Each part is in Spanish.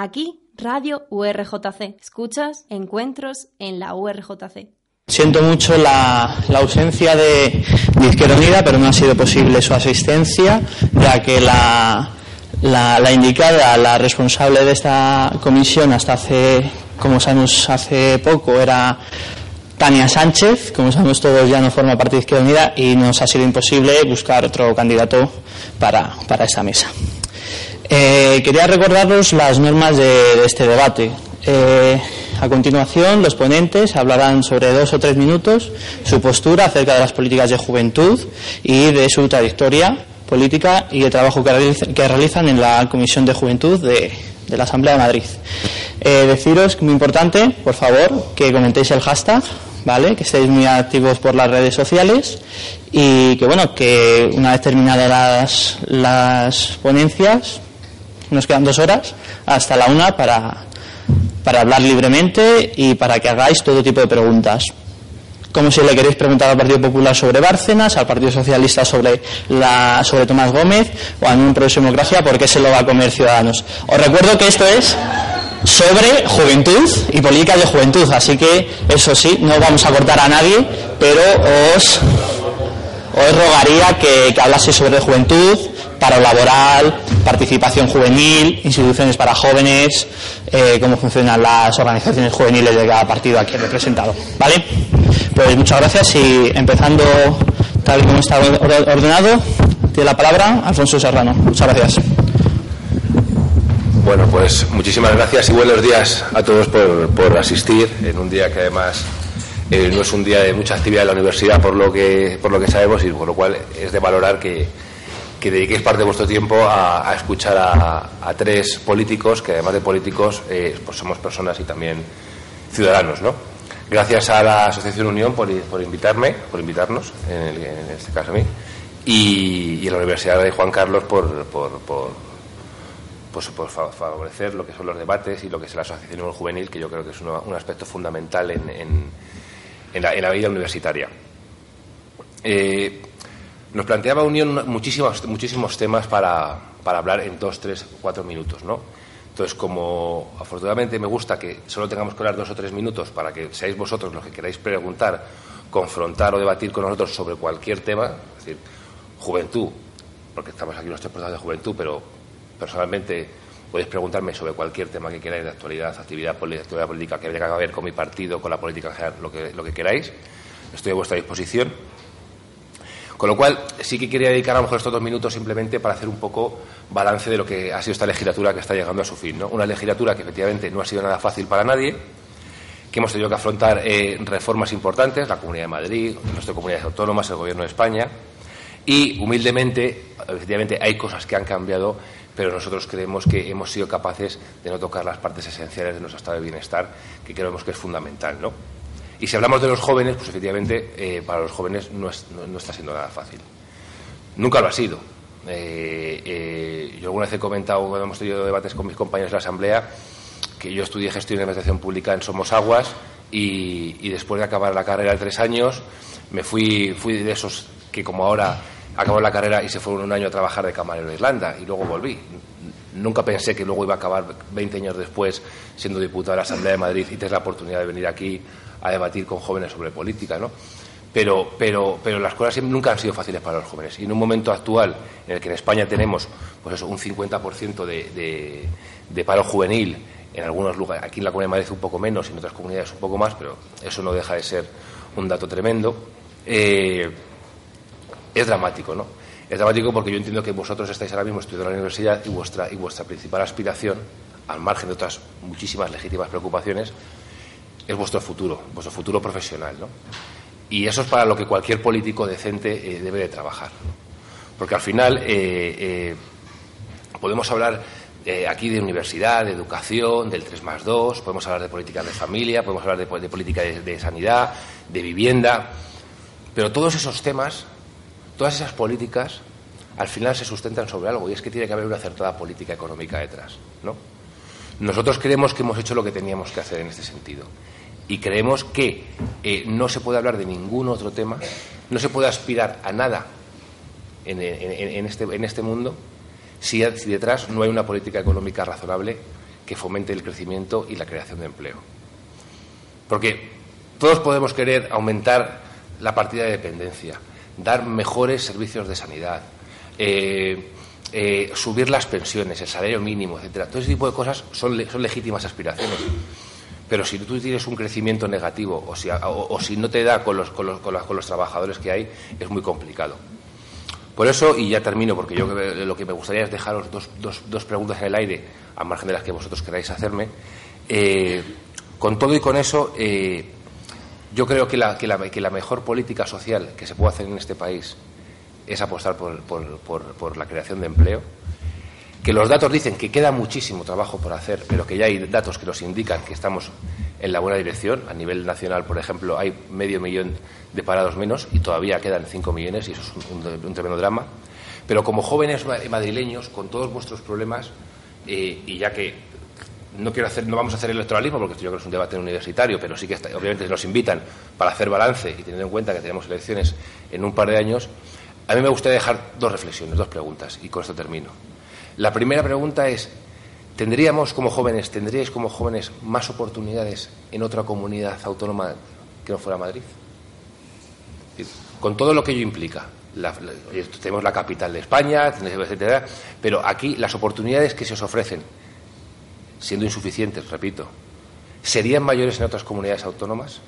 Aquí, Radio URJC. Escuchas encuentros en la URJC. Siento mucho la, ausencia de, Izquierda Unida, pero no ha sido posible su asistencia, ya que la, la, indicada, la responsable de esta comisión hasta hace, como sabemos, hace poco era Tania Sánchez, como sabemos todos ya no forma parte de Izquierda Unida y nos ha sido imposible buscar otro candidato para, para esta mesa. Eh, quería recordaros las normas de, este debate. Eh, a continuación, los ponentes hablarán sobre dos o tres minutos su postura acerca de las políticas de juventud y de su trayectoria política y el trabajo que, realizan en la Comisión de Juventud de, la Asamblea de Madrid. Eh, deciros, muy importante, por favor, que comentéis el hashtag, ¿vale? Que estéis muy activos por las redes sociales y que, bueno, que una vez terminadas las, las ponencias, nos quedan dos horas hasta la una para, para hablar libremente y para que hagáis todo tipo de preguntas. Como si le queréis preguntar al Partido Popular sobre Bárcenas, al Partido Socialista sobre, la, sobre Tomás Gómez o a un Progreso Democracia, ¿por qué se lo va a comer Ciudadanos? Os recuerdo que esto es sobre juventud y política de juventud, así que eso sí, no vamos a cortar a nadie, pero os, os rogaría que, que hablase sobre juventud, paro laboral, participación juvenil, instituciones para jóvenes, eh, cómo funcionan las organizaciones juveniles de cada partido aquí representado. ¿Vale? Pues muchas gracias y empezando tal como está ordenado, tiene la palabra Alfonso Serrano. Muchas gracias. Bueno, pues muchísimas gracias y buenos días a todos por, asistir en un día que además eh, no es un día de mucha actividad en la universidad por lo que, por lo que sabemos y por lo cual es de valorar que, que dediquéis parte de vuestro tiempo a, escuchar a, tres políticos, que además de políticos, eh, pues somos personas y también ciudadanos, ¿no? Gracias a la Asociación Unión por, invitarme, por invitarnos, en, este caso a mí, y, a la Universidad de Juan Carlos por, pues, favorecer lo que son los debates y lo que es la Asociación Juvenil, que yo creo que es un aspecto fundamental en, la, vida universitaria. Eh, nos planteaba Unión muchísimos, muchísimos temas para, hablar en dos, tres, cuatro minutos, ¿no? Entonces, como afortunadamente me gusta que solo tengamos que hablar dos o tres minutos para que seáis vosotros los que queráis preguntar, confrontar o debatir con nosotros sobre cualquier tema, es decir, juventud, porque estamos aquí en nuestro programa de juventud, pero personalmente podéis preguntarme sobre cualquier tema que queráis de actualidad, actividad, política que tenga que ver con mi partido, con la política general, lo que, lo que queráis. Estoy a vuestra disposición. Con lo cual, sí que quería dedicar a lo mejor estos dos minutos simplemente para hacer un poco balance de lo que ha sido esta legislatura que está llegando a su fin. ¿no? Una legislatura que efectivamente no ha sido nada fácil para nadie, que hemos tenido que afrontar eh, reformas importantes, la Comunidad de Madrid, nuestras comunidades autónomas, el Gobierno de España, y humildemente, efectivamente, hay cosas que han cambiado, pero nosotros creemos que hemos sido capaces de no tocar las partes esenciales de nuestro estado de bienestar, que creemos que es fundamental, ¿no? Y si hablamos de los jóvenes, pues efectivamente eh, para los jóvenes no, está siendo nada fácil. Nunca lo ha sido. Eh, eh, yo alguna vez he comentado, cuando hemos tenido debates con mis compañeros de la Asamblea, que yo estudié gestión de administración pública en Somos Aguas y, después de acabar la carrera de tres años me fui de esos que como ahora acabó la carrera y se fueron un año a trabajar de camarero de Irlanda y luego volví. Nunca pensé que luego iba a acabar 20 años después siendo diputado de la Asamblea de Madrid y tener la oportunidad de venir aquí a debatir con jóvenes sobre política, ¿no? Pero, pero, pero las cosas nunca han sido fáciles para los jóvenes. Y en un momento actual en el que en España tenemos pues eso, un 50% de, de, paro juvenil, en algunos lugares, aquí en la Comunidad de Madrid un poco menos y en otras comunidades un poco más, pero eso no deja de ser un dato tremendo, eh, es dramático, ¿no? Es dramático porque yo entiendo que vosotros estáis ahora mismo estudiando en la universidad y vuestra, y vuestra principal aspiración, al margen de otras muchísimas legítimas preocupaciones, es vuestro futuro, vuestro futuro profesional. ¿no? Y eso es para lo que cualquier político decente eh, debe de trabajar. Porque al final eh, eh, podemos hablar aquí de universidad, de educación, del 3 más 2, podemos hablar de política de familia, podemos hablar de, política de sanidad, de vivienda, pero todos esos temas, todas esas políticas, al final se sustentan sobre algo y es que tiene que haber una acertada política económica detrás. ¿no? Nosotros creemos que hemos hecho lo que teníamos que hacer en este sentido y creemos que eh, no se puede hablar de ningún otro tema, no se puede aspirar a nada en, este, este, mundo si, detrás no hay una política económica razonable que fomente el crecimiento y la creación de empleo. Porque todos podemos querer aumentar la partida de dependencia, dar mejores servicios de sanidad, eh, eh, subir las pensiones, el salario mínimo, etcétera. Todo ese tipo de cosas son, legítimas aspiraciones. Pero si tú tienes un crecimiento negativo o si, no te da con los, con, los, con, los, trabajadores que hay, es muy complicado. Por eso, y ya termino, porque yo lo que me gustaría es dejaros dos, dos, dos preguntas en el aire, a margen de las que vosotros queráis hacerme. Eh, con todo y con eso, yo creo que la, que, la, que la mejor política social que se puede hacer en este país es apostar por, por, la creación de empleo, que los datos dicen que queda muchísimo trabajo por hacer, pero que ya hay datos que nos indican que estamos en la buena dirección. A nivel nacional, por ejemplo, hay medio millón de parados menos y todavía quedan cinco millones y eso es un, tremendo drama. Pero como jóvenes madrileños, con todos vuestros problemas, eh, y ya que no quiero hacer, no vamos a hacer electoralismo porque yo creo que es un debate universitario, pero sí que obviamente nos invitan para hacer balance y teniendo en cuenta que tenemos elecciones en un par de años, a mí me gustaría dejar dos reflexiones, dos preguntas, y con esto termino. La primera pregunta es, ¿tendríamos como jóvenes, tendríais como jóvenes más oportunidades en otra comunidad autónoma que no fuera Madrid? Con todo lo que ello implica. tenemos la capital de España, etcétera, pero aquí las oportunidades que se os ofrecen, siendo insuficientes, repito, ¿serían mayores en otras comunidades autónomas?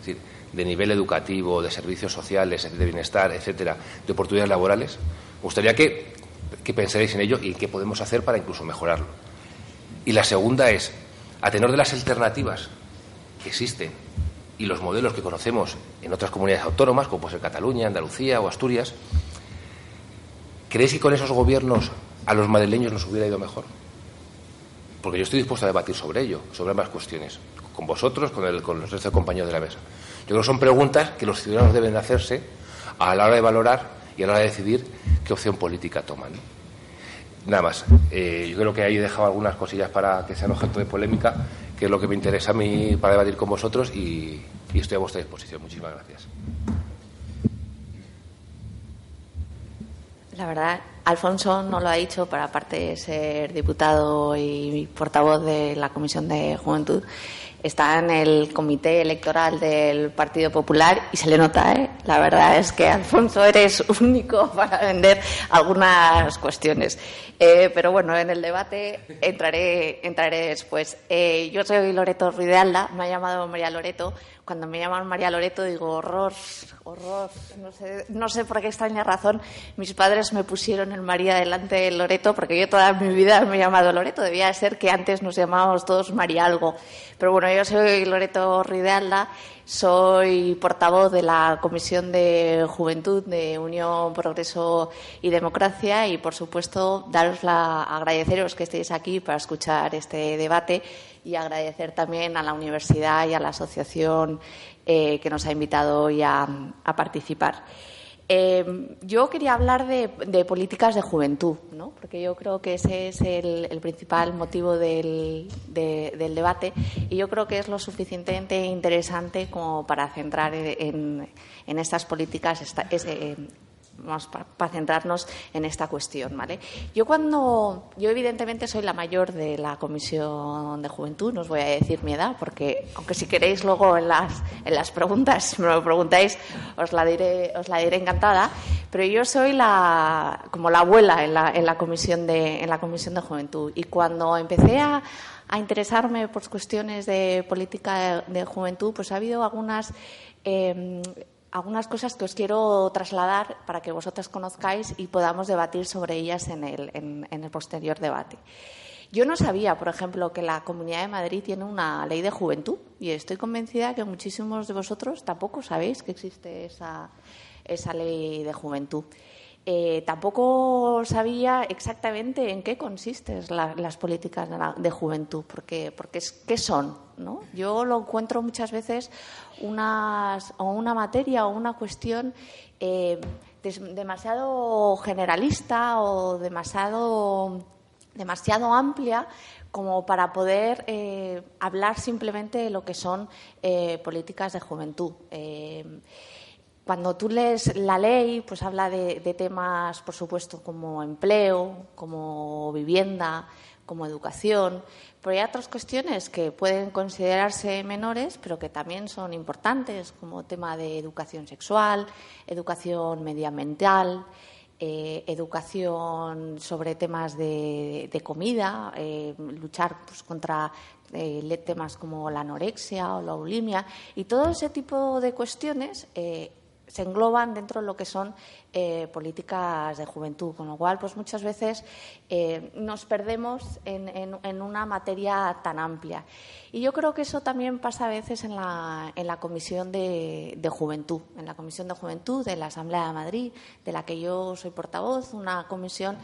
Es decir, de nivel educativo, de servicios sociales, de bienestar, etcétera, de oportunidades laborales. Me gustaría que, que en ello y qué podemos hacer para incluso mejorarlo. Y la segunda es, a tenor de las alternativas que existen y los modelos que conocemos en otras comunidades autónomas, como puede ser Cataluña, Andalucía o Asturias, ¿creéis que con esos gobiernos a los madrileños nos hubiera ido mejor? Porque yo estoy dispuesto a debatir sobre ello, sobre ambas cuestiones, con vosotros, con, los resto de compañeros de la mesa. Yo creo que son preguntas que los ciudadanos deben hacerse a la hora de valorar y a la hora de decidir qué opción política toman. Nada más. Eh, yo creo que ahí he dejado algunas cosillas para que sean objeto de polémica, que es lo que me interesa a mí para debatir con vosotros y, y estoy a vuestra disposición. Muchísimas gracias. La verdad, Alfonso no lo ha dicho, pero aparte de ser diputado y portavoz de la Comisión de Juventud, está en el comité electoral del Partido Popular y se le nota, ¿eh? La verdad es que, Alfonso, eres único para vender algunas cuestiones. Eh, pero bueno, en el debate entraré, entraré después. Eh, yo soy Loreto Ruidealda, me ha llamado María Loreto. Cuando me llaman María Loreto digo horror, horror. No sé, no sé por qué extraña razón mis padres me pusieron el María delante de Loreto, porque yo toda mi vida me he llamado Loreto. Debía ser que antes nos llamábamos todos María algo. Pero bueno, yo soy Loreto Ruidealda soy portavoz de la Comisión de Juventud de Unión, Progreso y Democracia y, por supuesto, daros la, agradeceros que estéis aquí para escuchar este debate y agradecer también a la universidad y a la asociación eh, que nos ha invitado hoy a participar. Eh, yo quería hablar de, políticas de juventud, ¿no? porque yo creo que ese es el, principal motivo del, debate y yo creo que es lo suficientemente interesante como para centrar en, estas políticas para, centrarnos en esta cuestión, ¿vale? Yo cuando, yo evidentemente soy la mayor de la Comisión de Juventud, no os voy a decir mi edad, porque aunque si queréis luego en las, en las preguntas, si me lo preguntáis, os la diré, os la diré encantada, pero yo soy la, como la abuela en la, en la Comisión de, en la Comisión de Juventud. Y cuando empecé a, a interesarme por cuestiones de política de, juventud, pues ha habido algunas eh, algunas cosas que os quiero trasladar para que vosotras conozcáis y podamos debatir sobre ellas en el, en, el posterior debate. Yo no sabía, por ejemplo, que la Comunidad de Madrid tiene una ley de juventud y estoy convencida que muchísimos de vosotros tampoco sabéis que existe esa, esa ley de juventud. Eh, tampoco sabía exactamente en qué consisten las políticas de, juventud, porque, porque es, ¿qué son? ¿no? Yo lo encuentro muchas veces o una materia o una cuestión eh, demasiado generalista o demasiado, demasiado amplia como para poder eh, hablar simplemente de lo que son políticas de juventud cuando tú lees la ley, pues habla de, temas, por supuesto, como empleo, como vivienda, como educación, pero hay otras cuestiones que pueden considerarse menores, pero que también son importantes, como tema de educación sexual, educación medioambiental, eh, educación sobre temas de, comida, eh, luchar pues, contra eh, temas como la anorexia o la bulimia. Y todo ese tipo de cuestiones se engloban dentro de lo que son eh, políticas de juventud, con lo cual, pues muchas veces eh, nos perdemos en, una materia tan amplia. Y yo creo que eso también pasa a veces en la, en la Comisión de, de, Juventud, en la Comisión de Juventud de la Asamblea de Madrid, de la que yo soy portavoz, una comisión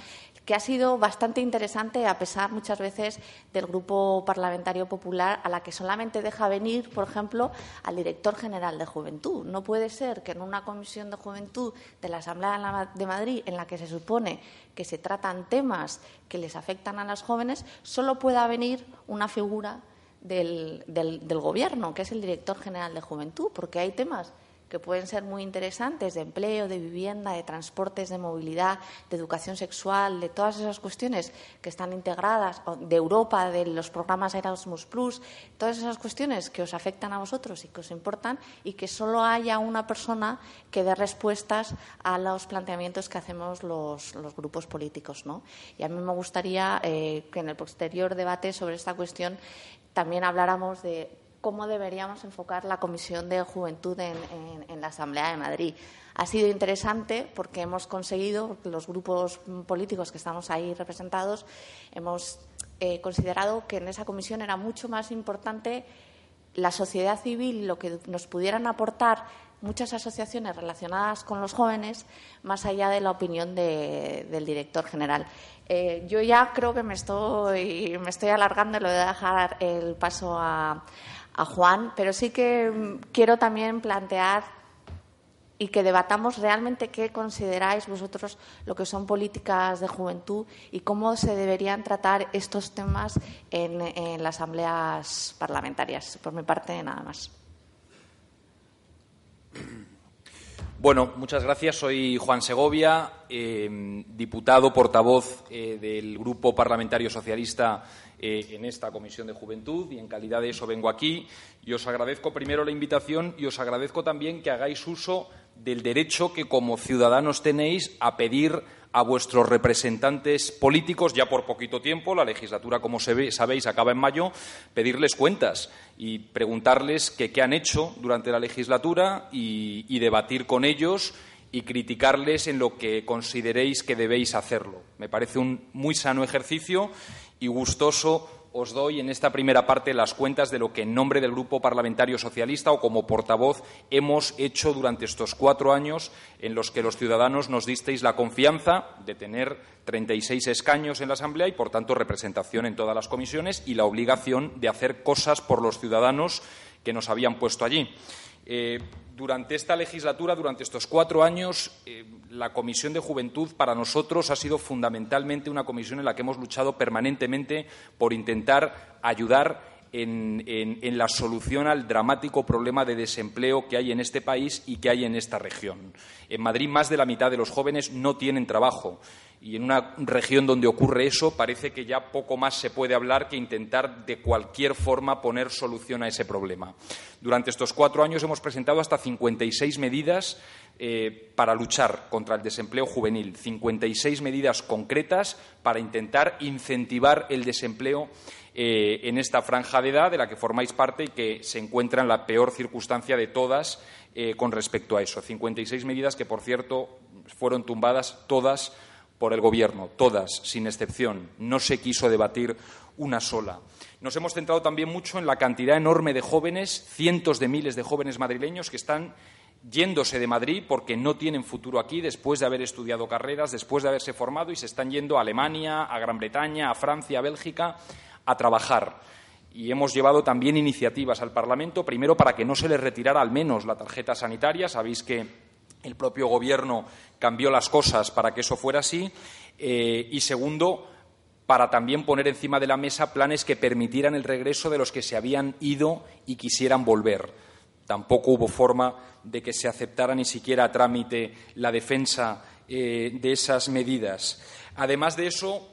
que ha sido bastante interesante a pesar muchas veces del Grupo Parlamentario Popular a la que solamente deja venir, por ejemplo, al director general de Juventud. No puede ser que en una comisión de juventud de la Asamblea de Madrid, en la que se supone que se tratan temas que les afectan a las jóvenes, solo pueda venir una figura del, del Gobierno, que es el director general de Juventud, porque hay temas que pueden ser muy interesantes de empleo, de vivienda, de transportes, de movilidad, de educación sexual, de todas esas cuestiones que están integradas, de Europa, de los programas Erasmus Plus, todas esas cuestiones que os afectan a vosotros y que os importan y que solo haya una persona que dé respuestas a los planteamientos que hacemos los, grupos políticos. ¿no? Y a mí me gustaría eh, que en el posterior debate sobre esta cuestión también habláramos de cómo deberíamos enfocar la Comisión de Juventud en, la Asamblea de Madrid. Ha sido interesante porque hemos conseguido, los grupos políticos que estamos ahí representados, hemos eh, considerado que en esa comisión era mucho más importante la sociedad civil, lo que nos pudieran aportar muchas asociaciones relacionadas con los jóvenes, más allá de la opinión del director general. Eh, yo ya creo que me estoy, me estoy alargando y le voy a dejar el paso a, a Juan, pero sí que mm, quiero también plantear y que debatamos realmente qué consideráis vosotros lo que son políticas de juventud y cómo se deberían tratar estos temas en, las asambleas parlamentarias. Por mi parte, nada más. Bueno, muchas gracias. Soy Juan Segovia, eh, diputado portavoz eh, del Grupo Parlamentario Socialista eh, en esta Comisión de Juventud y en calidad de eso vengo aquí. Y os agradezco primero la invitación y os agradezco también que hagáis uso del derecho que como ciudadanos tenéis a pedir a vuestros representantes políticos, ya por poquito tiempo, la legislatura, como sabéis, acaba en mayo, pedirles cuentas y preguntarles qué han hecho durante la legislatura y, debatir con ellos y criticarles en lo que consideréis que debéis hacerlo. Me parece un muy sano ejercicio y gustoso os doy en esta primera parte las cuentas de lo que en nombre del Grupo Parlamentario Socialista o como portavoz hemos hecho durante estos cuatro años en los que los ciudadanos nos disteis la confianza de tener 36 escaños en la Asamblea y, por tanto, representación en todas las comisiones y la obligación de hacer cosas por los ciudadanos que nos habían puesto allí. Eh, durante esta legislatura, durante estos cuatro años, eh, la Comisión de Juventud para nosotros ha sido fundamentalmente una comisión en la que hemos luchado permanentemente por intentar ayudar en, la solución al dramático problema de desempleo que hay en este país y que hay en esta región. En Madrid, más de la mitad de los jóvenes no tienen trabajo. Y en una región donde ocurre eso, parece que ya poco más se puede hablar que intentar de cualquier forma poner solución a ese problema. Durante estos cuatro años hemos presentado hasta 56 medidas eh, para luchar contra el desempleo juvenil, 56 medidas concretas para intentar incentivar el desempleo eh, en esta franja de edad de la que formáis parte y que se encuentra en la peor circunstancia de todas eh, con respecto a eso. 56 medidas que, por cierto, fueron tumbadas todas por el Gobierno, todas, sin excepción. No se quiso debatir una sola. Nos hemos centrado también mucho en la cantidad enorme de jóvenes, cientos de miles de jóvenes madrileños que están yéndose de Madrid porque no tienen futuro aquí después de haber estudiado carreras, después de haberse formado y se están yendo a Alemania, a Gran Bretaña, a Francia, a Bélgica a trabajar. Y hemos llevado también iniciativas al Parlamento, primero para que no se les retirara al menos la tarjeta sanitaria. Sabéis que el propio Gobierno cambió las cosas para que eso fuera así. Eh, y segundo, para también poner encima de la mesa planes que permitieran el regreso de los que se habían ido y quisieran volver. Tampoco hubo forma de que se aceptara ni siquiera a trámite la defensa eh, de esas medidas. Además de eso,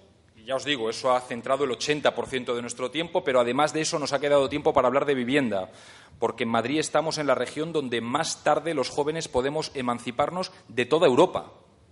ya os digo, eso ha centrado el 80% de nuestro tiempo, pero además de eso nos ha quedado tiempo para hablar de vivienda, porque en Madrid estamos en la región donde más tarde los jóvenes podemos emanciparnos de toda Europa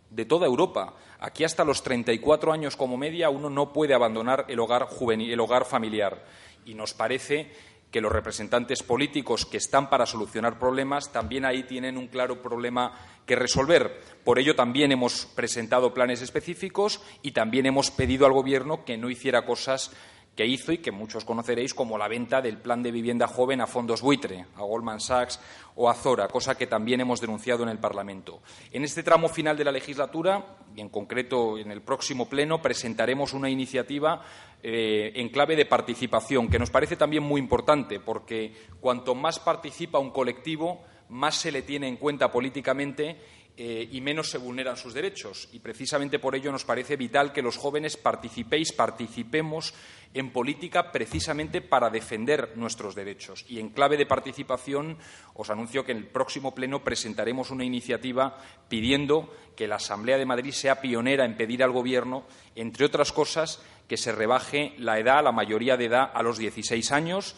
de toda Europa. Aquí hasta los 34 años como media uno no puede abandonar el hogar juvenil, el hogar familiar. Y nos parece que los representantes políticos que están para solucionar problemas también ahí tienen un claro problema que resolver. Por ello también hemos presentado planes específicos y también hemos pedido al Gobierno que no hiciera cosas que hizo y que muchos conoceréis como la venta del plan de vivienda joven a fondos buitre, a Goldman Sachs o a Zora, cosa que también hemos denunciado en el Parlamento. En este tramo final de la legislatura, y en concreto en el próximo pleno, presentaremos una iniciativa eh, en clave de participación, que nos parece también muy importante, porque cuanto más participa un colectivo, más se le tiene en cuenta políticamente eh, y menos se vulneran sus derechos. Y precisamente por ello nos parece vital que los jóvenes participéis, participemos en política precisamente para defender nuestros derechos. Y en clave de participación os anuncio que en el próximo pleno presentaremos una iniciativa pidiendo que la Asamblea de Madrid sea pionera en pedir al Gobierno, entre otras cosas, que se rebaje la edad, la mayoría de edad, a los 16 años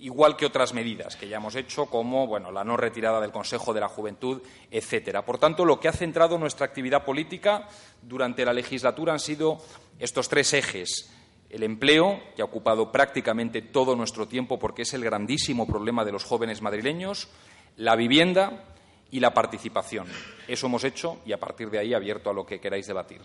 igual que otras medidas que ya hemos hecho, como la no retirada del Consejo de la Juventud, etcétera. Por tanto, lo que ha centrado nuestra actividad política durante la legislatura han sido estos tres ejes. El empleo, que ha ocupado prácticamente todo nuestro tiempo porque es el grandísimo problema de los jóvenes madrileños, la vivienda y la participación. Eso hemos hecho y a partir de ahí abierto a lo que queráis debatir.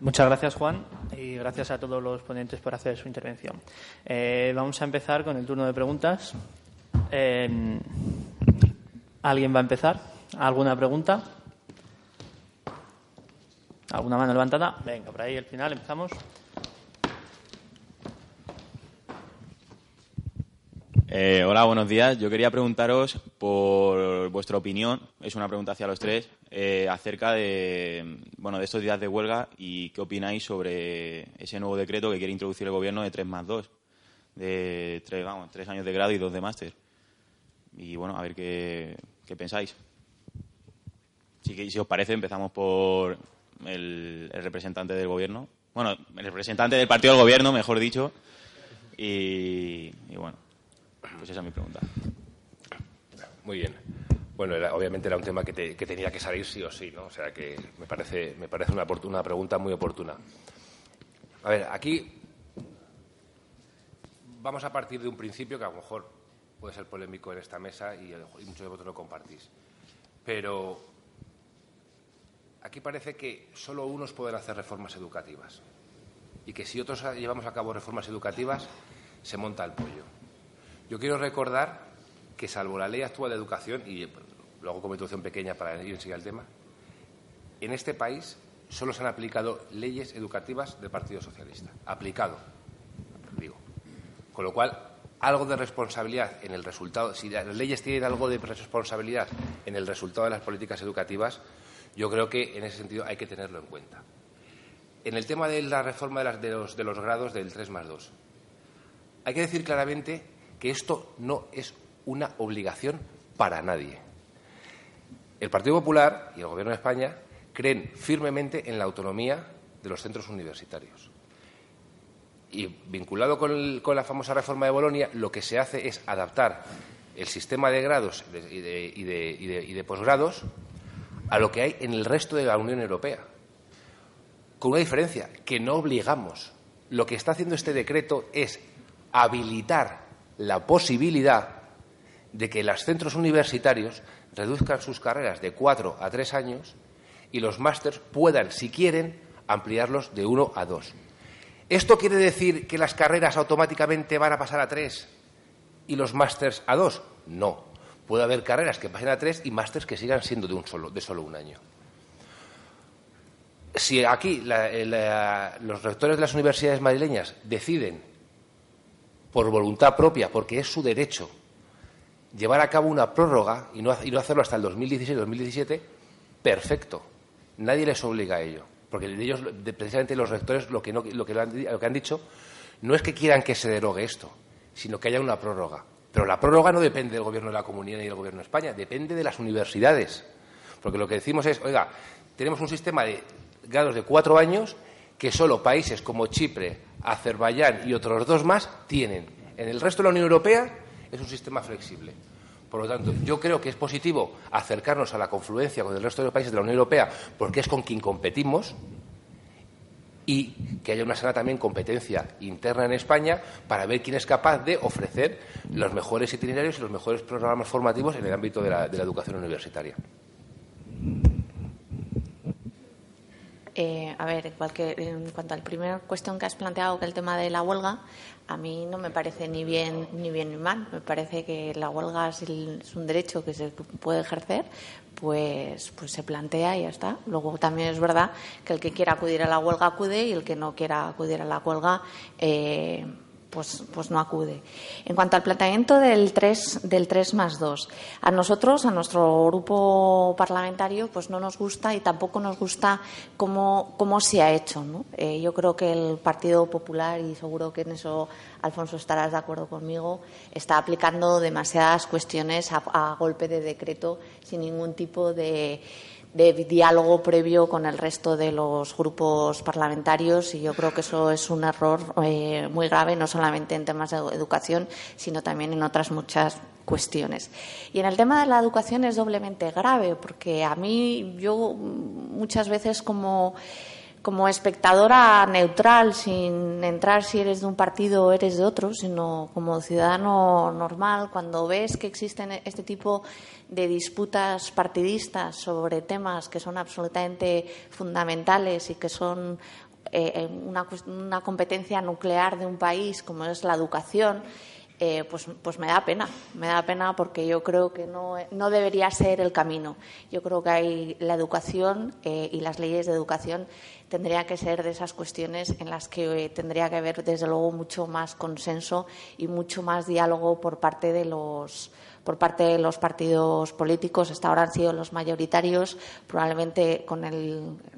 Muchas gracias, Juan, y gracias a todos los ponentes por hacer su intervención. Eh, vamos a empezar con el turno de preguntas. Eh, ¿Alguien va a empezar? ¿Alguna pregunta? ¿Alguna mano levantada? Venga, por ahí al final empezamos. Eh, hola, buenos días. Yo quería preguntaros por vuestra opinión, es una pregunta hacia los tres, eh, acerca de, bueno, de estos días de huelga y qué opináis sobre ese nuevo decreto que quiere introducir el Gobierno de 3 más 2, de tres, vamos, tres años de grado y dos de máster. Y bueno, a ver qué, pensáis. Si, si os parece, empezamos por el, representante del Gobierno. Bueno, el representante del partido del Gobierno, mejor dicho. y bueno. Pues esa es mi pregunta. Muy bien. Bueno, obviamente era un tema que, tenía que salir sí o sí, ¿no? O sea que me parece, me parece una, una pregunta muy oportuna. A ver, aquí vamos a partir de un principio que a lo mejor puede ser polémico en esta mesa y, muchos de vosotros lo compartís. Pero aquí parece que solo unos pueden hacer reformas educativas y que si otros llevamos a cabo reformas educativas se monta el pollo. Yo quiero recordar que, salvo la ley actual de educación, y lo hago como introducción pequeña para ir enseguida al tema, en este país solo se han aplicado leyes educativas del Partido Socialista. Aplicado, digo. Con lo cual, algo de responsabilidad en el resultado, si las leyes tienen algo de responsabilidad en el resultado de las políticas educativas, yo creo que en ese sentido hay que tenerlo en cuenta. En el tema de la reforma de, de, los, de los grados del 3 más 2, hay que decir claramente esto no es una obligación para nadie. El Partido Popular y el Gobierno de España creen firmemente en la autonomía de los centros universitarios. Y vinculado con, la famosa reforma de Bolonia, lo que se hace es adaptar el sistema de grados y de posgrados a lo que hay en el resto de la Unión Europea. Con una diferencia, que no obligamos. Lo que está haciendo este decreto es habilitar la posibilidad de que los centros universitarios reduzcan sus carreras de cuatro a tres años y los másters puedan, si quieren, ampliarlos de uno a dos. ¿Esto quiere decir que las carreras automáticamente van a pasar a tres y los másters a dos? No. Puede haber carreras que pasen a tres y másters que sigan siendo de, un solo, de solo un año. Si aquí los rectores de las universidades madrileñas deciden por voluntad propia, porque es su derecho, llevar a cabo una prórroga y no, hacerlo hasta el 2016-2017, perfecto. Nadie les obliga a ello. Porque ellos, precisamente los rectores, lo que, han, lo que han dicho no es que quieran que se derogue esto, sino que haya una prórroga. Pero la prórroga no depende del Gobierno de la Comunidad ni del Gobierno de España, depende de las universidades. Porque lo que decimos es, oiga, tenemos un sistema de grados de cuatro años que solo países como Chipre, Azerbaiyán y otros dos más tienen. En el resto de la Unión Europea es un sistema flexible. Por lo tanto, yo creo que es positivo acercarnos a la confluencia con el resto de los países de la Unión Europea porque es con quien competimos y que haya una sana también competencia interna en España para ver quién es capaz de ofrecer los mejores itinerarios y los mejores programas formativos en el ámbito de la, de la educación universitaria. Eh, a ver, igual que en cuanto a la primera cuestión que has planteado, que el tema de la huelga, a mí no me parece ni bien ni bien ni mal. Me parece que la huelga es, es un derecho que se puede ejercer, pues, pues se plantea y ya está. Luego también es verdad que el que quiera acudir a la huelga acude y el que no quiera acudir a la huelga eh, pues, pues no acude. En cuanto al planteamiento del 3, del 3 más 2, a nosotros, a nuestro grupo parlamentario, pues no nos gusta y tampoco nos gusta cómo, cómo se ha hecho. Eh, yo creo que el Partido Popular, y seguro que en eso, Alfonso, estarás de acuerdo conmigo, está aplicando demasiadas cuestiones a, a golpe de decreto sin ningún tipo de de diálogo previo con el resto de los grupos parlamentarios y yo creo que eso es un error eh, muy grave, no solamente en temas de educación, sino también en otras muchas cuestiones. Y en el tema de la educación es doblemente grave, porque a mí, yo muchas veces como como espectadora neutral, sin entrar si eres de un partido o eres de otro, sino como ciudadano normal, cuando ves que existen este tipo de disputas partidistas sobre temas que son absolutamente fundamentales y que son eh, una, una competencia nuclear de un país, como es la educación, eh, pues, pues, me da pena, me da pena porque yo creo que no, no debería ser el camino. Yo creo que hay la educación eh, y las leyes de educación tendría que ser de esas cuestiones en las que eh, tendría que haber, desde luego, mucho más consenso y mucho más diálogo por parte de los por parte de los partidos políticos. Hasta ahora han sido los mayoritarios. Probablemente con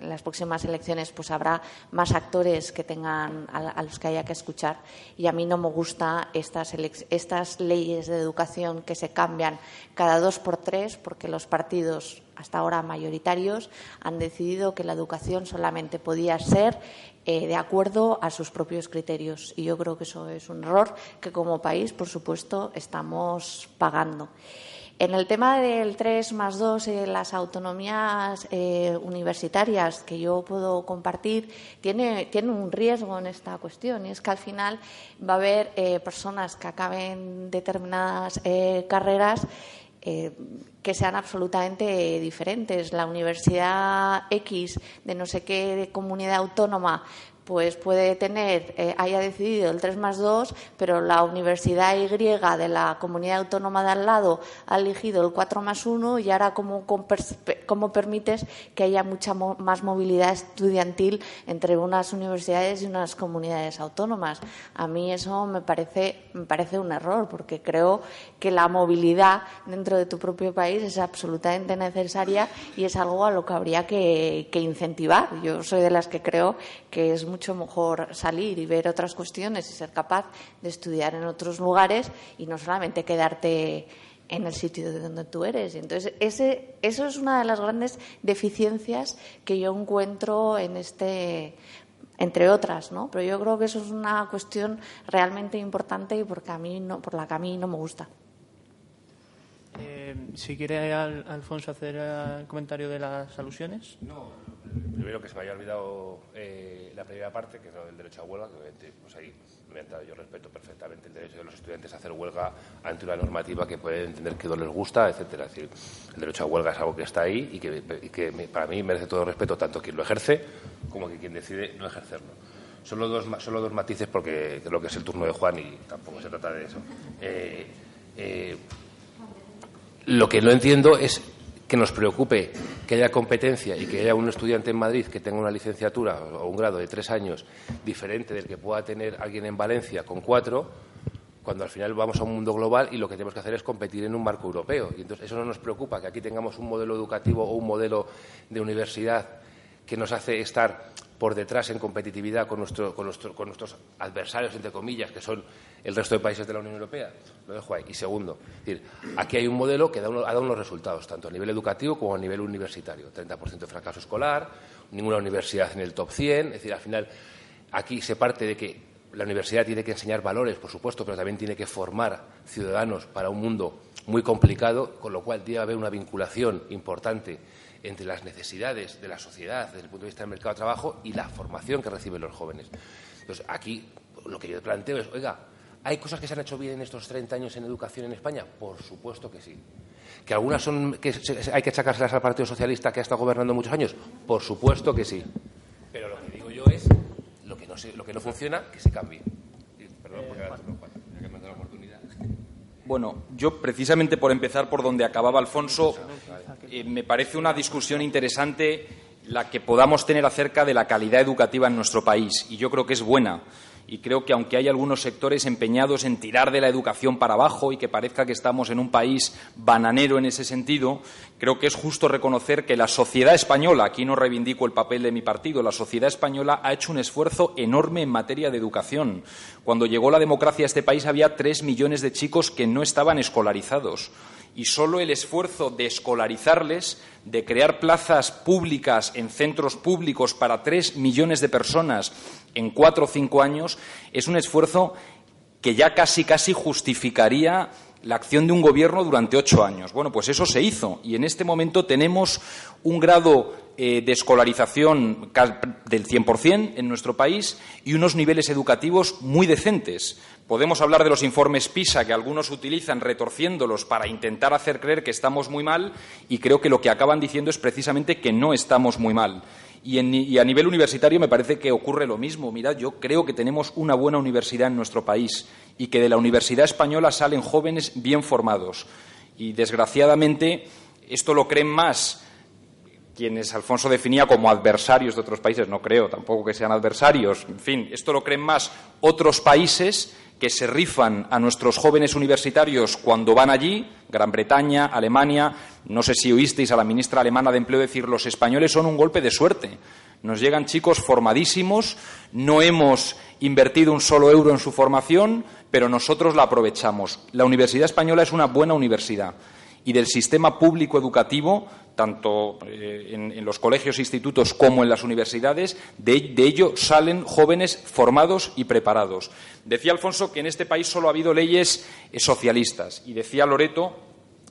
las próximas elecciones pues habrá más actores que tengan a, los que haya que escuchar. Y a mí no me gustan estas, estas leyes de educación que se cambian cada dos por tres porque los partidos hasta ahora mayoritarios han decidido que la educación solamente podía ser eh, de acuerdo a sus propios criterios. Y yo creo que eso es un error que como país, por supuesto, estamos pagando. En el tema del 3 más 2, eh, las autonomías eh, universitarias que yo puedo compartir, tiene, tiene, un riesgo en esta cuestión y es que al final va a haber personas que acaben determinadas carreras que sean absolutamente diferentes. La Universidad X de no sé qué comunidad autónoma pues puede tener, eh, haya decidido el 3 más 2, pero la Universidad Y de la comunidad autónoma de al lado ha elegido el 4 más 1 y ahora cómo, cómo permites que haya mucha más movilidad estudiantil entre unas universidades y unas comunidades autónomas. A mí eso me parece, me parece un error, porque creo que la movilidad dentro de tu propio país es absolutamente necesaria y es algo a lo que habría que, que incentivar. Yo soy de las que creo que es mucho mejor salir y ver otras cuestiones y ser capaz de estudiar en otros lugares y no solamente quedarte en el sitio de donde tú eres. entonces, ese, eso es una de las grandes deficiencias que yo encuentro en este entre otras, ¿no? Pero yo creo que eso es una cuestión realmente importante y porque a no, por la que a mí no me gusta. Eh, si quiere Alfonso hacer el comentario de las alusiones. No, primero que se me haya olvidado eh, la primera parte, que es lo del derecho a huelga, que pues ahí yo respeto perfectamente el derecho de los estudiantes a hacer huelga ante una normativa que puede entender que no les gusta, etcétera. Es decir, el derecho a huelga es algo que está ahí y que, para mí merece todo respeto tanto quien lo ejerce como que quien decide no ejercerlo. Solo dos, solo dos matices porque creo que es el turno de Juan y tampoco se trata de eso. Eh, eh, lo que no entiendo es que nos preocupe que haya competencia y que haya un estudiante en Madrid que tenga una licenciatura o un grado de tres años diferente del que pueda tener alguien en Valencia con cuatro, cuando al final vamos a un mundo global y lo que tenemos que hacer es competir en un marco europeo. Y entonces eso no nos preocupa, que aquí tengamos un modelo educativo o un modelo de universidad que nos hace estar por detrás en competitividad con, nuestro, con, con, nuestros adversarios, entre comillas, que son el resto de países de la Unión Europea? Lo dejo ahí. Y segundo, decir, aquí hay un modelo que da ha dado unos resultados, tanto a nivel educativo como a nivel universitario. 30% de fracaso escolar, ninguna universidad en el top 100. Es decir, al final, aquí se parte de que la universidad tiene que enseñar valores, por supuesto, pero también tiene que formar ciudadanos para un mundo muy complicado, con lo cual debe haber una vinculación importante entre las necesidades de la sociedad desde el punto de vista del mercado de trabajo y la formación que reciben los jóvenes. Entonces, aquí lo que yo planteo es, oiga, ¿hay cosas que se han hecho bien en estos 30 años en educación en España? Por supuesto que sí. ¿Que algunas son que hay que achacárselas al Partido Socialista que ha estado gobernando muchos años? Por supuesto que sí. Pero lo que digo yo es, lo que no, lo que no funciona, que se cambie. Perdón, bueno, yo precisamente por empezar por donde acababa Alfonso, eh, me parece una discusión interesante la que podamos tener acerca de la calidad educativa en nuestro país. Y yo creo que es buena y creo que aunque hay algunos sectores empeñados en tirar de la educación para abajo y que parezca que estamos en un país bananero en ese sentido, creo que es justo reconocer que la sociedad española, aquí no reivindico el papel de mi partido, la sociedad española ha hecho un esfuerzo enorme en materia de educación. Cuando llegó la democracia a este país había tres millones de chicos que no estaban escolarizados y solo el esfuerzo de escolarizarles, de crear plazas públicas en centros públicos para tres millones de personas en cuatro o cinco años, es un esfuerzo que ya casi casi justificaría la acción de un gobierno durante ocho años. Bueno, pues eso se hizo y en este momento tenemos un grado eh, de escolarización del 100% en nuestro país y unos niveles educativos muy decentes. Podemos hablar de los informes PISA que algunos utilizan retorciéndolos para intentar hacer creer que estamos muy mal y creo que lo que acaban diciendo es precisamente que no estamos muy mal. Y, a nivel universitario me parece que ocurre lo mismo. Mirad, yo creo que tenemos una buena universidad en nuestro país y que de la universidad española salen jóvenes bien formados. Y desgraciadamente esto lo creen más quienes Alfonso definía como adversarios de otros países. No creo tampoco que sean adversarios. En fin, esto lo creen más otros países que se rifan a nuestros jóvenes universitarios cuando van allí, Gran Bretaña, Alemania. No sé si oísteis a la ministra alemana de Empleo decir los españoles son un golpe de suerte. Nos llegan chicos formadísimos, no hemos invertido un solo euro en su formación, pero nosotros la aprovechamos. La Universidad Española es una buena universidad y del sistema público educativo, tanto eh, en, los colegios e institutos como en las universidades, de, ello salen jóvenes formados y preparados. Decía Alfonso que en este país solo ha habido leyes eh, socialistas y decía Loreto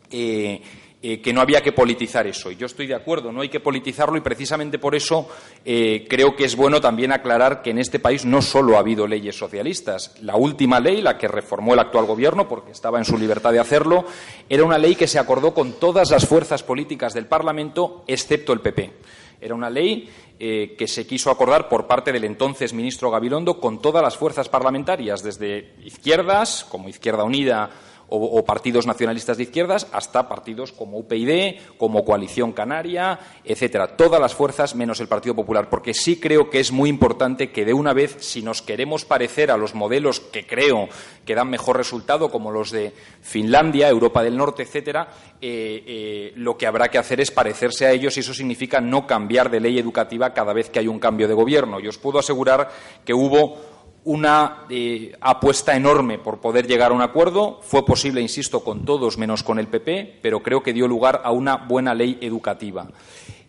eh, eh, que no había que politizar eso. Y yo estoy de acuerdo, no hay que politizarlo y precisamente por eso eh, creo que es bueno también aclarar que en este país no solo ha habido leyes socialistas. La última ley, la que reformó el actual Gobierno, porque estaba en su libertad de hacerlo, era una ley que se acordó con todas las fuerzas políticas del Parlamento, excepto el PP. Era una ley eh, que se quiso acordar por parte del entonces ministro Gabilondo con todas las fuerzas parlamentarias, desde izquierdas, como Izquierda Unida o, partidos nacionalistas de izquierdas hasta partidos como UPyD, como Coalición Canaria, etcétera. Todas las fuerzas menos el Partido Popular, porque sí creo que es muy importante que de una vez, si nos queremos parecer a los modelos que creo que dan mejor resultado, como los de Finlandia, Europa del Norte, etcétera, eh, eh, lo que habrá que hacer es parecerse a ellos y eso significa no cambiar de ley educativa cada vez que hay un cambio de gobierno. Y os puedo asegurar que hubo una eh, apuesta enorme por poder llegar a un acuerdo. Fue posible, insisto, con todos menos con el PP, pero creo que dio lugar a una buena ley educativa.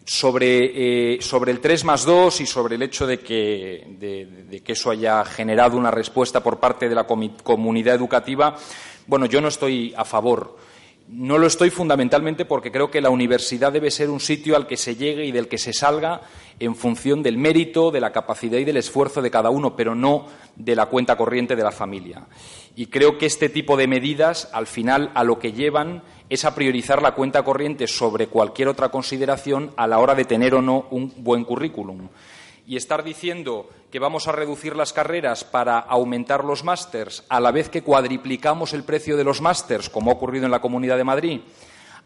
Sobre, eh, sobre el 3 más 2 y sobre el hecho de que, de, que, eso haya generado una respuesta por parte de la comunidad educativa, bueno, yo no estoy a favor. No lo estoy fundamentalmente porque creo que la universidad debe ser un sitio al que se llegue y del que se salga en función del mérito, de la capacidad y del esfuerzo de cada uno, pero no de la cuenta corriente de la familia. Y creo que este tipo de medidas, al final, a lo que llevan es a priorizar la cuenta corriente sobre cualquier otra consideración a la hora de tener o no un buen currículum. Y estar diciendo que vamos a reducir las carreras para aumentar los másters a la vez que cuadriplicamos el precio de los másters, como ha ocurrido en la Comunidad de Madrid,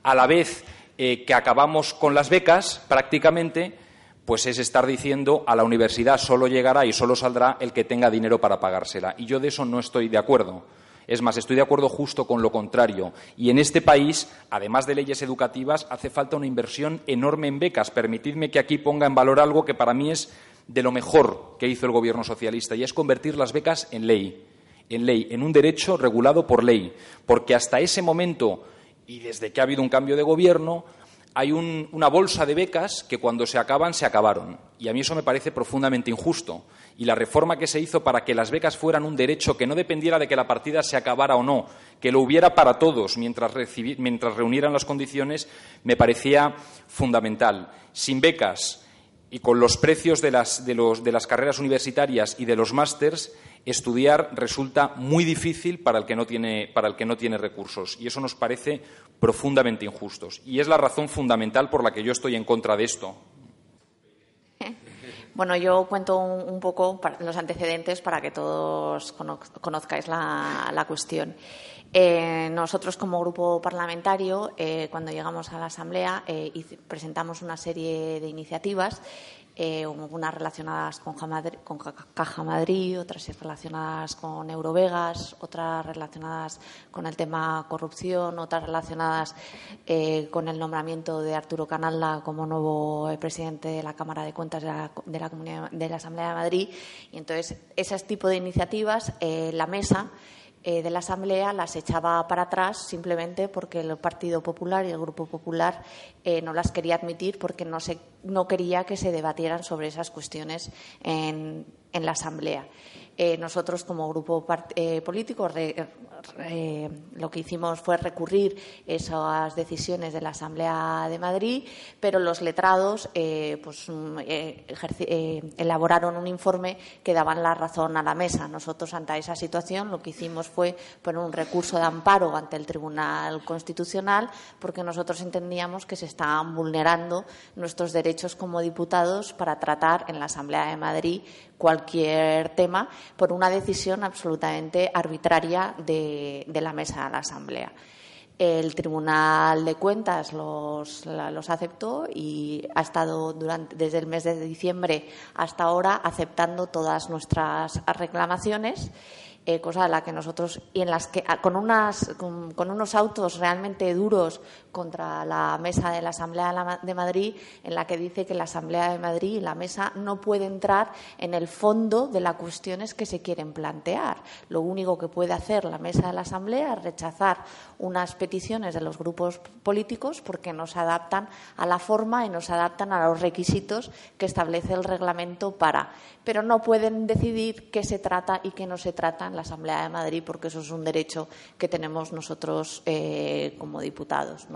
a la vez eh, que acabamos con las becas prácticamente, pues es estar diciendo a la universidad solo llegará y solo saldrá el que tenga dinero para pagársela. Y yo de eso no estoy de acuerdo. Es más, estoy de acuerdo justo con lo contrario. Y en este país, además de leyes educativas, hace falta una inversión enorme en becas. Permitidme que aquí ponga en valor algo que para mí es de lo mejor que hizo el Gobierno socialista, y es convertir las becas en ley, en ley, en un derecho regulado por ley, porque hasta ese momento y desde que ha habido un cambio de Gobierno hay una bolsa de becas que cuando se acaban, se acabaron. Y a mí eso me parece profundamente injusto. Y la reforma que se hizo para que las becas fueran un derecho que no dependiera de que la partida se acabara o no, que lo hubiera para todos mientras, mientras reunieran las condiciones, me parecía fundamental. Sin becas y con los precios de las, de los, de las carreras universitarias y de los másters, estudiar resulta muy difícil para el, que no tiene, para el que no tiene recursos. Y eso nos parece profundamente injusto. Y es la razón fundamental por la que yo estoy en contra de esto. Bueno, yo cuento un, poco los antecedentes para que todos conozcáis la, cuestión. Eh, nosotros, como grupo parlamentario, eh, cuando llegamos a la Asamblea, eh, presentamos una serie de iniciativas unas relacionadas con, Caja Madrid, otras relacionadas con Eurovegas, otras relacionadas con el tema corrupción, otras relacionadas con el nombramiento de Arturo Canalda como nuevo presidente de la Cámara de Cuentas de la, de la, Asamblea de Madrid. Y entonces, ese tipo de iniciativas, la mesa eh, de la Asamblea las echaba para atrás simplemente porque el Partido Popular y el Grupo Popular eh, no las quería admitir porque no, se, no quería que se debatieran sobre esas cuestiones en, en la Asamblea. Eh, nosotros, como grupo eh, lo que hicimos fue recurrir esas decisiones de la Asamblea de Madrid, pero los letrados eh, pues, mm, elaboraron un informe que daban la razón a la mesa. Nosotros, ante esa situación, lo que hicimos fue poner un recurso de amparo ante el Tribunal Constitucional, porque nosotros entendíamos que se estaban vulnerando nuestros derechos como diputados para tratar en la Asamblea de Madrid cualquier tema por una decisión absolutamente arbitraria de, la mesa de la Asamblea. El Tribunal de Cuentas los, los, aceptó y ha estado durante, desde el mes de diciembre hasta ahora aceptando todas nuestras reclamaciones eh, cosa de la que nosotros y en las que ah, con unas con, unos autos realmente duros contra la mesa de la Asamblea de Madrid en la que dice que la Asamblea de Madrid y la mesa no puede entrar en el fondo de las cuestiones que se quieren plantear. Lo único que puede hacer la mesa de la Asamblea es rechazar unas peticiones de los grupos políticos porque no se adaptan a la forma y no se adaptan a los requisitos que establece el reglamento para, pero no pueden decidir qué se trata y qué no se trata en la Asamblea de Madrid porque eso es un derecho que tenemos nosotros eh, como diputados.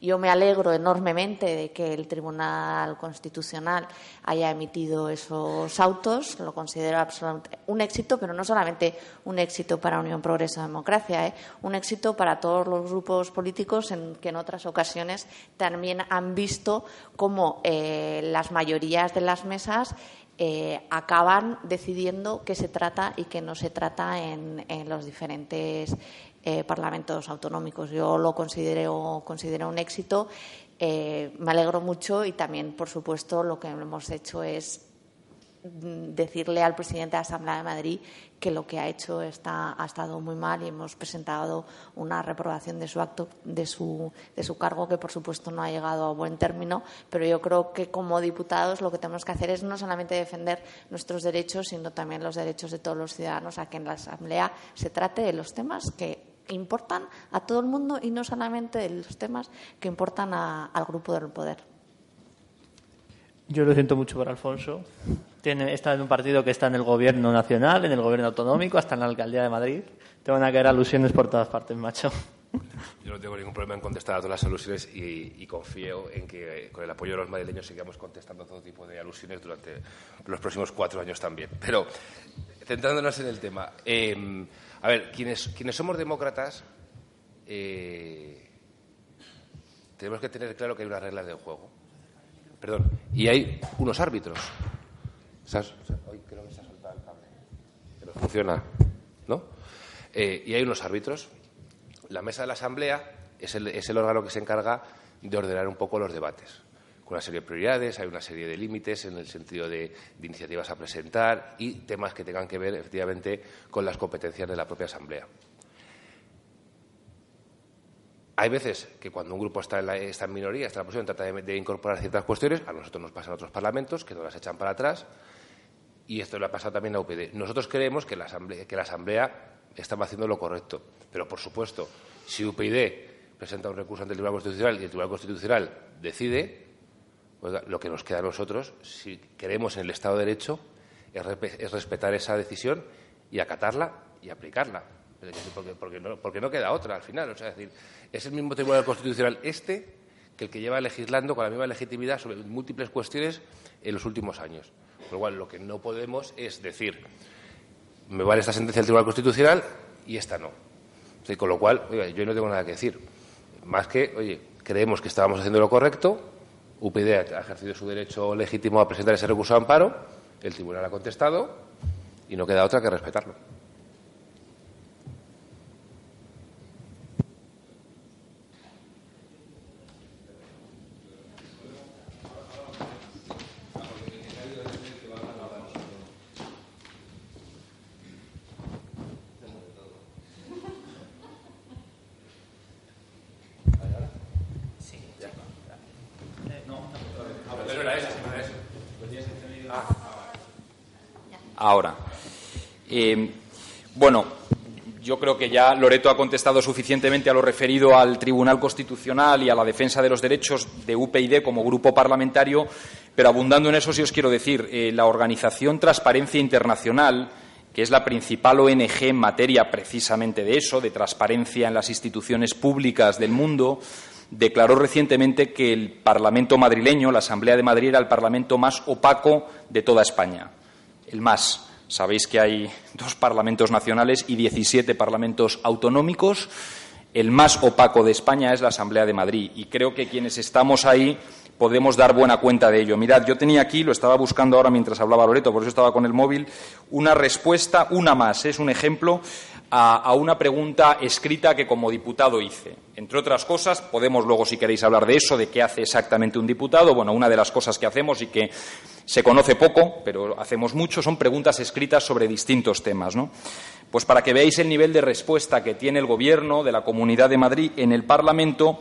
Yo me alegro enormemente de que el Tribunal Constitucional haya emitido esos autos, lo considero absolutamente un éxito, pero no solamente un éxito para Unión Progreso Democracia, ¿eh? un éxito para todos los grupos políticos en que en otras ocasiones también han visto cómo eh, las mayorías de las mesas eh, acaban decidiendo qué se trata y qué no se trata en, los diferentes eh, parlamentos autonómicos. Yo lo considero, considero un éxito. Eh, me alegro mucho y también, por supuesto, lo que hemos hecho es Mm, decirle al presidente de la Asamblea de Madrid que lo que ha hecho está, ha estado muy mal y hemos presentado una reprobación de su acto, de su, de su cargo, que por supuesto no ha llegado a buen término, pero yo creo que como diputados lo que tenemos que hacer es no solamente defender nuestros derechos, sino también los derechos de todos los ciudadanos a que en la Asamblea se trate de los temas que importan a todo el mundo y no solamente de los temas que importan al grupo del poder. Yo lo siento mucho por Alfonso. Tiene, está en un partido que está en el gobierno nacional, en el gobierno autonómico, hasta en la alcaldía de Madrid. Tengo una que caer alusiones por todas partes, macho. Yo no tengo ningún problema en contestar a todas las alusiones y, confío en que con el apoyo de los madrileños sigamos contestando todo tipo de alusiones durante los próximos cuatro años también. Pero, centrándonos en el tema, em, a ver, quienes, quienes somos demócratas eh, tenemos que tener claro que hay unas reglas del juego. Perdón, y hay unos árbitros creo que se ha soltado el cable. Pero funciona, ¿no? Eh, y hay unos árbitros. La mesa de la Asamblea es el, es el órgano que se encarga de ordenar un poco los debates con una serie de prioridades, hay una serie de límites en el sentido de, iniciativas a presentar y temas que tengan que ver efectivamente con las competencias de la propia Asamblea. Hay veces que cuando un grupo está en, la, minoría, está en la posición, trata de, incorporar ciertas cuestiones, a nosotros nos pasa en otros parlamentos que no las echan para atrás y esto le ha pasado también a UPD. Nosotros creemos que la Asamblea, que la Asamblea estaba haciendo lo correcto, pero por supuesto, si UPyD presenta un recurso ante el Tribunal Constitucional y el Tribunal Constitucional decide, lo que nos queda a nosotros, si queremos en el Estado de Derecho, es, respetar esa decisión y acatarla y aplicarla. Porque, no, porque, no, queda otra al final. O sea, es decir, es el mismo Tribunal Constitucional este que el que lleva legislando con la misma legitimidad sobre múltiples cuestiones en los últimos años. Por lo cual, lo que no podemos es decir, me vale esta sentencia del Tribunal Constitucional y esta no. con lo cual, yo no tengo nada que decir. Más que, oye, creemos que estábamos haciendo lo correcto, UPD ha ejercido su derecho legítimo a presentar ese recurso de amparo, el Tribunal ha contestado y no queda otra que respetarlo. ahora. Eh, bueno, yo creo que ya Loreto ha contestado suficientemente a lo referido al Tribunal Constitucional y a la defensa de los derechos de UPyD como grupo parlamentario, pero abundando en eso sí os quiero decir, eh, la organización Transparencia Internacional, que es la principal ONG en materia precisamente de eso, de transparencia en las instituciones públicas del mundo, declaró recientemente que el Parlamento madrileño, la Asamblea de Madrid, era el Parlamento más opaco de toda España el más. Sabéis que hay dos parlamentos nacionales y 17 parlamentos autonómicos. El más opaco de España es la Asamblea de Madrid y creo que quienes estamos ahí podemos dar buena cuenta de ello. Mirad, yo tenía aquí, lo estaba buscando ahora mientras hablaba Loreto, por eso estaba con el móvil, una respuesta, una más, es un ejemplo a, una pregunta escrita que como diputado hice. Entre otras cosas, podemos luego, si queréis, hablar de eso, de qué hace exactamente un diputado. Bueno, una de las cosas que hacemos y que se conoce poco, pero hacemos mucho, son preguntas escritas sobre distintos temas. Pues para que veáis el nivel de respuesta que tiene el Gobierno de la Comunidad de Madrid en el Parlamento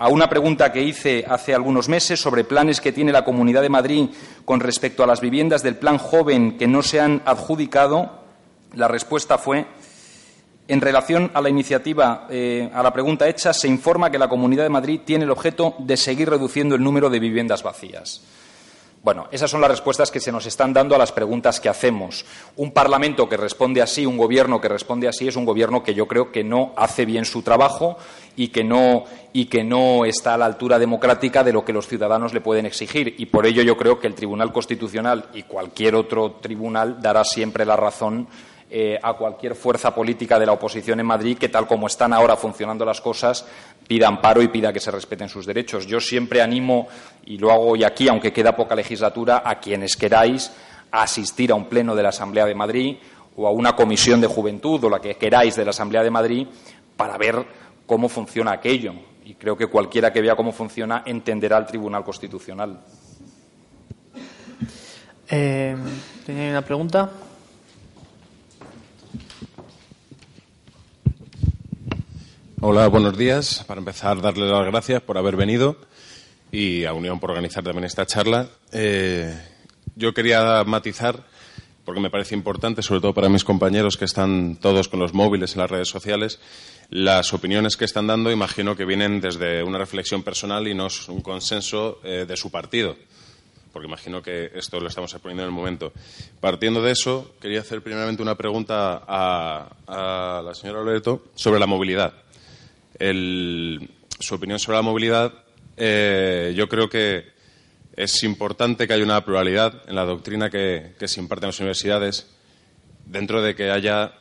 a una pregunta que hice hace algunos meses sobre planes que tiene la Comunidad de Madrid con respecto a las viviendas del Plan Joven que no se han adjudicado, la respuesta fue en relación a la iniciativa, eh, a la pregunta hecha, se informa que la Comunidad de Madrid tiene el objeto de seguir reduciendo el número de viviendas vacías. Bueno, esas son las respuestas que se nos están dando a las preguntas que hacemos. Un Parlamento que responde así, un Gobierno que responde así, es un Gobierno que yo creo que no hace bien su trabajo y que no, y que no está a la altura democrática de lo que los ciudadanos le pueden exigir. Y por ello yo creo que el Tribunal Constitucional y cualquier otro tribunal dará siempre la razón eh, a cualquier fuerza política de la oposición en Madrid que, tal como están ahora funcionando las cosas, pida amparo y pida que se respeten sus derechos. Yo siempre animo, y lo hago hoy aquí, aunque queda poca legislatura, a quienes queráis asistir a un pleno de la Asamblea de Madrid o a una comisión de juventud o la que queráis de la Asamblea de Madrid para ver cómo funciona aquello. Y creo que cualquiera que vea cómo funciona entenderá el Tribunal Constitucional. Eh, ¿Tenía una pregunta? Hola, buenos días. Para empezar, darle las gracias por haber venido y a Unión por organizar también esta charla. Eh, yo quería matizar, porque me parece importante, sobre todo para mis compañeros que están todos con los móviles en las redes sociales, las opiniones que están dando, imagino que vienen desde una reflexión personal y no es un consenso eh, de su partido porque imagino que esto lo estamos exponiendo en el momento. Partiendo de eso, quería hacer primeramente una pregunta a, a la señora Loreto sobre la movilidad su opinión sobre la movilidad, eh, yo creo que es importante que haya una pluralidad en la doctrina que, se imparte en las universidades, dentro de que haya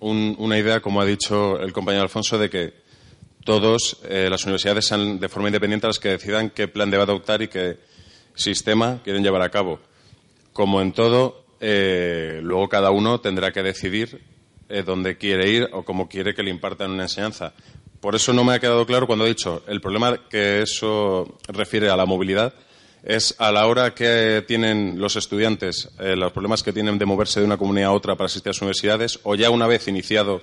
una idea, como ha dicho el compañero Alfonso, de que todos eh, las universidades sean de forma independiente las que decidan qué plan debe adoptar y qué sistema quieren llevar a cabo. Como en todo, eh, luego cada uno tendrá que decidir dónde quiere ir o cómo quiere que le impartan una enseñanza. Por eso no me ha quedado claro cuando he dicho el problema que eso refiere a la movilidad es a la hora que tienen los estudiantes, eh, los problemas que tienen de moverse de una comunidad a otra para asistir a sus universidades, o ya una vez iniciado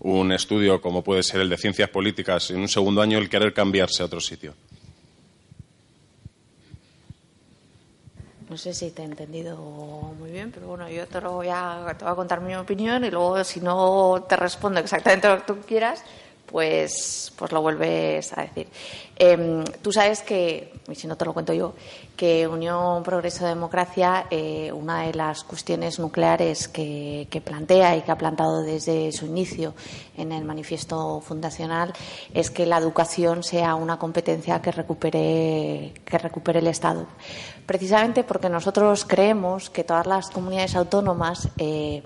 un estudio como puede ser el de ciencias políticas en un segundo año, el querer cambiarse a otro sitio. No sé si te he entendido muy bien, pero bueno, yo te, lo voy a, te voy a contar mi opinión y luego, si no te respondo exactamente lo que tú quieras, pues, pues lo vuelves a decir. Em, tú sabes que, y si no te lo cuento yo, que Unión Progreso Democracia, eh, una de las cuestiones nucleares que, plantea y que ha plantado desde su inicio en el manifiesto fundacional es que la educación sea una competencia que recupere, que recupere el Estado. Precisamente porque nosotros creemos que todas las comunidades autónomas eh,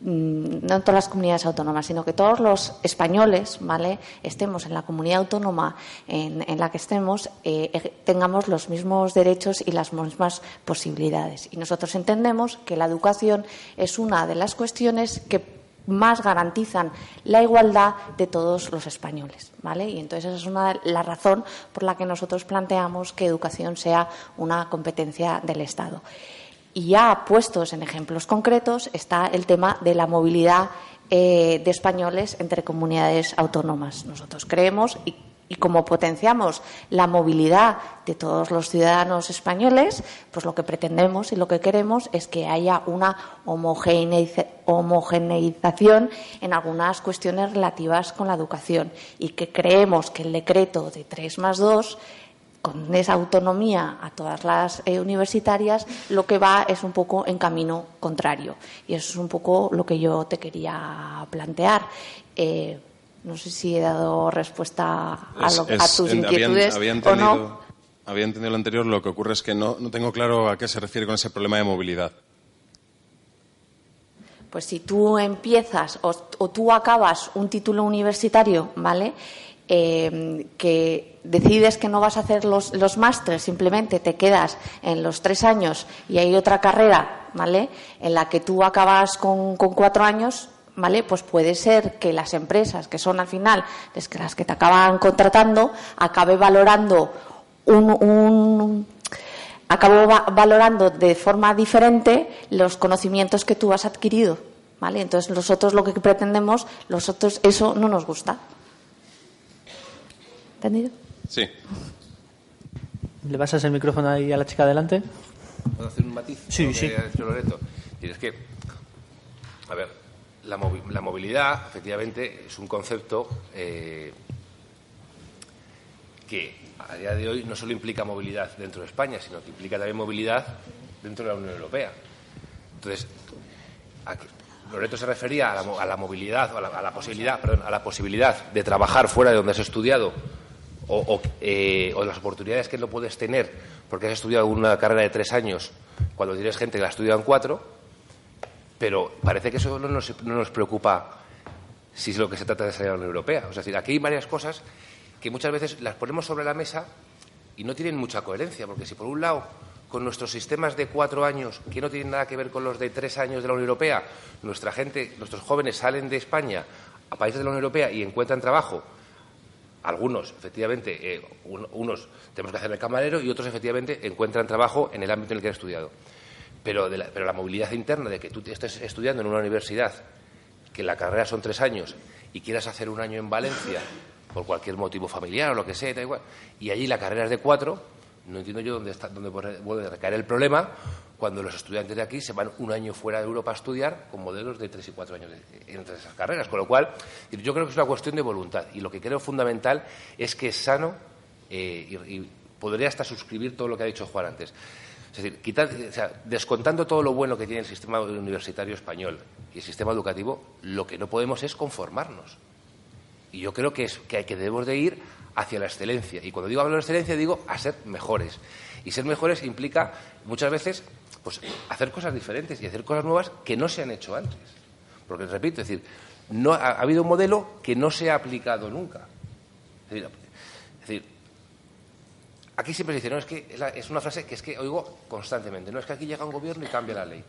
no en todas las comunidades autónomas, sino que todos los españoles, ¿vale? Estemos en la comunidad autónoma en, la que estemos, eh, eh, tengamos los mismos derechos y las mismas posibilidades. Y nosotros entendemos que la educación es una de las cuestiones que más garantizan la igualdad de todos los españoles, ¿vale? Y entonces esa es una la razón por la que nosotros planteamos que educación sea una competencia del Estado. Y ya puestos en ejemplos concretos está el tema de la movilidad eh, de españoles entre comunidades autónomas. Nosotros creemos y, como potenciamos la movilidad de todos los ciudadanos españoles, pues lo que pretendemos y lo que queremos es que haya una homogeneización en algunas cuestiones relativas con la educación y que creemos que el decreto de 3 más 2 con esa autonomía a todas las eh, universitarias, lo que va es un poco en camino contrario. Y eso es un poco lo que yo te quería plantear. Eh, no sé si he dado respuesta a, tus inquietudes o no. Había entendido lo anterior, lo que ocurre es que no, no tengo claro a qué se refiere con ese problema de movilidad. Pues si tú empiezas o, o tú acabas un título universitario, ¿vale? Eh, que decides que no vas a hacer los, los másteres, simplemente te quedas en los tres años y hay otra carrera, ¿vale? En la que tú acabas con, cuatro años, ¿vale? Pues puede ser que las empresas, que son al final las que te acaban contratando, acabe valorando un, valorando de forma diferente los conocimientos que tú has adquirido, ¿vale? Entonces nosotros lo que pretendemos, nosotros eso no nos gusta. ¿Entendido? Sí. ¿Le pasas el micrófono ahí a la chica adelante? ¿Puedo hacer un matiz? Sí, sí. Loreto? Y es que, a ver, la, movilidad, efectivamente, es un concepto eh, que a día de hoy no solo implica movilidad dentro de España, sino que implica también movilidad dentro de la Unión Europea. Entonces, Loreto se refería a la, movilidad, a la, a la, posibilidad, perdón, a la posibilidad de trabajar fuera de donde has estudiado eh, o, las oportunidades que no puedes tener porque has estudiado una carrera de tres años cuando tienes gente que la ha en cuatro, pero parece que eso no nos, preocupa si es lo que se trata de salir a la Unión Europea. O sea, aquí hay varias cosas que muchas veces las ponemos sobre la mesa y no tienen mucha coherencia, porque si por un lado con nuestros sistemas de cuatro años, que no tienen nada que ver con los de tres años de la Unión Europea, nuestra gente, nuestros jóvenes salen de España a países de la Unión Europea y encuentran trabajo algunos, efectivamente, eh, unos tenemos que hacer el camarero y otros, efectivamente, encuentran trabajo en el ámbito en el que han estudiado. Pero, la, pero la movilidad interna de que tú estés estudiando en una universidad, que la carrera son tres años, y quieras hacer un año en Valencia, por cualquier motivo familiar o lo que sea, y allí la carrera es de cuatro, no entiendo yo dónde, está, dónde puede recaer el problema cuando los estudiantes de aquí se van un año fuera de Europa a estudiar con modelos de tres y cuatro años entre esas carreras. Con lo cual, yo creo que es una cuestión de voluntad. Y lo que creo fundamental es que es sano eh, y, podría hasta suscribir todo lo que ha dicho Juan antes. Es decir, descontando todo lo bueno que tiene el sistema universitario español y el sistema educativo, lo que no podemos es conformarnos. Y yo creo que, es, que, hay, que debemos de ir hacia la excelencia. Y cuando digo hablar de excelencia, digo a ser mejores. Y ser mejores implica muchas veces pues, hacer cosas diferentes y hacer cosas nuevas que no se han hecho antes. Porque, repito, es decir, no, ha, habido un modelo que no se ha aplicado nunca. Es decir, aquí siempre se dice, no, es que es una frase que es que oigo constantemente, no es que aquí llega un gobierno y cambia la ley.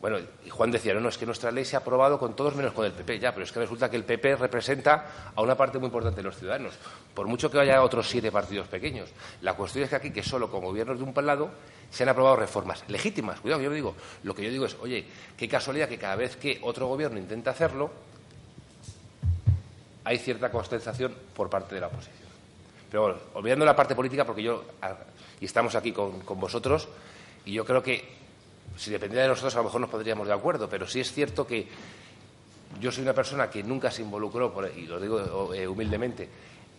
Bueno, y Juan decía, no, no, es que nuestra ley se ha aprobado con todos menos con el PP, ya, pero es que resulta que el PP representa a una parte muy importante de los ciudadanos, por mucho que haya otros siete partidos pequeños. La cuestión es que aquí, que solo con gobiernos de un lado, se han aprobado reformas legítimas. Cuidado, yo digo, lo que yo digo es, oye, qué casualidad que cada vez que otro gobierno intenta hacerlo, hay cierta constatación por parte de la oposición. Pero bueno, olvidando la parte política, porque yo y estamos aquí con, vosotros. Y yo creo que si dependiera de nosotros a lo mejor nos pondríamos de acuerdo, pero sí es cierto que yo soy una persona que nunca se involucró, y lo digo eh, humildemente,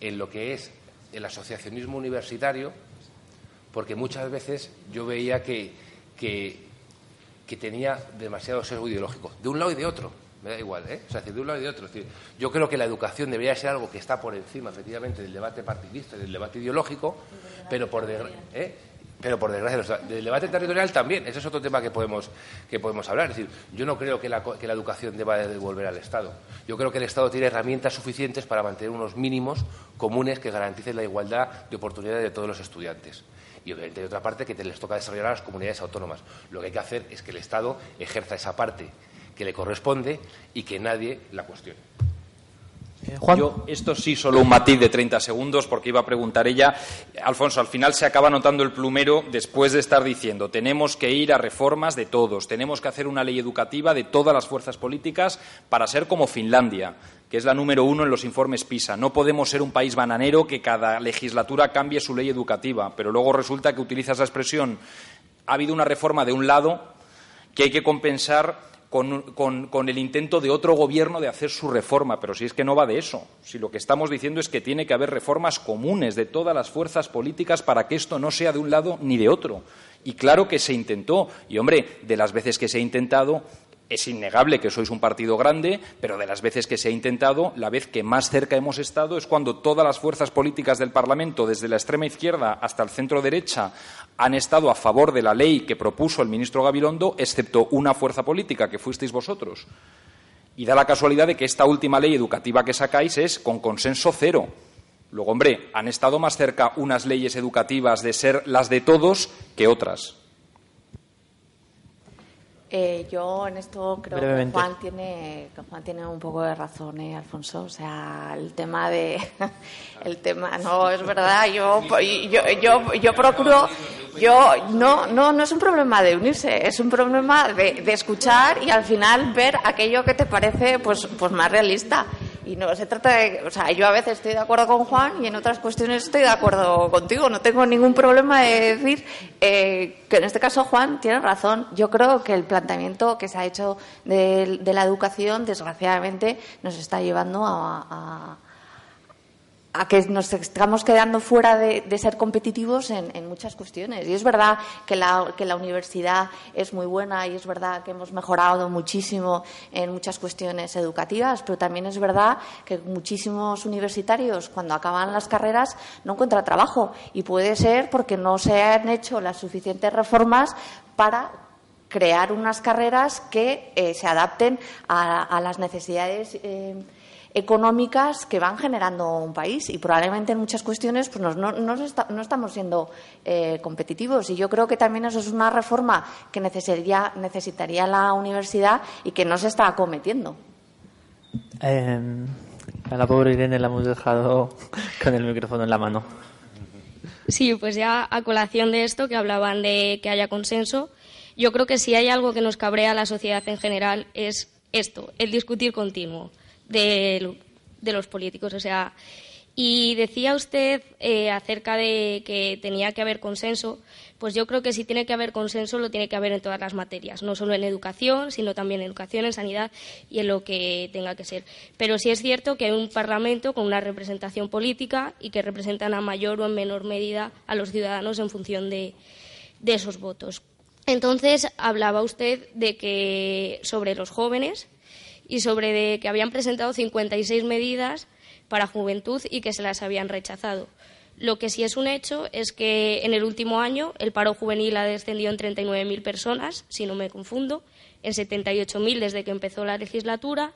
en lo que es el asociacionismo universitario, porque muchas veces yo veía que, que, tenía demasiado sesgo ideológico, de un lado y de otro. Me da igual, ¿eh? O sea, de un lado y de otro. yo creo que la educación debería ser algo que está por encima, efectivamente, del debate partidista, del debate ideológico, pero por, ¿eh? Pero por desgracia, del debate territorial también, ese es otro tema que podemos, que podemos hablar. Es decir, yo no creo que la, que la educación deba devolver al Estado. Yo creo que el Estado tiene herramientas suficientes para mantener unos mínimos comunes que garanticen la igualdad de oportunidades de todos los estudiantes. Y obviamente, de otra parte, que les toca desarrollar a las comunidades autónomas. Lo que hay que hacer es que el Estado ejerza esa parte que le corresponde y que nadie la cuestione. Eh, Yo, esto sí, solo un matiz de 30 segundos, porque iba a preguntar ella. Alfonso, al final se acaba notando el plumero después de estar diciendo tenemos que ir a reformas de todos, tenemos que hacer una ley educativa de todas las fuerzas políticas para ser como Finlandia, que es la número uno en los informes PISA. No podemos ser un país bananero que cada legislatura cambie su ley educativa, pero luego resulta que utilizas la expresión ha habido una reforma de un lado que hay que compensar con, el intento de otro gobierno de hacer su reforma. Pero si es que no va de eso. Si lo que estamos diciendo es que tiene que haber reformas comunes de todas las fuerzas políticas para que esto no sea de un lado ni de otro. Y claro que se intentó. Y, hombre, de las veces que se ha intentado, es innegable que sois un partido grande, pero de las veces que se ha intentado, la vez que más cerca hemos estado es cuando todas las fuerzas políticas del Parlamento, desde la extrema izquierda hasta el centro derecha, han estado a favor de la ley que propuso el ministro Gabilondo, excepto una fuerza política, que fuisteis vosotros. Y da la casualidad de que esta última ley educativa que sacáis es con consenso cero. Luego, hombre, han estado más cerca unas leyes educativas de ser las de todos que otras. Eh, yo en esto creo que Juan tiene Juan tiene un poco de razón, ¿eh, Alfonso. O sea, el tema de el tema no es verdad. Yo yo yo, yo procuro yo no no no es un problema de unirse, es un problema de, de escuchar y al final ver aquello que te parece pues pues más realista. Y no se trata de, o sea, yo a veces estoy de acuerdo con Juan y en otras cuestiones estoy de acuerdo contigo. No tengo ningún problema de decir eh, que en este caso Juan tiene razón. Yo creo que el planteamiento que se ha hecho de, la educación, desgraciadamente, nos está llevando a a que nos estamos quedando fuera de, ser competitivos en, muchas cuestiones. Y es verdad que la, que la universidad es muy buena y es verdad que hemos mejorado muchísimo en muchas cuestiones educativas, pero también es verdad que muchísimos universitarios, cuando acaban las carreras, no encuentran trabajo. Y puede ser porque no se han hecho las suficientes reformas para crear unas carreras que eh, se adapten a, las necesidades. Eh, económicas que van generando un país y probablemente en muchas cuestiones pues no, no, estamos siendo eh, competitivos y yo creo que también eso es una reforma que necesitaría, necesitaría la universidad y que no se está acometiendo. Em, a la pobre Irene la hemos dejado con el micrófono en la mano. Sí, pues ya a colación de esto que hablaban de que haya consenso, yo creo que si hay algo que nos cabrea a la sociedad en general es esto, el discutir continuo de, los políticos. O sea, y decía usted eh, acerca de que tenía que haber consenso. Pues yo creo que si tiene que haber consenso, lo tiene que haber en todas las materias, no solo en educación, sino también en educación, en sanidad y en lo que tenga que ser. Pero sí es cierto que hay un Parlamento con una representación política y que representan a mayor o en menor medida a los ciudadanos en función de, de esos votos. Entonces, hablaba usted de que sobre los jóvenes y sobre que habían presentado 56 medidas para juventud y que se las habían rechazado. Lo que sí es un hecho es que en el último año el paro juvenil ha descendido en 39.000 personas, si no me confundo, en 78.000 desde que empezó la legislatura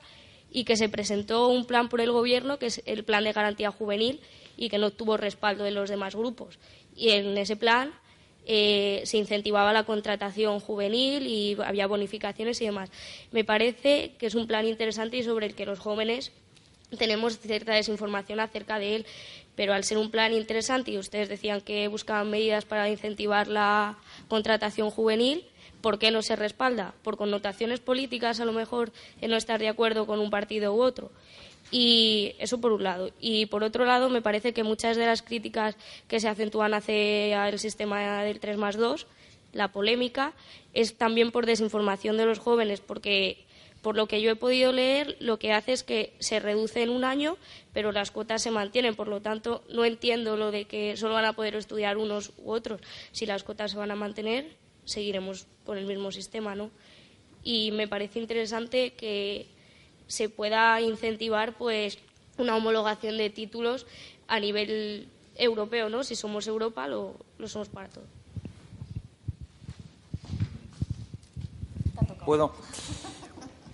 y que se presentó un plan por el Gobierno, que es el Plan de Garantía Juvenil, y que no tuvo respaldo de los demás grupos. Y en ese plan eh, se incentivaba la contratación juvenil y había bonificaciones y demás. Me parece que es un plan interesante y sobre el que los jóvenes tenemos cierta desinformación acerca de él, pero al ser un plan interesante y ustedes decían que buscaban medidas para incentivar la contratación juvenil, ¿Por qué no se respalda? Por connotaciones políticas, a lo mejor, en no estar de acuerdo con un partido u otro. Y eso por un lado. Y por otro lado, me parece que muchas de las críticas que se acentúan hacia el sistema del 3 más 2, la polémica, es también por desinformación de los jóvenes, porque por lo que yo he podido leer, lo que hace es que se reduce en un año, pero las cuotas se mantienen. Por lo tanto, no entiendo lo de que solo van a poder estudiar unos u otros. Si las cuotas se van a mantener, seguiremos con el mismo sistema, ¿no? Y me parece interesante que se pueda incentivar, pues, una homologación de títulos a nivel europeo, ¿no? Si somos Europa, lo, lo somos para todo. ¿Puedo?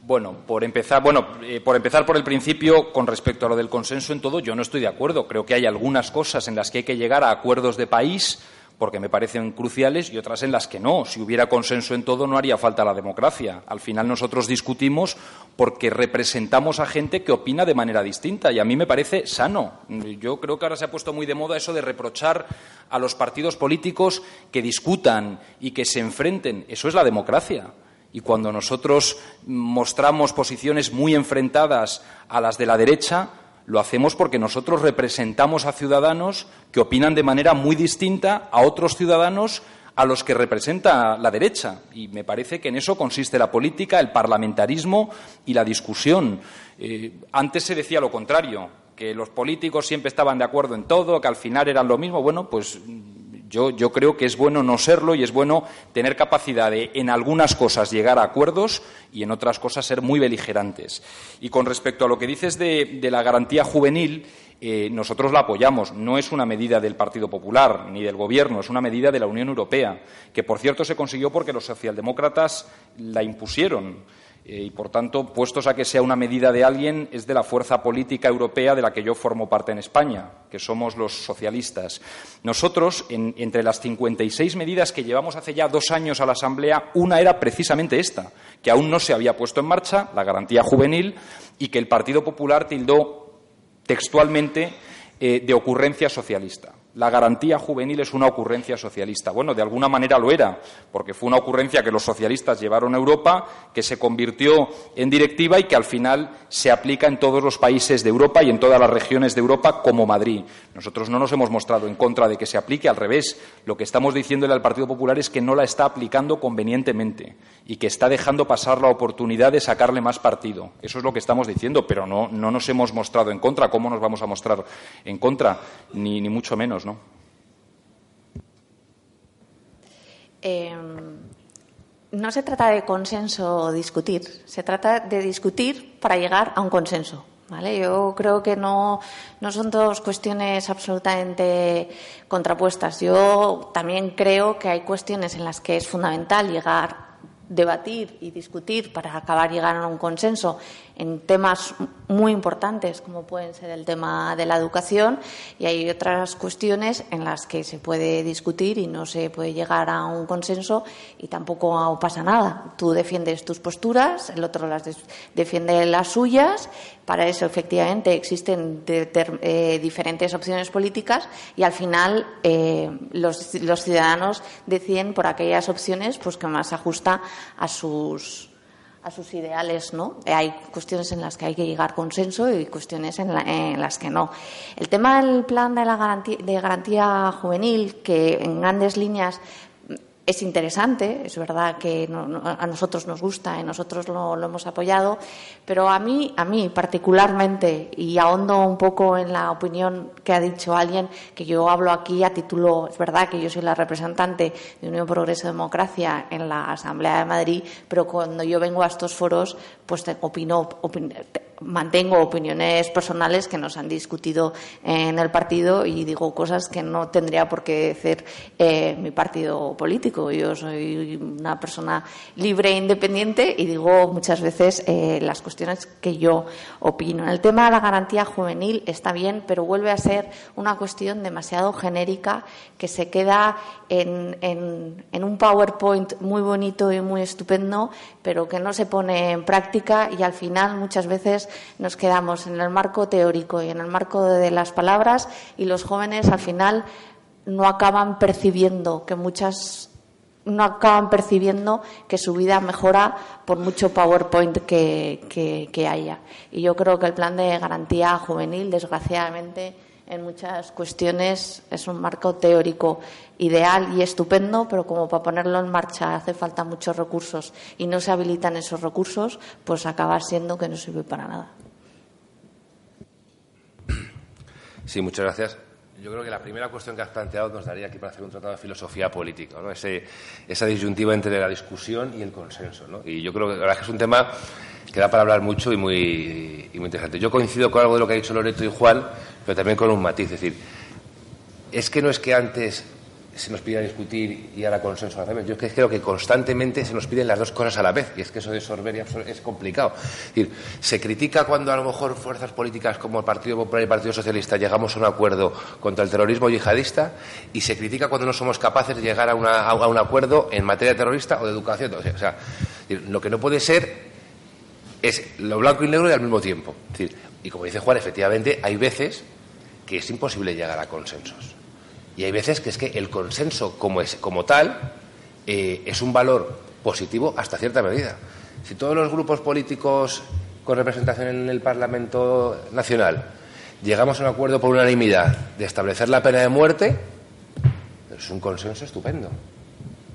Bueno, por empezar, bueno, eh, por empezar por el principio, con respecto a lo del consenso en todo, yo no estoy de acuerdo. Creo que hay algunas cosas en las que hay que llegar a acuerdos de país porque me parecen cruciales y otras en las que no. Si hubiera consenso en todo no haría falta la democracia. Al final nosotros discutimos porque representamos a gente que opina de manera distinta y a mí me parece sano. Yo creo que ahora se ha puesto muy de moda eso de reprochar a los partidos políticos que discutan y que se enfrenten. Eso es la democracia. Y cuando nosotros mostramos posiciones muy enfrentadas a las de la derecha, lo hacemos porque nosotros representamos a ciudadanos que opinan de manera muy distinta a otros ciudadanos a los que representa la derecha. Y me parece que en eso consiste la política, el parlamentarismo y la discusión. Eh, antes se decía lo contrario, que los políticos siempre estaban de acuerdo en todo, que al final eran lo mismo. Bueno, pues yo, creo que es bueno no serlo y es bueno tener capacidad de, en algunas cosas, llegar a acuerdos y en otras cosas ser muy beligerantes. Y con respecto a lo que dices de, la garantía juvenil, eh, nosotros la apoyamos. No es una medida del Partido Popular ni del Gobierno, es una medida de la Unión Europea, que, por cierto, se consiguió porque los socialdemócratas la impusieron. Eh, y, por tanto, puestos a que sea una medida de alguien, es de la fuerza política europea de la que yo formo parte en España, que somos los socialistas. Nosotros, entre las 56 medidas que llevamos hace ya dos años a la Asamblea, una era precisamente esta, que aún no se había puesto en marcha, la garantía juvenil, y que el Partido Popular tildó textualmente eh, de ocurrencia socialista la garantía juvenil es una ocurrencia socialista. Bueno, de alguna manera lo era, porque fue una ocurrencia que los socialistas llevaron a Europa, que se convirtió en directiva y que al final se aplica en todos los países de Europa y en todas las regiones de Europa como Madrid. Nosotros no nos hemos mostrado en contra de que se aplique, al revés. Lo que estamos diciéndole al Partido Popular es que no la está aplicando convenientemente y que está dejando pasar la oportunidad de sacarle más partido. Eso es lo que estamos diciendo, pero no, no nos hemos mostrado en contra. ¿Cómo nos vamos a mostrar en contra? Ni, ni mucho menos, ¿no? Em, no se trata de consenso o discutir, se trata de discutir para llegar a un consenso. ¿vale? Yo creo que no, no son dos cuestiones absolutamente contrapuestas. Yo también creo que hay cuestiones en las que es fundamental llegar debatir y discutir para acabar llegando a un consenso en temas muy importantes como pueden ser el tema de la educación y hay otras cuestiones en las que se puede discutir y no se puede llegar a un consenso y tampoco pasa nada. Tú defiendes tus posturas, el otro las defiende las suyas. Para eso, efectivamente, existen eh, diferentes opciones políticas y al final eh, los, los ciudadanos deciden por aquellas opciones pues, que más ajusta a sus a sus ideales, ¿no? Hay cuestiones en las que hay que llegar a consenso y cuestiones en, las que no. El tema del plan de la de garantía juvenil, que en grandes líneas es interesante, es verdad que a nosotros nos gusta y nosotros lo, hemos apoyado, pero a mí, a mí particularmente, y ahondo un poco en la opinión que ha dicho alguien, que yo hablo aquí a título, es verdad que yo soy la representante de Unión Progreso Democracia en la Asamblea de Madrid, pero cuando yo vengo a estos foros, pues opino, mantengo opiniones personales que nos han discutido en el partido y digo cosas que no tendría por qué decir eh, mi partido político. Yo soy una persona libre e independiente y digo muchas veces eh, las cuestiones que yo opino. El tema de la garantía juvenil está bien, pero vuelve a ser una cuestión demasiado genérica que se queda en un PowerPoint muy bonito y muy estupendo, pero que no se pone en práctica y al final muchas veces nos quedamos en el marco teórico y en el marco de las palabras y los jóvenes al final no acaban percibiendo que muchas no acaban percibiendo que su vida mejora por mucho PowerPoint que, que, haya. Y yo creo que el plan de garantía juvenil, desgraciadamente, en muchas cuestiones es un marco teórico ideal y estupendo, pero como para ponerlo en marcha hace falta muchos recursos y no se habilitan esos recursos, pues acaba siendo que no sirve para nada. Sí, muchas gracias. Yo creo que la primera cuestión que has planteado nos daría aquí para hacer un tratado de filosofía política, ¿no? esa disyuntiva entre la discusión y el consenso. ¿no? Y yo creo que, la verdad que es un tema que da para hablar mucho y muy, y muy interesante. Yo coincido con algo de lo que ha dicho Loreto y Juan, pero también con un matiz. Es decir, es que no es que antes se nos pida discutir y ahora consenso a la. Yo creo que constantemente se nos piden las dos cosas a la vez y es que eso de sorber es complicado. Es decir, se critica cuando a lo mejor fuerzas políticas como el Partido Popular y el Partido Socialista llegamos a un acuerdo contra el terrorismo yihadista y se critica cuando no somos capaces de llegar a, un acuerdo en materia terrorista o de educación. O sea, lo que no puede ser es lo blanco y negro y al mismo tiempo. y como dice Juan, efectivamente hay veces que es imposible llegar a consensos. Y hay veces que es que el consenso como, es, como tal eh, es un valor positivo hasta cierta medida. Si todos los grupos políticos con representación en el Parlamento Nacional llegamos a un acuerdo por unanimidad de establecer la pena de muerte, es un consenso estupendo.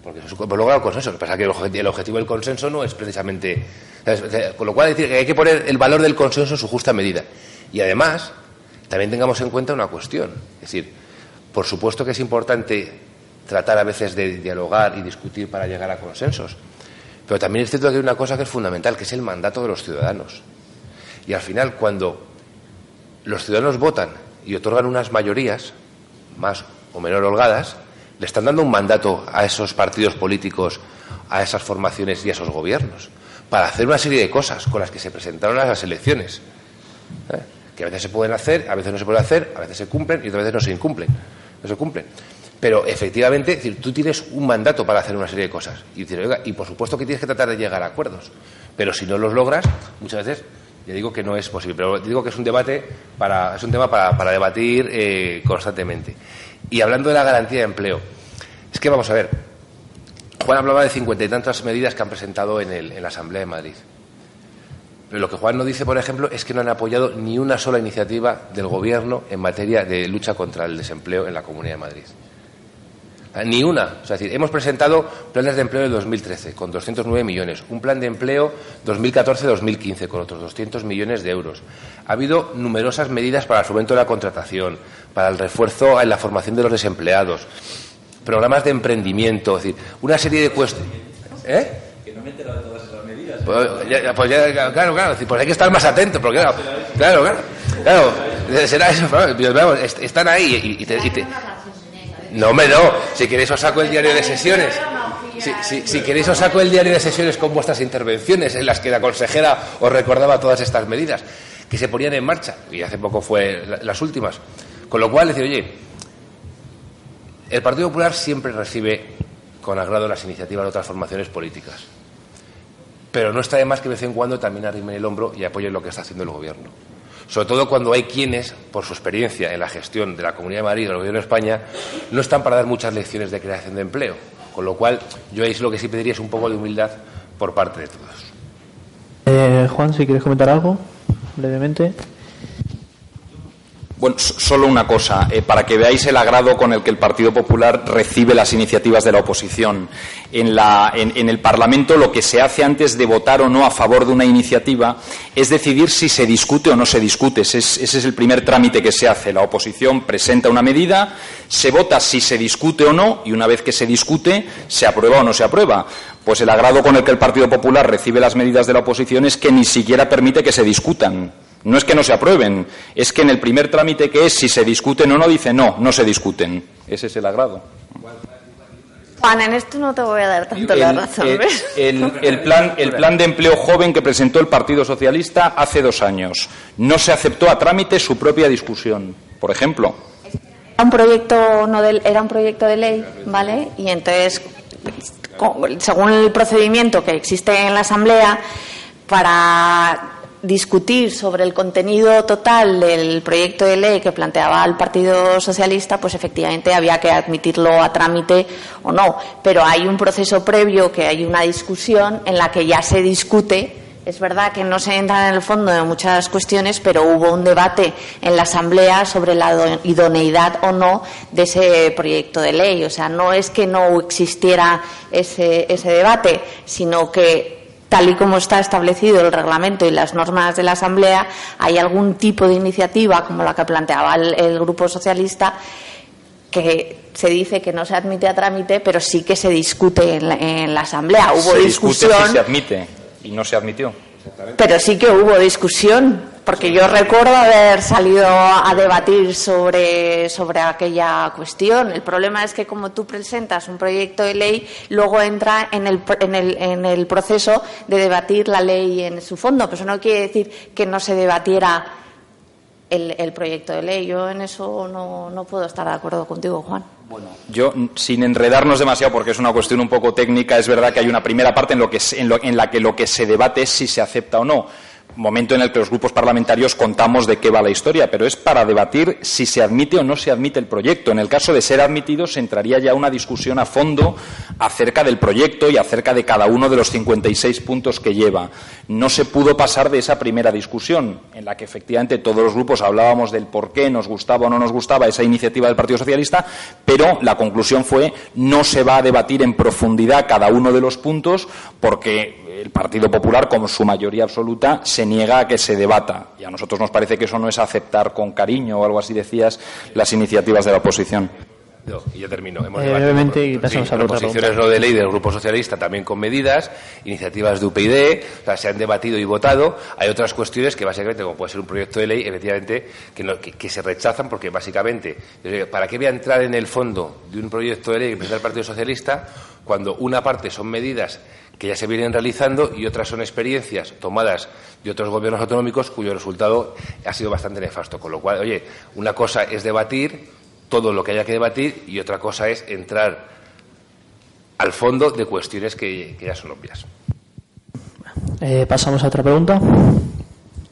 Porque un lograr el consenso. Lo que pasa es que el objetivo del consenso no es precisamente. Con lo cual, decir que hay que poner el valor del consenso en su justa medida. Y además, también tengamos en cuenta una cuestión. Es decir, por supuesto que es importante tratar a veces de dialogar y discutir para llegar a consensos, pero también es cierto que hay una cosa que es fundamental, que es el mandato de los ciudadanos. Y al final, cuando los ciudadanos votan y otorgan unas mayorías, más o menor holgadas, le están dando un mandato a esos partidos políticos, a esas formaciones y a esos gobiernos, para hacer una serie de cosas con las que se presentaron a las elecciones. ¿eh? Que a veces se pueden hacer, a veces no se pueden hacer, a veces se cumplen y otras veces no se incumplen no se cumplen. Pero efectivamente, decir, tú tienes un mandato para hacer una serie de cosas. Y, por supuesto que tienes que tratar de llegar a acuerdos. Pero si no los logras, muchas veces ya digo que no es posible. Pero digo que es un debate para, es un tema para, debatir eh, constantemente. Y hablando de la garantía de empleo, es que vamos a ver. Juan hablaba de cincuenta y tantas medidas que han presentado en, en la Asamblea de Madrid. Pero lo que Juan no dice, por ejemplo, es que no han apoyado ni una sola iniciativa del Gobierno en materia de lucha contra el desempleo en la Comunidad de Madrid. Ah, ni una. es decir, hemos presentado planes de empleo del 2013 con 209 millones, un plan de empleo 2014-2015 con otros 200 millones de euros. Ha habido numerosas medidas para el fomento de la contratación, para el refuerzo en la formación de los desempleados, programas de emprendimiento, es decir, una serie de cuestiones. ¿Eh? Me pues, pues claro, claro, pues hay que estar más atento, porque claro, claro, claro, claro será eso, están ahí y, te, No, hombre, no, si queréis os saco el diario de sesiones. Si, si, queréis os saco el diario de sesiones con vuestras intervenciones en las que la consejera os recordaba todas estas medidas que se ponían en marcha, y hace poco fue las últimas. Con lo cual, decir, oye, el Partido Popular siempre recibe con agrado las iniciativas de otras formaciones políticas pero no está de más que de vez en cuando también arrimen el hombro y apoyen lo que está haciendo el Gobierno. Sobre todo cuando hay quienes, por su experiencia en la gestión de la Comunidad de Madrid y del Gobierno de España, no están para dar muchas lecciones de creación de empleo. Con lo cual, yo ahí lo que sí pediría es un poco de humildad por parte de todos. Eh, Juan, si quieres comentar algo brevemente. Bueno, solo una cosa, eh, para que veáis el agrado con el que el Partido Popular recibe las iniciativas de la oposición. En, el Parlamento lo que se hace antes de votar o no a favor de una iniciativa es decidir si se discute o no se discute. Ese es, ese es el primer trámite que se hace. La oposición presenta una medida, se vota si se discute o no y una vez que se discute, se aprueba o no se aprueba. Pues el agrado con el que el Partido Popular recibe las medidas de la oposición es que ni siquiera permite que se discutan. No es que no se aprueben, es que en el primer trámite que es si se discuten o no, dice no, no se discuten. Ese es el agrado. Juan, en esto no te voy a dar tanto la razón. El, plan, el plan de empleo joven que presentó el Partido Socialista hace dos años. No se aceptó a trámite su propia discusión, por ejemplo. Era un proyecto, no era un proyecto de ley, ¿vale? Y entonces, según el procedimiento que existe en la Asamblea, para discutir sobre el contenido total del proyecto de ley que planteaba el Partido Socialista, pues efectivamente había que admitirlo a trámite o no. Pero hay un proceso previo, que hay una discusión en la que ya se discute. Es verdad que no se entra en el fondo de muchas cuestiones, pero hubo un debate en la Asamblea sobre la idoneidad o no de ese proyecto de ley. O sea, no es que no existiera ese, ese debate, sino que tal y como está establecido el reglamento y las normas de la Asamblea, hay algún tipo de iniciativa, como la que planteaba el, Grupo Socialista, que se dice que no se admite a trámite, pero sí que se discute en la, Asamblea. Hubo se discusión. Discute si se admite y no se admitió. Pero sí que hubo discusión, porque yo recuerdo haber salido a debatir sobre, sobre aquella cuestión. El problema es que como tú presentas un proyecto de ley, luego entra en el, en el, en el proceso de debatir la ley en su fondo. Pero eso no quiere decir que no se debatiera el, el proyecto de ley. Yo en eso no, no puedo estar de acuerdo contigo, Juan. Bueno, yo, sin enredarnos demasiado, porque es una cuestión un poco técnica, es verdad que hay una primera parte en, lo que, en, en la que lo que se debate es si se acepta o no momento en el que los grupos parlamentarios contamos de qué va la historia, pero es para debatir si se admite o no se admite el proyecto. En el caso de ser admitido, se entraría ya una discusión a fondo acerca del proyecto y acerca de cada uno de los 56 puntos que lleva. No se pudo pasar de esa primera discusión, en la que efectivamente todos los grupos hablábamos del por qué nos gustaba o no nos gustaba esa iniciativa del Partido Socialista, pero la conclusión fue no se va a debatir en profundidad cada uno de los puntos porque el Partido Popular, como su mayoría absoluta, se niega a que se debata. Y a nosotros nos parece que eso no es aceptar con cariño o algo así decías las iniciativas de la oposición. y ya termino. Hemos eh, y pasamos a proposiciones no de ley del Grupo Socialista también con medidas, iniciativas de UPyD, o sea, se han debatido y votado. Hay otras cuestiones que básicamente, como puede ser un proyecto de ley, efectivamente, que, que, se rechazan porque básicamente, ¿para qué voy a entrar en el fondo de un proyecto de ley que presenta el Partido Socialista cuando una parte son medidas que ya se vienen realizando y otras son experiencias tomadas de otros gobiernos autonómicos cuyo resultado ha sido bastante nefasto. Con lo cual, oye, una cosa es debatir todo lo que haya que debatir y otra cosa es entrar al fondo de cuestiones que, ya son obvias. Eh, pasamos a otra pregunta.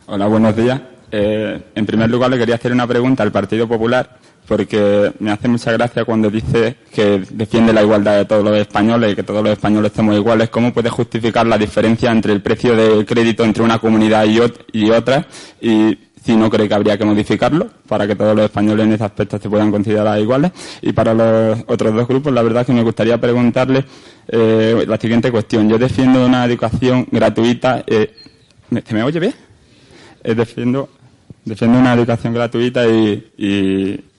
Hola, buenos días. Eh, en primer lugar, le quería hacer una pregunta al Partido Popular porque me hace mucha gracia cuando dice que defiende la igualdad de todos los españoles y que todos los españoles somos iguales. ¿Cómo puede justificar la diferencia entre el precio de crédito entre una comunidad y, otra? Y si no cree que habría que modificarlo para que todos los españoles en ese aspecto se puedan considerar iguales. Y para los otros dos grupos, la verdad es que me gustaría preguntarle eh, la siguiente cuestión. Yo defiendo una educación gratuita. Eh, ¿Se me oye bien? Eh, defiendo, defiendo una educación gratuita y y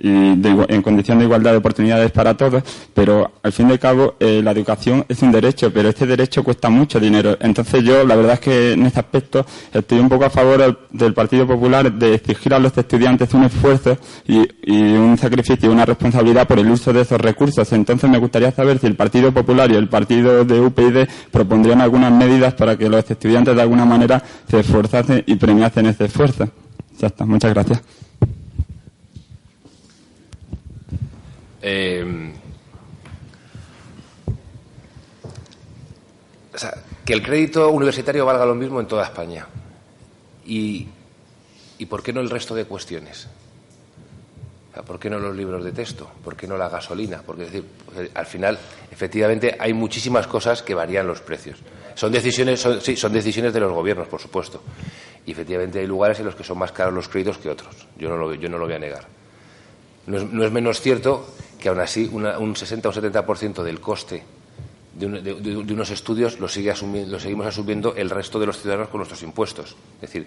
en condición de igualdad de oportunidades para todos, pero al fin y al cabo eh, la educación es un derecho, pero este derecho cuesta mucho dinero. Entonces yo la verdad es que en este aspecto estoy un poco a favor del Partido Popular de exigir a los estudiantes un esfuerzo y, un sacrificio y una responsabilidad por el uso de esos recursos. Entonces me gustaría saber si el Partido Popular y el partido de UPyD propondrían algunas medidas para que los estudiantes de alguna manera se esforzasen y premiasen ese esfuerzo. Ya está, muchas gracias. Eh, que el crédito universitario valga lo mismo en toda España. Y, ¿Y por qué no el resto de cuestiones? ¿Por qué no los libros de texto? ¿Por qué no la gasolina? Porque, decir, al final, efectivamente, hay muchísimas cosas que varían los precios. Son decisiones, sí, son decisiones de los gobiernos, por supuesto. Y efectivamente hay lugares en los que son más caros los créditos que otros. Yo no lo, yo no lo voy a negar. no es menos cierto aún así un 60 o 70% del coste de, unos estudios lo, sigue lo seguimos asumiendo el resto de los ciudadanos con nuestros impuestos. Es decir,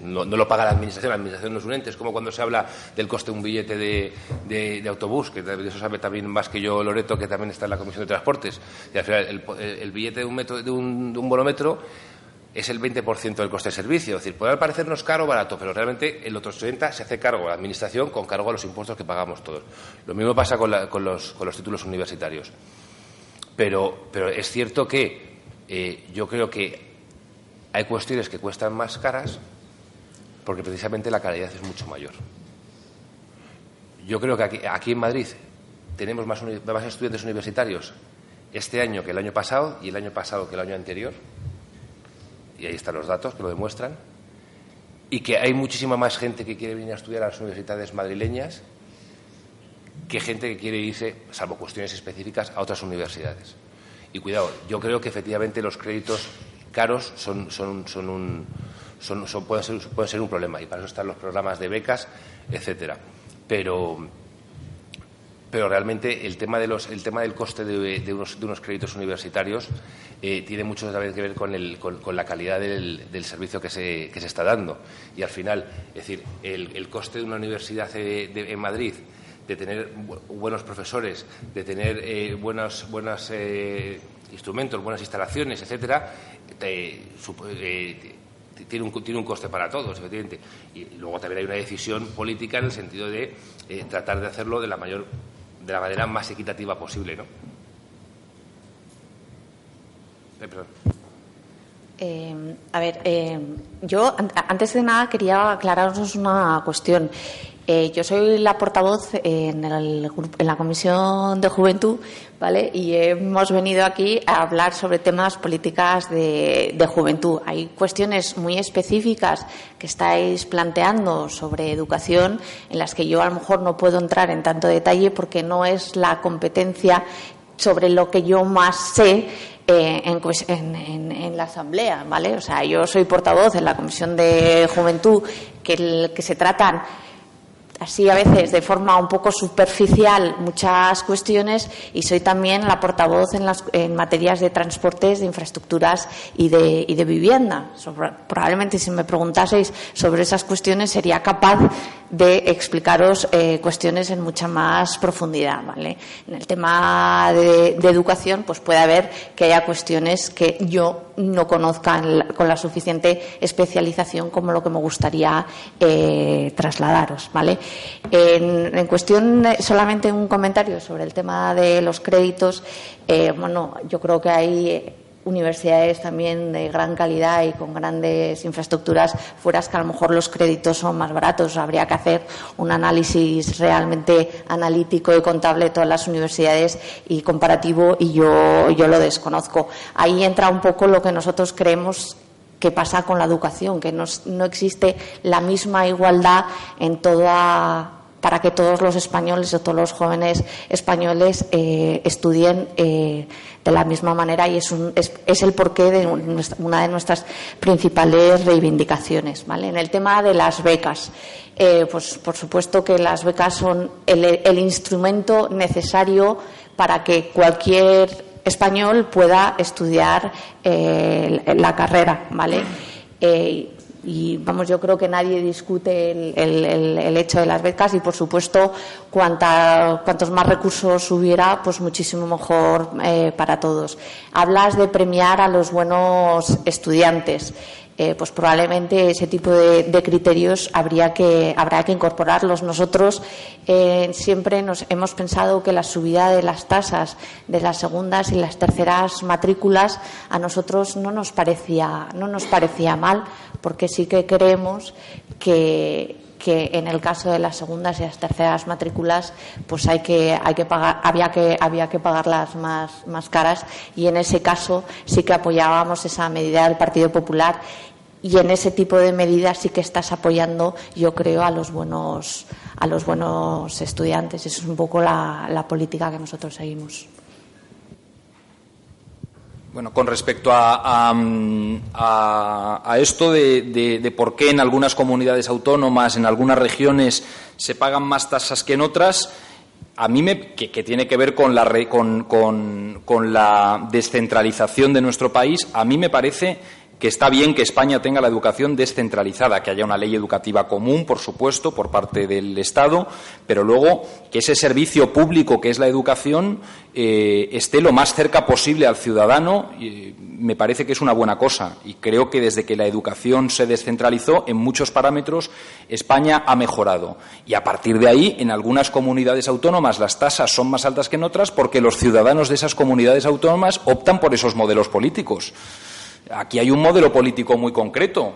no, lo paga la Administración, la Administración no es un ente. Es como cuando se habla del coste de un billete de, autobús, que de eso sabe también más que yo Loreto, que también está en la Comisión de Transportes. Y al final, el, billete de un, metro, de un, de un es el 20% del coste de servicio. Es decir, puede parecernos caro o barato, pero realmente el otro 60% se hace cargo a la Administración con cargo a los impuestos que pagamos todos. Lo mismo pasa con, los, títulos universitarios. Pero, es cierto que eh, yo creo que hay cuestiones que cuestan más caras porque precisamente la calidad es mucho mayor. Yo creo que aquí, aquí en Madrid tenemos más, más estudiantes universitarios este año que el año pasado y el año pasado que el año anterior y ahí están los datos que lo demuestran, y que hay muchísima más gente que quiere venir a estudiar a las universidades madrileñas que gente que quiere irse, salvo cuestiones específicas, a otras universidades. Y cuidado, yo creo que efectivamente los créditos caros son, son, son un, son, pueden, ser, pueden ser un problema y para eso están los programas de becas, etcétera. Pero, pero realmente el tema, de los, el tema del coste de, unos, de unos, créditos universitarios eh, tiene mucho que ver con, el, con, la calidad del, servicio que se, que se, está dando. Y al final, es decir, el, coste de una universidad en Madrid de tener buenos profesores, de tener eh, buenos, eh, instrumentos, buenas instalaciones, etcétera, eh, tiene, un, tiene un coste para todos, efectivamente. Y luego también hay una decisión política en el sentido de tratar de hacerlo de la mayor, de la manera más equitativa posible, ¿no? a ver, yo antes de nada quería aclararos una cuestión. Eh, yo soy la portavoz en, la Comisión de Juventud, ¿vale? Y hemos venido aquí a hablar sobre temas políticas de, juventud. Hay cuestiones muy específicas que estáis planteando sobre educación en las que yo a lo mejor no puedo entrar en tanto detalle porque no es la competencia sobre lo que yo más sé eh, en, en, la Asamblea, ¿vale? O sea, yo soy portavoz en la Comisión de Juventud que, que se tratan así a veces de forma un poco superficial muchas cuestiones y soy también la portavoz en, las, en materias de transportes, de infraestructuras y de, y de vivienda. probablemente si me preguntaseis sobre esas cuestiones sería capaz de explicaros eh, cuestiones en mucha más profundidad. ¿vale? En el tema de, educación, pues puede haber que haya cuestiones que yo no conozca con la suficiente especialización como lo que me gustaría eh, trasladaros. ¿vale? En, en, cuestión, solamente un comentario sobre el tema de los créditos. Eh, bueno, yo creo que hay universidades también de gran calidad y con grandes infraestructuras fuera que a lo mejor los créditos son más baratos. Habría que hacer un análisis realmente analítico y contable de todas las universidades y comparativo y yo, yo lo desconozco. Ahí entra un poco lo que nosotros creemos que pasa con la educación, que no, no existe la misma igualdad en toda para que todos los españoles o todos los jóvenes españoles eh, estudien eh, de la misma manera y es, es, el porqué de una de nuestras principales reivindicaciones. ¿vale? En el tema de las becas, eh, pues por supuesto que las becas son el, instrumento necesario para que cualquier español pueda estudiar la carrera, ¿vale? Y vamos, yo creo que nadie discute el, hecho de las becas y, por supuesto, cuantos más recursos hubiera, pues muchísimo mejor eh, para todos. Hablas de premiar a los buenos estudiantes. Eh, pues probablemente ese tipo de, criterios habría que, habrá que incorporarlos. Nosotros eh, siempre nos hemos pensado que la subida de las tasas de las segundas y las terceras matrículas a nosotros no nos parecía, no nos parecía mal, porque sí que creemos que, en el caso de las segundas y las terceras matrículas pues hay que hay que pagar había que había que pagarlas más más caras. Y en ese caso sí que apoyábamos esa medida del Partido Popular. Y en ese tipo de medidas sí que estás apoyando yo creo a los buenos a los buenos estudiantes. Esa es un poco la política que nosotros seguimos bueno, con respecto a, esto de, por qué en algunas comunidades autónomas, en algunas regiones, se pagan más tasas que en otras, a mí me, que, tiene que ver con la, con la descentralización de nuestro país, a mí me parece que está bien que España tenga la educación descentralizada, que haya una ley educativa común, por supuesto, por parte del Estado, pero luego que ese servicio público que es la educación eh, esté lo más cerca posible al ciudadano, me parece que es una buena cosa. Y creo que desde que la educación se descentralizó, en muchos parámetros, España ha mejorado. Y a partir de ahí, en algunas comunidades autónomas las tasas son más altas que en otras porque los ciudadanos de esas comunidades autónomas optan por esos modelos políticos. Aquí hay un modelo político muy concreto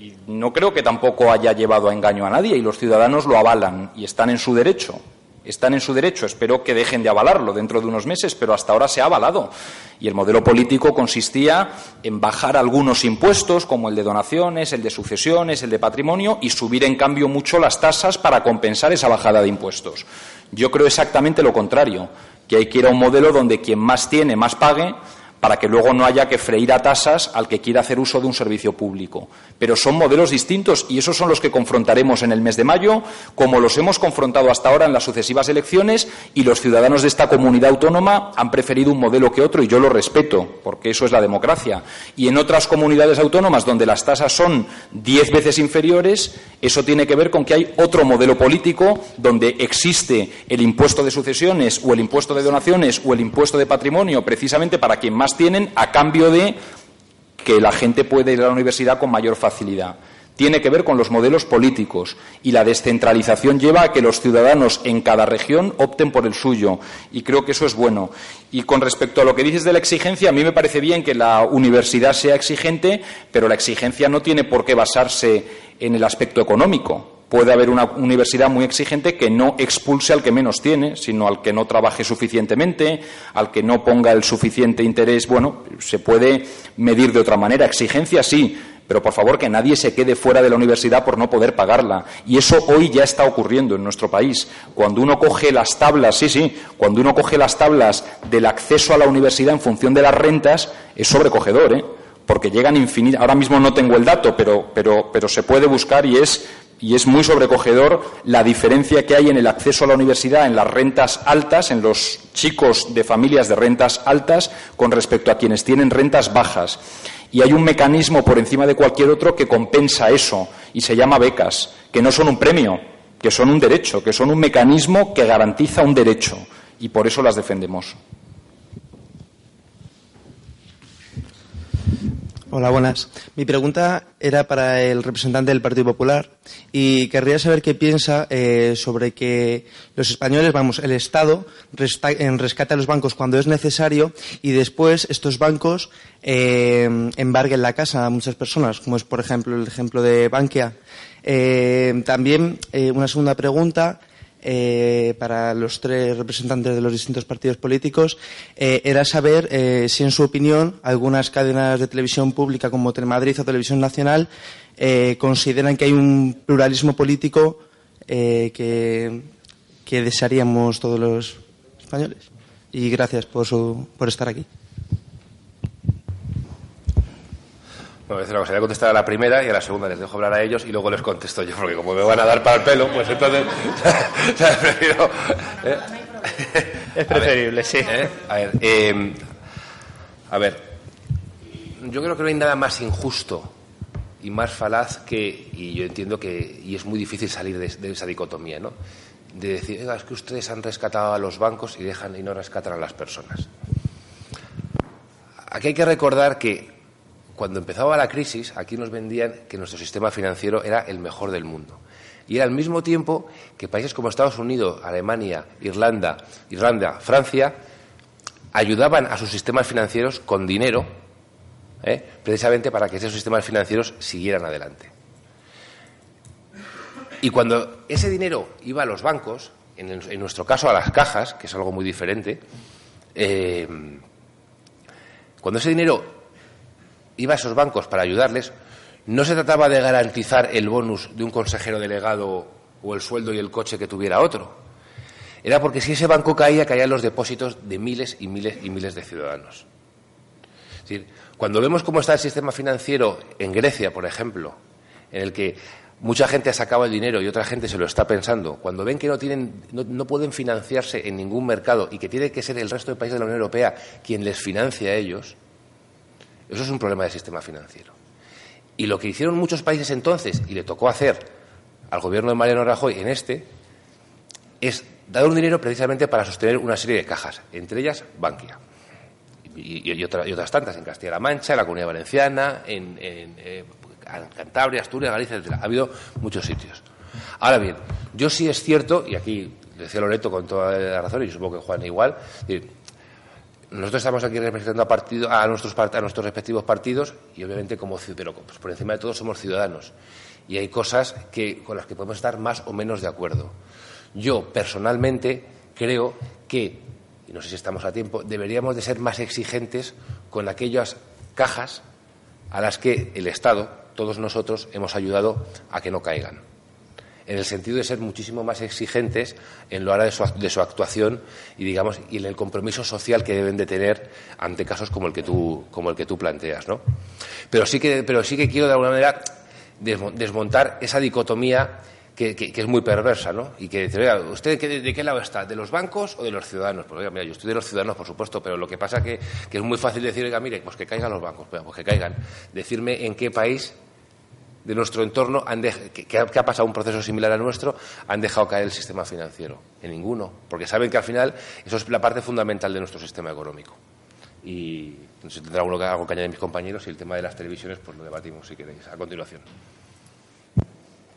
y no creo que tampoco haya llevado a engaño a nadie y los ciudadanos lo avalan y están en su derecho. Están en su derecho, espero que dejen de avalarlo dentro de unos meses, pero hasta ahora se ha avalado. Y el modelo político consistía en bajar algunos impuestos, como el de donaciones, el de sucesiones, el de patrimonio, y subir en cambio mucho las tasas para compensar esa bajada de impuestos. Yo creo exactamente lo contrario, que hay que ir a un modelo donde quien más tiene, más pague, para que luego no haya que freír a tasas al que quiera hacer uso de un servicio público. Pero son modelos distintos y esos son los que confrontaremos en el mes de mayo, como los hemos confrontado hasta ahora en las sucesivas elecciones y los ciudadanos de esta comunidad autónoma han preferido un modelo que otro y yo lo respeto, porque eso es la democracia. Y en otras comunidades autónomas donde las tasas son diez veces inferiores, eso tiene que ver con que hay otro modelo político donde existe el impuesto de sucesiones o el impuesto de donaciones o el impuesto de patrimonio precisamente para quien más tienen a cambio de que la gente puede ir a la universidad con mayor facilidad. Tiene que ver con los modelos políticos y la descentralización lleva a que los ciudadanos en cada región opten por el suyo y creo que eso es bueno. Y con respecto a lo que dices de la exigencia, a mí me parece bien que la universidad sea exigente, pero la exigencia no tiene por qué basarse en el aspecto económico puede haber una universidad muy exigente que no expulse al que menos tiene, sino al que no trabaje suficientemente, al que no ponga el suficiente interés. Bueno, se puede medir de otra manera. Exigencia sí, pero por favor que nadie se quede fuera de la universidad por no poder pagarla. Y eso hoy ya está ocurriendo en nuestro país. Cuando uno coge las tablas, sí, sí, cuando uno coge las tablas del acceso a la universidad en función de las rentas, es sobrecogedor, ¿eh? porque llegan infinitas. Ahora mismo no tengo el dato, pero, pero, pero se puede buscar y es y es muy sobrecogedor la diferencia que hay en el acceso a la universidad en las rentas altas, en los chicos de familias de rentas altas, con respecto a quienes tienen rentas bajas. Y hay un mecanismo por encima de cualquier otro que compensa eso, y se llama becas, que no son un premio, que son un derecho, que son un mecanismo que garantiza un derecho, y por eso las defendemos. Hola, buenas. Mi pregunta era para el representante del Partido Popular y querría saber qué piensa eh, sobre que los españoles, vamos, el Estado rescate a los bancos cuando es necesario y después estos bancos eh, embarguen la casa a muchas personas, como es, por ejemplo, el ejemplo de Bankia. Eh, también una segunda pregunta eh, para los tres representantes de los distintos partidos políticos eh, era saber eh, si, en su opinión, algunas cadenas de televisión pública como Telemadrid o Televisión Nacional consideran que hay un pluralismo político que, desearíamos todos los españoles. Y gracias por, por estar aquí. Bueno, voy a contestar a la primera y a la segunda les dejo hablar a ellos y luego les contesto yo, porque como me van a dar para el pelo, pues entonces. ¿eh? Es preferible, sí. ¿Eh? A ver, em, a ver, yo creo que no hay nada más injusto y más falaz que, y yo entiendo que, y es muy difícil salir de, esa dicotomía, ¿no? De decir, es que ustedes han rescatado a los bancos y dejan y no rescatan a las personas. Aquí hay que recordar que cuando empezaba la crisis, aquí nos vendían que nuestro sistema financiero era el mejor del mundo. Y era al mismo tiempo que países como Estados Unidos, Alemania, Irlanda, Irlanda, Francia, ayudaban a sus sistemas financieros con dinero, ¿eh? precisamente para que esos sistemas financieros siguieran adelante. Y cuando ese dinero iba a los bancos, en, nuestro caso a las cajas, que es algo muy diferente, eh, cuando ese dinero iba a esos bancos para ayudarles, no se trataba de garantizar el bonus de un consejero delegado o el sueldo y el coche que tuviera otro. Era porque si ese banco caía, caían los depósitos de miles y miles y miles de ciudadanos. Es decir, cuando vemos cómo está el sistema financiero en Grecia, por ejemplo, en el que mucha gente ha sacado el dinero y otra gente se lo está pensando, cuando ven que no, tienen, no, pueden financiarse en ningún mercado y que tiene que ser el resto de países de la Unión Europea quien les financie a ellos, eso es un problema del sistema financiero. Y lo que hicieron muchos países entonces, y le tocó hacer al gobierno de Mariano Rajoy en este, es dar un dinero precisamente para sostener una serie de cajas, entre ellas Bankia. Y, otras tantas, en Castilla-La Mancha, en la Comunidad Valenciana, en, eh, Cantabria, Asturias, Galicia, etc. Ha habido muchos sitios. Ahora bien, yo sí es cierto, y aquí decía Loreto con toda la razón, y supongo que Juan igual, nosotros estamos aquí representando a, partido, a, nuestros, a nuestros respectivos partidos y obviamente como pero pues por encima de todo somos ciudadanos y hay cosas que, con las que podemos estar más o menos de acuerdo. Yo, personalmente, creo que, y no sé si estamos a tiempo, deberíamos de ser más exigentes con aquellas cajas a las que el Estado, todos nosotros, hemos ayudado a que no caigan. En el sentido de ser muchísimo más exigentes en lo hora de su, de su actuación y, digamos, y en el compromiso social que deben de tener ante casos como el que tú, como el que tú planteas, ¿no? Pero sí que, pero sí que quiero, de alguna manera, desmontar esa dicotomía que, es muy perversa, ¿no? Y que dice, oiga, ¿usted de, qué lado está? ¿De los bancos o de los ciudadanos? Pues, oiga, mira, yo estoy de los ciudadanos, por supuesto, pero lo que pasa que, que es muy fácil decir, oiga, mire, pues que caigan los bancos, pues que caigan. Decirme en qué país de nuestro entorno han que, ha pasado un proceso similar a nuestro, han dejado caer el sistema financiero. En ninguno, porque saben que al final eso es la parte fundamental de nuestro sistema económico. Y si tendrá algo que, algo que añadir mis compañeros y el tema de las televisiones, pues lo debatimos si queréis a continuación.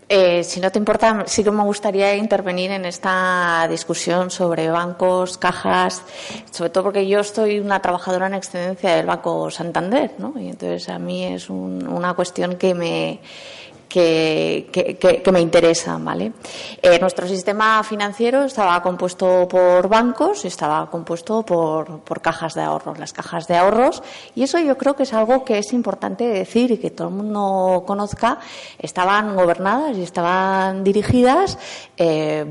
Eh, si no te importa, sí que me gustaría intervenir en esta discusión sobre bancos, cajas, sobre todo porque yo estoy una trabajadora en excedencia del Banco Santander, ¿no? Y entonces a mí es una cuestión que me, que, me interesan. ¿vale? Eh, nuestro sistema financiero estaba compuesto por bancos y estaba compuesto por, por, cajas de ahorros. Las cajas de ahorros, y eso yo creo que es algo que es importante decir y que todo el mundo conozca, estaban gobernadas y estaban dirigidas. Eh,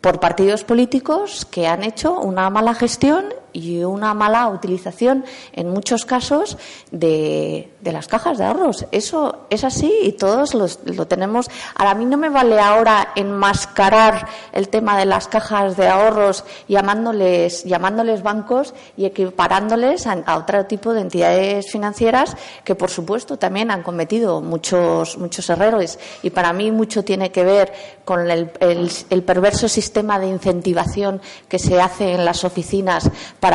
por partidos políticos que han hecho una mala gestión y una mala utilización en muchos casos de, las cajas de ahorros. Eso es así y todos lo tenemos. Ahora, a mí no me vale ahora enmascarar el tema de las cajas de ahorros llamándoles, llamándoles bancos y equiparándoles a, otro tipo de entidades financieras que, por supuesto, también han cometido muchos, muchos errores. Y para mí mucho tiene que ver con el, el perverso sistema de incentivación que se hace en las oficinas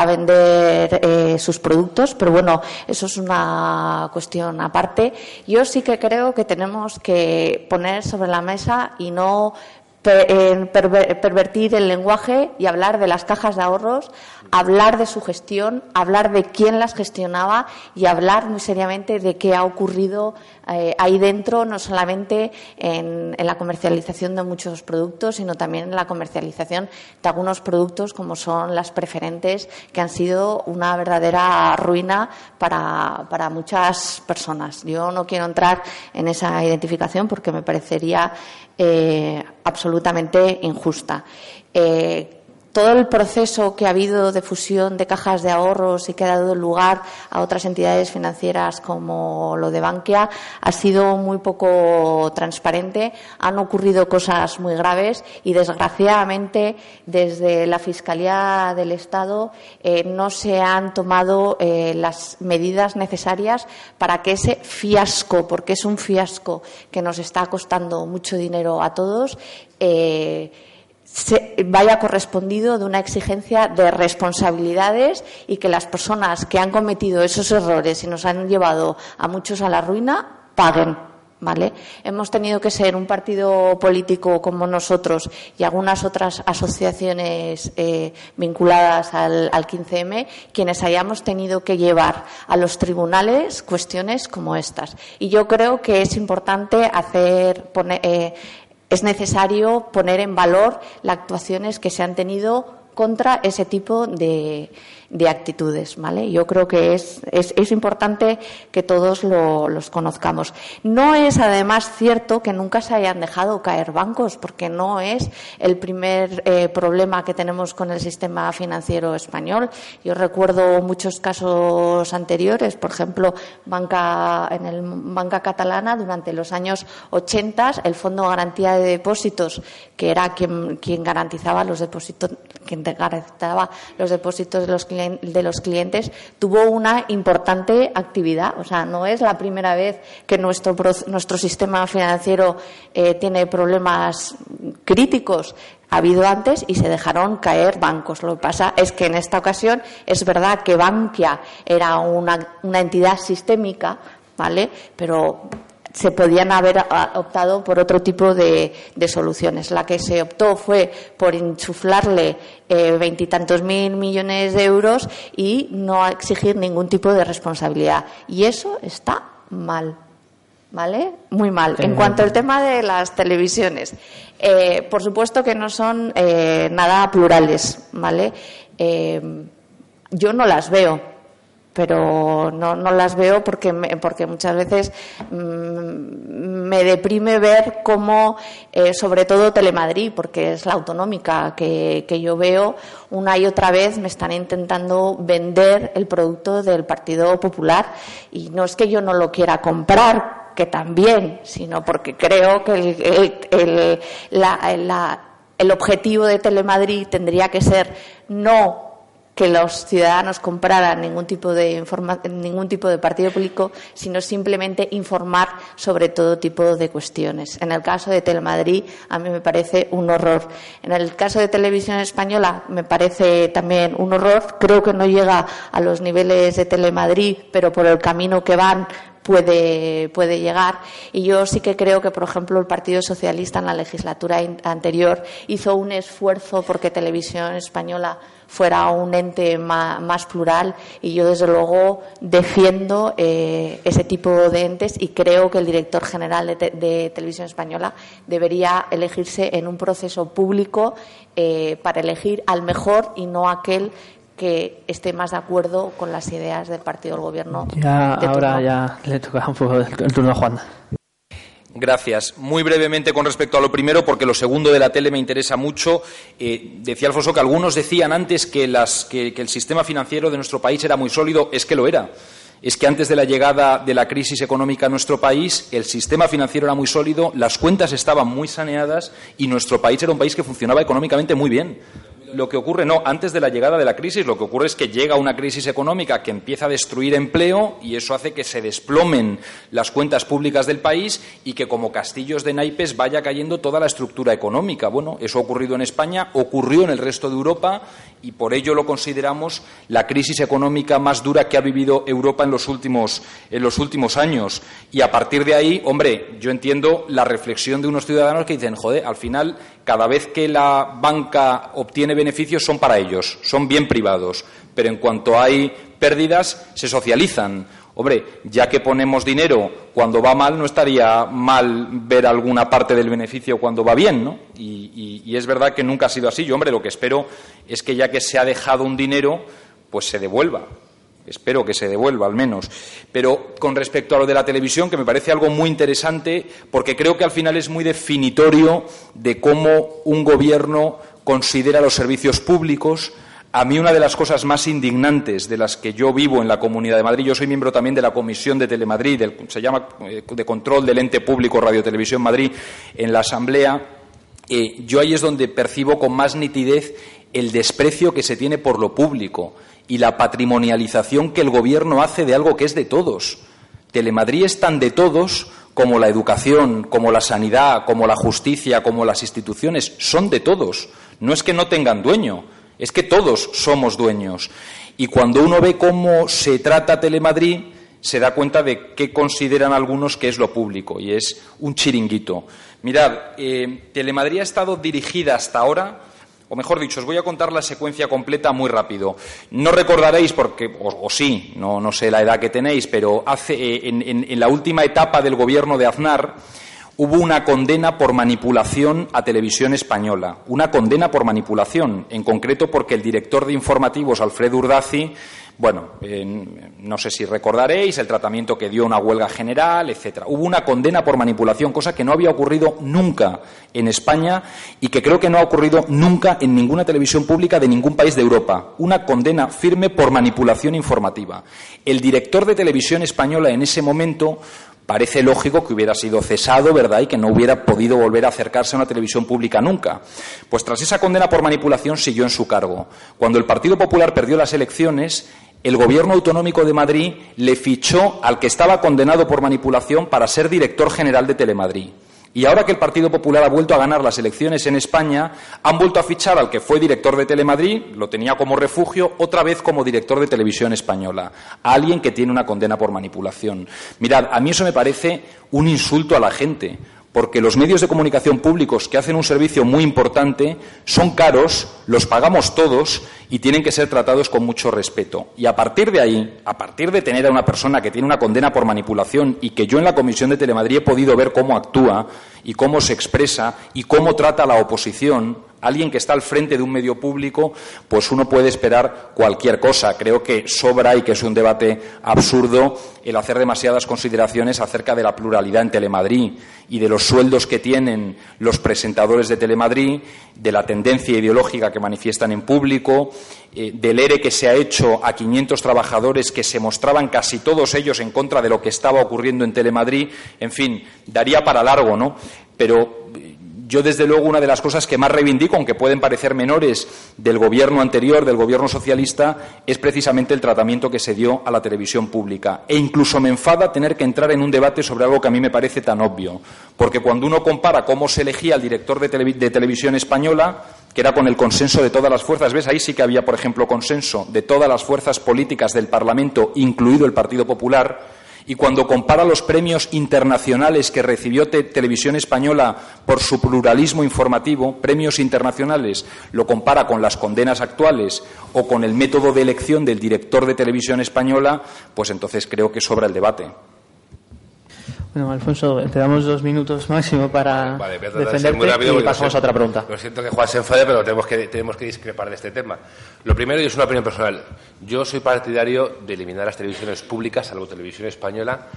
vender eh, sus productos, pero bueno, eso es una cuestión aparte. Yo sí que creo que tenemos que poner sobre la mesa y no pervertir el lenguaje y hablar de las cajas de ahorros, hablar de su gestión, hablar de quién las gestionaba y hablar muy seriamente de qué ha ocurrido eh, ahí dentro, no solamente en, la comercialización de muchos productos, sino también en la comercialización de algunos productos como son las preferentes, que han sido una verdadera ruina para, para muchas personas. Yo no quiero entrar en esa identificación porque me parecería eh, absolutamente injusta. Eh, todo el proceso que ha habido de fusión de cajas de ahorros y que ha dado lugar a otras entidades financieras como lo de Bankia ha sido muy poco transparente. Han ocurrido cosas muy graves y, desgraciadamente, desde la Fiscalía del Estado eh, no se han tomado eh, las medidas necesarias para que ese fiasco, porque es un fiasco que nos está costando mucho dinero a todos, eh, se vaya correspondido de una exigencia de responsabilidades y que las personas que han cometido esos errores y nos han llevado a muchos a la ruina paguen. ¿Vale? Hemos tenido que ser un partido político como nosotros y algunas otras asociaciones eh, vinculadas al, 15M quienes hayamos tenido que llevar a los tribunales cuestiones como estas. Y yo creo que es importante hacer, eh, es necesario poner en valor las actuaciones que se han tenido contra ese tipo de, de actitudes, ¿vale? Yo creo que es, es, importante que todos lo, los conozcamos. No es además cierto que nunca se hayan dejado caer bancos, porque no es el primer eh, problema que tenemos con el sistema financiero español. Yo recuerdo muchos casos anteriores, por ejemplo, banca, en el banca catalana durante los años 80, el Fondo de Garantía de Depósitos, que era quien, quien garantizaba los depósitos, quien garantizaba los depósitos de los clientes de los clientes tuvo una importante actividad. O sea, no es la primera vez que nuestro, nuestro sistema financiero eh, tiene problemas críticos. Ha habido antes y se dejaron caer bancos. Lo que pasa es que en esta ocasión es verdad que Bankia era una, una entidad sistémica, ¿vale? Pero se podían haber optado por otro tipo de, soluciones. La que se optó fue por insuflarle eh, veintitantos mil millones de euros y no exigir ningún tipo de responsabilidad. Y eso está mal. ¿vale? Muy mal. En cuanto al tema de las televisiones, eh, por supuesto que no son eh, nada plurales, ¿vale? Eh, yo no las veo, pero no, no las veo porque, porque muchas veces mm, me deprime ver cómo, eh, sobre todo Telemadrid, porque es la autonómica que, que, yo veo, una y otra vez me están intentando vender el producto del Partido Popular. Y no es que yo no lo quiera comprar, que también, sino porque creo que el, el, la, la, el objetivo de Telemadrid tendría que ser no que los ciudadanos compraran ningún tipo de ningún tipo de partido público, sino simplemente informar sobre todo tipo de cuestiones. En el caso de Telemadrid, a mí me parece un horror. En el caso de Televisión Española, me parece también un horror. Creo que no llega a los niveles de Telemadrid, pero por el camino que van puede, puede llegar. Y yo sí que creo que, por ejemplo, el Partido Socialista en la legislatura anterior hizo un esfuerzo porque Televisión Española fuera un ente más, plural y yo desde luego defiendo eh, ese tipo de entes y creo que el director general de, Televisión Española debería elegirse en un proceso público eh, para elegir al mejor y no aquel que esté más de acuerdo con las ideas del partido del gobierno. Ya, ahora ya le toca un poco el turno a Juan. Gracias. Muy brevemente con respecto a lo primero, porque lo segundo de la tele me interesa mucho. Eh, decía Alfonso que algunos decían antes que, que, el sistema financiero de nuestro país era muy sólido. Es que lo era. Es que antes de la llegada de la crisis económica a nuestro país, el sistema financiero era muy sólido, las cuentas estaban muy saneadas y nuestro país era un país que funcionaba económicamente muy bien lo que ocurre, no, antes de la llegada de la crisis, lo que ocurre es que llega una crisis económica que empieza a destruir empleo y eso hace que se desplomen las cuentas públicas del país y que como castillos de naipes vaya cayendo toda la estructura económica. Bueno, eso ha ocurrido en España, ocurrió en el resto de Europa y por ello lo consideramos la crisis económica más dura que ha vivido Europa en los últimos, en los últimos años. Y a partir de ahí, hombre, yo entiendo la reflexión de unos ciudadanos que dicen, joder, al final, cada vez que la banca obtiene beneficios son para ellos, son bien privados, pero en cuanto hay pérdidas, se socializan. Hombre, ya que ponemos dinero cuando va mal, no estaría mal ver alguna parte del beneficio cuando va bien, ¿no? Y, es verdad que nunca ha sido así. Yo, hombre, lo que espero es que ya que se ha dejado un dinero, pues se devuelva. Espero que se devuelva, al menos. Pero con respecto a lo de la televisión, que me parece algo muy interesante, porque creo que al final es muy definitorio de cómo un gobierno considera los servicios públicos, a mí una de las cosas más indignantes de las que yo vivo en la Comunidad de Madrid, yo soy miembro también de la Comisión de Telemadrid, se llama eh, de control del ente público Radio Televisión Madrid, en la Asamblea, eh, yo ahí es donde percibo con más nitidez el desprecio que se tiene por lo público y la patrimonialización que el Gobierno hace de algo que es de todos. Telemadrid es tan de todos como la educación, como la sanidad, como la justicia, como las instituciones, son de todos. No es que no tengan dueño, es que todos somos dueños. Y cuando uno ve cómo se trata Telemadrid, se da cuenta de qué consideran algunos que es lo público, y es un chiringuito. Mirad, eh, Telemadrid ha estado dirigida hasta ahora, o mejor dicho, os voy a contar la secuencia completa muy rápido. No recordaréis, porque, o, sí, no, no, sé la edad que tenéis, pero hace, eh, en la última etapa del gobierno de Aznar, hubo una condena por manipulación a televisión española. Una condena por manipulación, en concreto porque el director de informativos, Alfredo Urdazi, bueno, no sé si recordaréis el tratamiento que dio una huelga general, etcétera. Hubo una condena por manipulación, cosa que no había ocurrido nunca en España y que creo que no ha ocurrido nunca en ninguna televisión pública de ningún país de Europa. Una condena firme por manipulación informativa. El director de televisión española en ese momento Parece lógico que hubiera sido cesado, ¿verdad?, y que no hubiera podido volver a acercarse a una televisión pública nunca. Pues tras esa condena por manipulación siguió en su cargo. Cuando el Partido Popular perdió las elecciones, el Gobierno autonómico de Madrid le fichó al que estaba condenado por manipulación para ser director general de Telemadrid. Y ahora que el Partido Popular ha vuelto a ganar las elecciones en España, han vuelto a fichar al que fue director de Telemadrid, lo tenía como refugio, otra vez como director de televisión española, a alguien que tiene una condena por manipulación. Mirad, a mí eso me parece un insulto a la gente, porque los medios de comunicación públicos que hacen un servicio muy importante son caros, los pagamos todos y tienen que ser tratados con mucho respeto. Y a partir de ahí, a partir de tener a una persona que tiene una condena por manipulación y que yo en la Comisión de Telemadrid he podido ver cómo actúa y cómo se expresa y cómo trata a la oposición, alguien que está al frente de un medio público, pues uno puede esperar cualquier cosa. Creo que sobra y que es un debate absurdo el hacer demasiadas consideraciones acerca de la pluralidad en Telemadrid y de los sueldos que tienen los presentadores de Telemadrid, de la tendencia ideológica que manifiestan en público, eh, del ERE que se ha hecho a 500 trabajadores que se mostraban casi todos ellos en contra de lo que estaba ocurriendo en Telemadrid. En fin, daría para largo, ¿no? Pero yo, desde luego, una de las cosas que más reivindico, aunque pueden parecer menores del gobierno anterior, del gobierno socialista, es precisamente el tratamiento que se dio a la televisión pública. E incluso me enfada tener que entrar en un debate sobre algo que a mí me parece tan obvio. Porque cuando uno compara cómo se elegía el director de, de televisión española, que era con el consenso de todas las fuerzas. ¿Ves? Ahí sí que había, por ejemplo, consenso de todas las fuerzas políticas del Parlamento, incluido el Partido Popular y cuando compara los premios internacionales que recibió Televisión Española por su pluralismo informativo, premios internacionales, lo compara con las condenas actuales o con el método de elección del director de Televisión Española, pues entonces creo que sobra el debate. Bueno, Alfonso, te damos dos minutos máximo para vale, defenderte y pasamos a otra pregunta. Lo siento que Juan se enfade, pero tenemos que, tenemos que discrepar de este tema. Lo primero, y es una opinión personal, yo soy partidario de eliminar las televisiones públicas, salvo televisión española,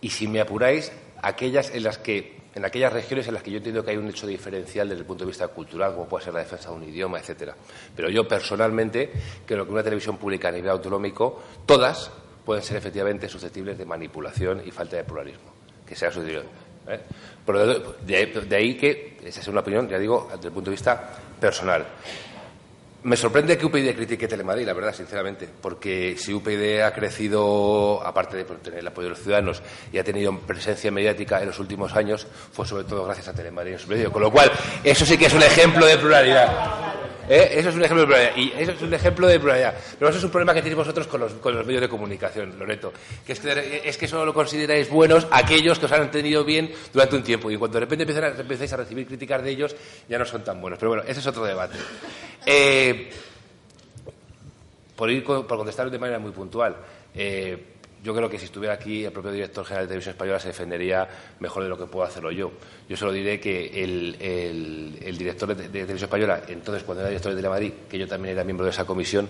y si me apuráis, aquellas en las que en aquellas regiones en las que yo entiendo que hay un hecho diferencial desde el punto de vista cultural, como puede ser la defensa de un idioma, etcétera. Pero yo personalmente creo que una televisión pública a nivel autonómico, todas pueden ser efectivamente susceptibles de manipulación y falta de pluralismo que sea su ¿eh? Pero de, ahí que, esa es una opinión, ya digo, desde el punto de vista personal. Me sorprende que UPyD critique Telemadrid, la verdad, sinceramente, porque si UPyD ha crecido, aparte de tener el apoyo de los ciudadanos, y ha tenido presencia mediática en los últimos años, fue sobre todo gracias a Telemadrid en su medio. Con lo cual, eso sí que es un ejemplo de pluralidad. ¿Eh? Eso es un ejemplo de pluralidad. Y eso es un ejemplo de pluralidad. Pero eso es un problema que tenéis vosotros con los, con los medios de comunicación, Loreto. Que es, que es que solo lo consideráis buenos aquellos que os han tenido bien durante un tiempo. Y cuando de repente empiezan a, empezáis a recibir críticas de ellos, ya no son tan buenos. Pero bueno, ese es otro debate. Eh, por, ir, por contestar de manera muy puntual. Eh, yo creo que si estuviera aquí el propio director general de Televisión Española se defendería mejor de lo que puedo hacerlo yo. Yo solo diré que el, director de, Televisión Española, entonces cuando era director de Telemadrid, que yo también era miembro de esa comisión,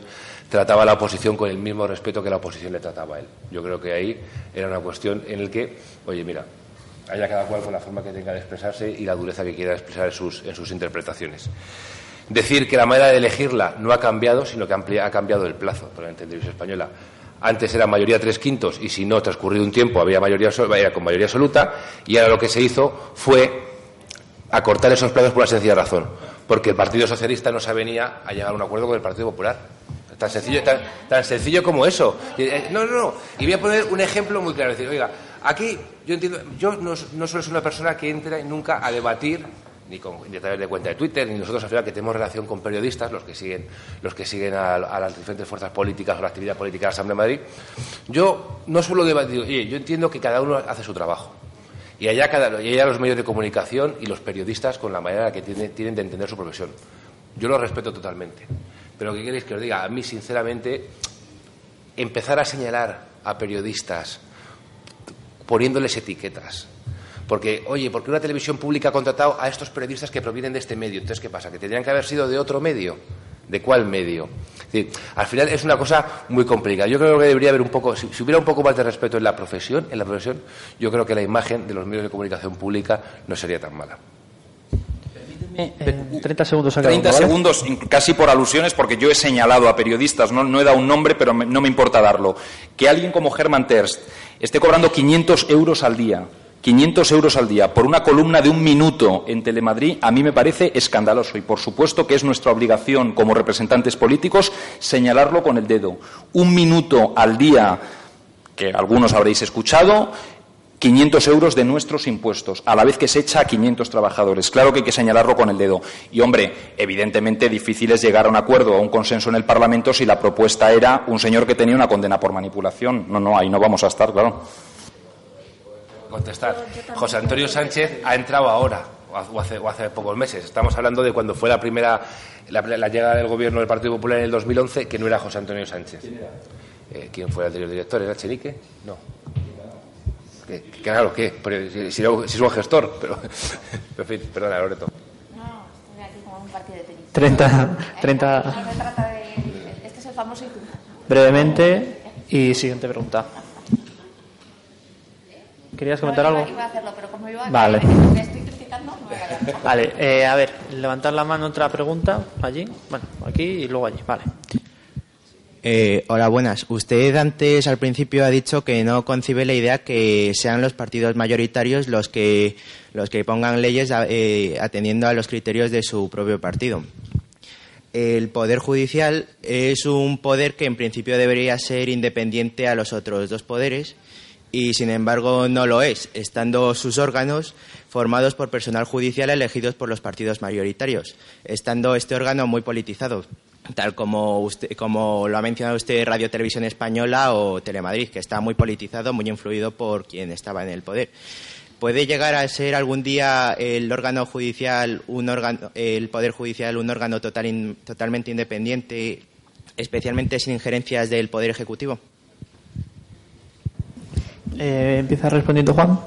trataba a la oposición con el mismo respeto que la oposición le trataba a él. Yo creo que ahí era una cuestión en la que, oye, mira, haya cada cual con la forma que tenga de expresarse y la dureza que quiera expresar en sus interpretaciones. Decir que la manera de elegirla no ha cambiado, sino que ha cambiado el plazo por la Española. Antes era mayoría tres quintos y si no, transcurrido un tiempo, había mayoría, era con mayoría absoluta y ahora lo que se hizo fue acortar esos plazos por la sencilla razón, porque el Partido Socialista no se venía a llegar a un acuerdo con el Partido Popular. Tan sencillo, tan, sencillo como eso. Eh, no, no, no. Y voy a poner un ejemplo muy claro. decir, oiga, aquí yo entiendo, yo no, no suelo ser una persona que entre nunca a debatir ni, con, a través de cuenta de Twitter, ni nosotros al final que tenemos relación con periodistas, los que siguen, los que siguen a, las diferentes fuerzas políticas o la actividad política de la Asamblea de Madrid, yo no suelo debatir, yo entiendo que cada uno hace su trabajo. Y allá, cada, y allá los medios de comunicación y los periodistas con la manera que tienen, tienen de entender su profesión. Yo lo respeto totalmente. Pero ¿qué queréis que os diga? A mí, sinceramente, empezar a señalar a periodistas poniéndoles etiquetas, porque, oye, porque una televisión pública ha contratado a estos periodistas que provienen de este medio? Entonces, ¿qué pasa? ¿Que tendrían que haber sido de otro medio? ¿De cuál medio? al final es una cosa muy complicada. Yo creo que debería haber un poco, si, hubiera un poco más de respeto en la profesión, en la profesión, yo creo que la imagen de los medios de comunicación pública no sería tan mala. 30 segundos, 30 segundos, casi por alusiones, porque yo he señalado a periodistas, no, no he dado un nombre, pero no me importa darlo, que alguien como Herman Terst esté cobrando 500 euros al día 500 euros al día por una columna de un minuto en Telemadrid, a mí me parece escandaloso. Y por supuesto que es nuestra obligación como representantes políticos señalarlo con el dedo. Un minuto al día, que algunos habréis escuchado, 500 euros de nuestros impuestos, a la vez que se echa a 500 trabajadores. Claro que hay que señalarlo con el dedo. Y, hombre, evidentemente difícil es llegar a un acuerdo o a un consenso en el Parlamento si la propuesta era un señor que tenía una condena por manipulación. No, no, ahí no vamos a estar, claro. Contestar. José Antonio Sánchez ha entrado ahora, o hace, o hace pocos meses. Estamos hablando de cuando fue la primera, la, la llegada del gobierno del Partido Popular en el 2011, que no era José Antonio Sánchez. ¿Quién, era? Eh, ¿quién fue el anterior director? ¿Era Chenique? No. ¿Qué, claro, ¿qué? Si, si, es un gestor, pero. en fin, perdona, Loreto. No, estoy aquí como un partido de tenis. 30. 30... No se trata de. Este es el famoso. Brevemente. Y siguiente pregunta. ¿Querías comentar No, algo? Iba, iba a hacerlo, pero como iba a Vale. estoy criticando, no. Vale, eh, a ver, levantar la mano otra pregunta allí. Bueno, aquí y luego allí. Vale. Eh, hola, buenas. Usted antes, al principio, ha dicho que no concibe la idea que sean los partidos mayoritarios los que, los que pongan leyes eh, atendiendo a los criterios de su propio partido. El Poder Judicial es un poder que, en principio, debería ser independiente a los otros dos poderes y, sin embargo, no lo es, estando sus órganos formados por personal judicial elegidos por los partidos mayoritarios, estando este órgano muy politizado tal como, usted, como lo ha mencionado usted Radio Televisión Española o Telemadrid, que está muy politizado, muy influido por quien estaba en el poder. ¿Puede llegar a ser algún día el órgano judicial, un órgano, el Poder Judicial, un órgano totalmente independiente, especialmente sin injerencias del Poder Ejecutivo? Eh, empieza respondiendo Juan.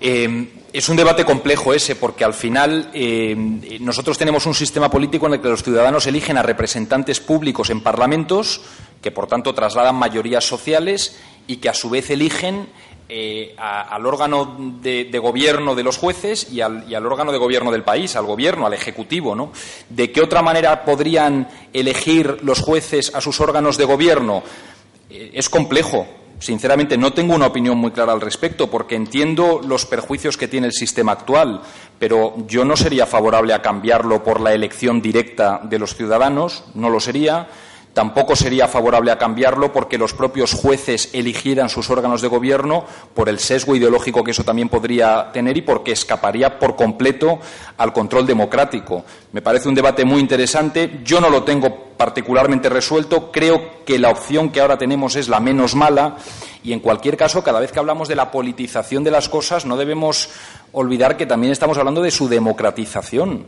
Eh, es un debate complejo ese, porque al final eh, nosotros tenemos un sistema político en el que los ciudadanos eligen a representantes públicos en parlamentos, que por tanto trasladan mayorías sociales y que a su vez eligen eh, al órgano de, de, gobierno de los jueces y al, y al, órgano de gobierno del país, al gobierno, al ejecutivo. ¿no? ¿De qué otra manera podrían elegir los jueces a sus órganos de gobierno? Eh, es complejo. Sinceramente, no tengo una opinión muy clara al respecto, porque entiendo los perjuicios que tiene el sistema actual, pero yo no sería favorable a cambiarlo por la elección directa de los ciudadanos, no lo sería. Tampoco sería favorable a cambiarlo porque los propios jueces eligieran sus órganos de gobierno por el sesgo ideológico que eso también podría tener y porque escaparía por completo al control democrático. Me parece un debate muy interesante. Yo no lo tengo particularmente resuelto. Creo que la opción que ahora tenemos es la menos mala y, en cualquier caso, cada vez que hablamos de la politización de las cosas, no debemos olvidar que también estamos hablando de su democratización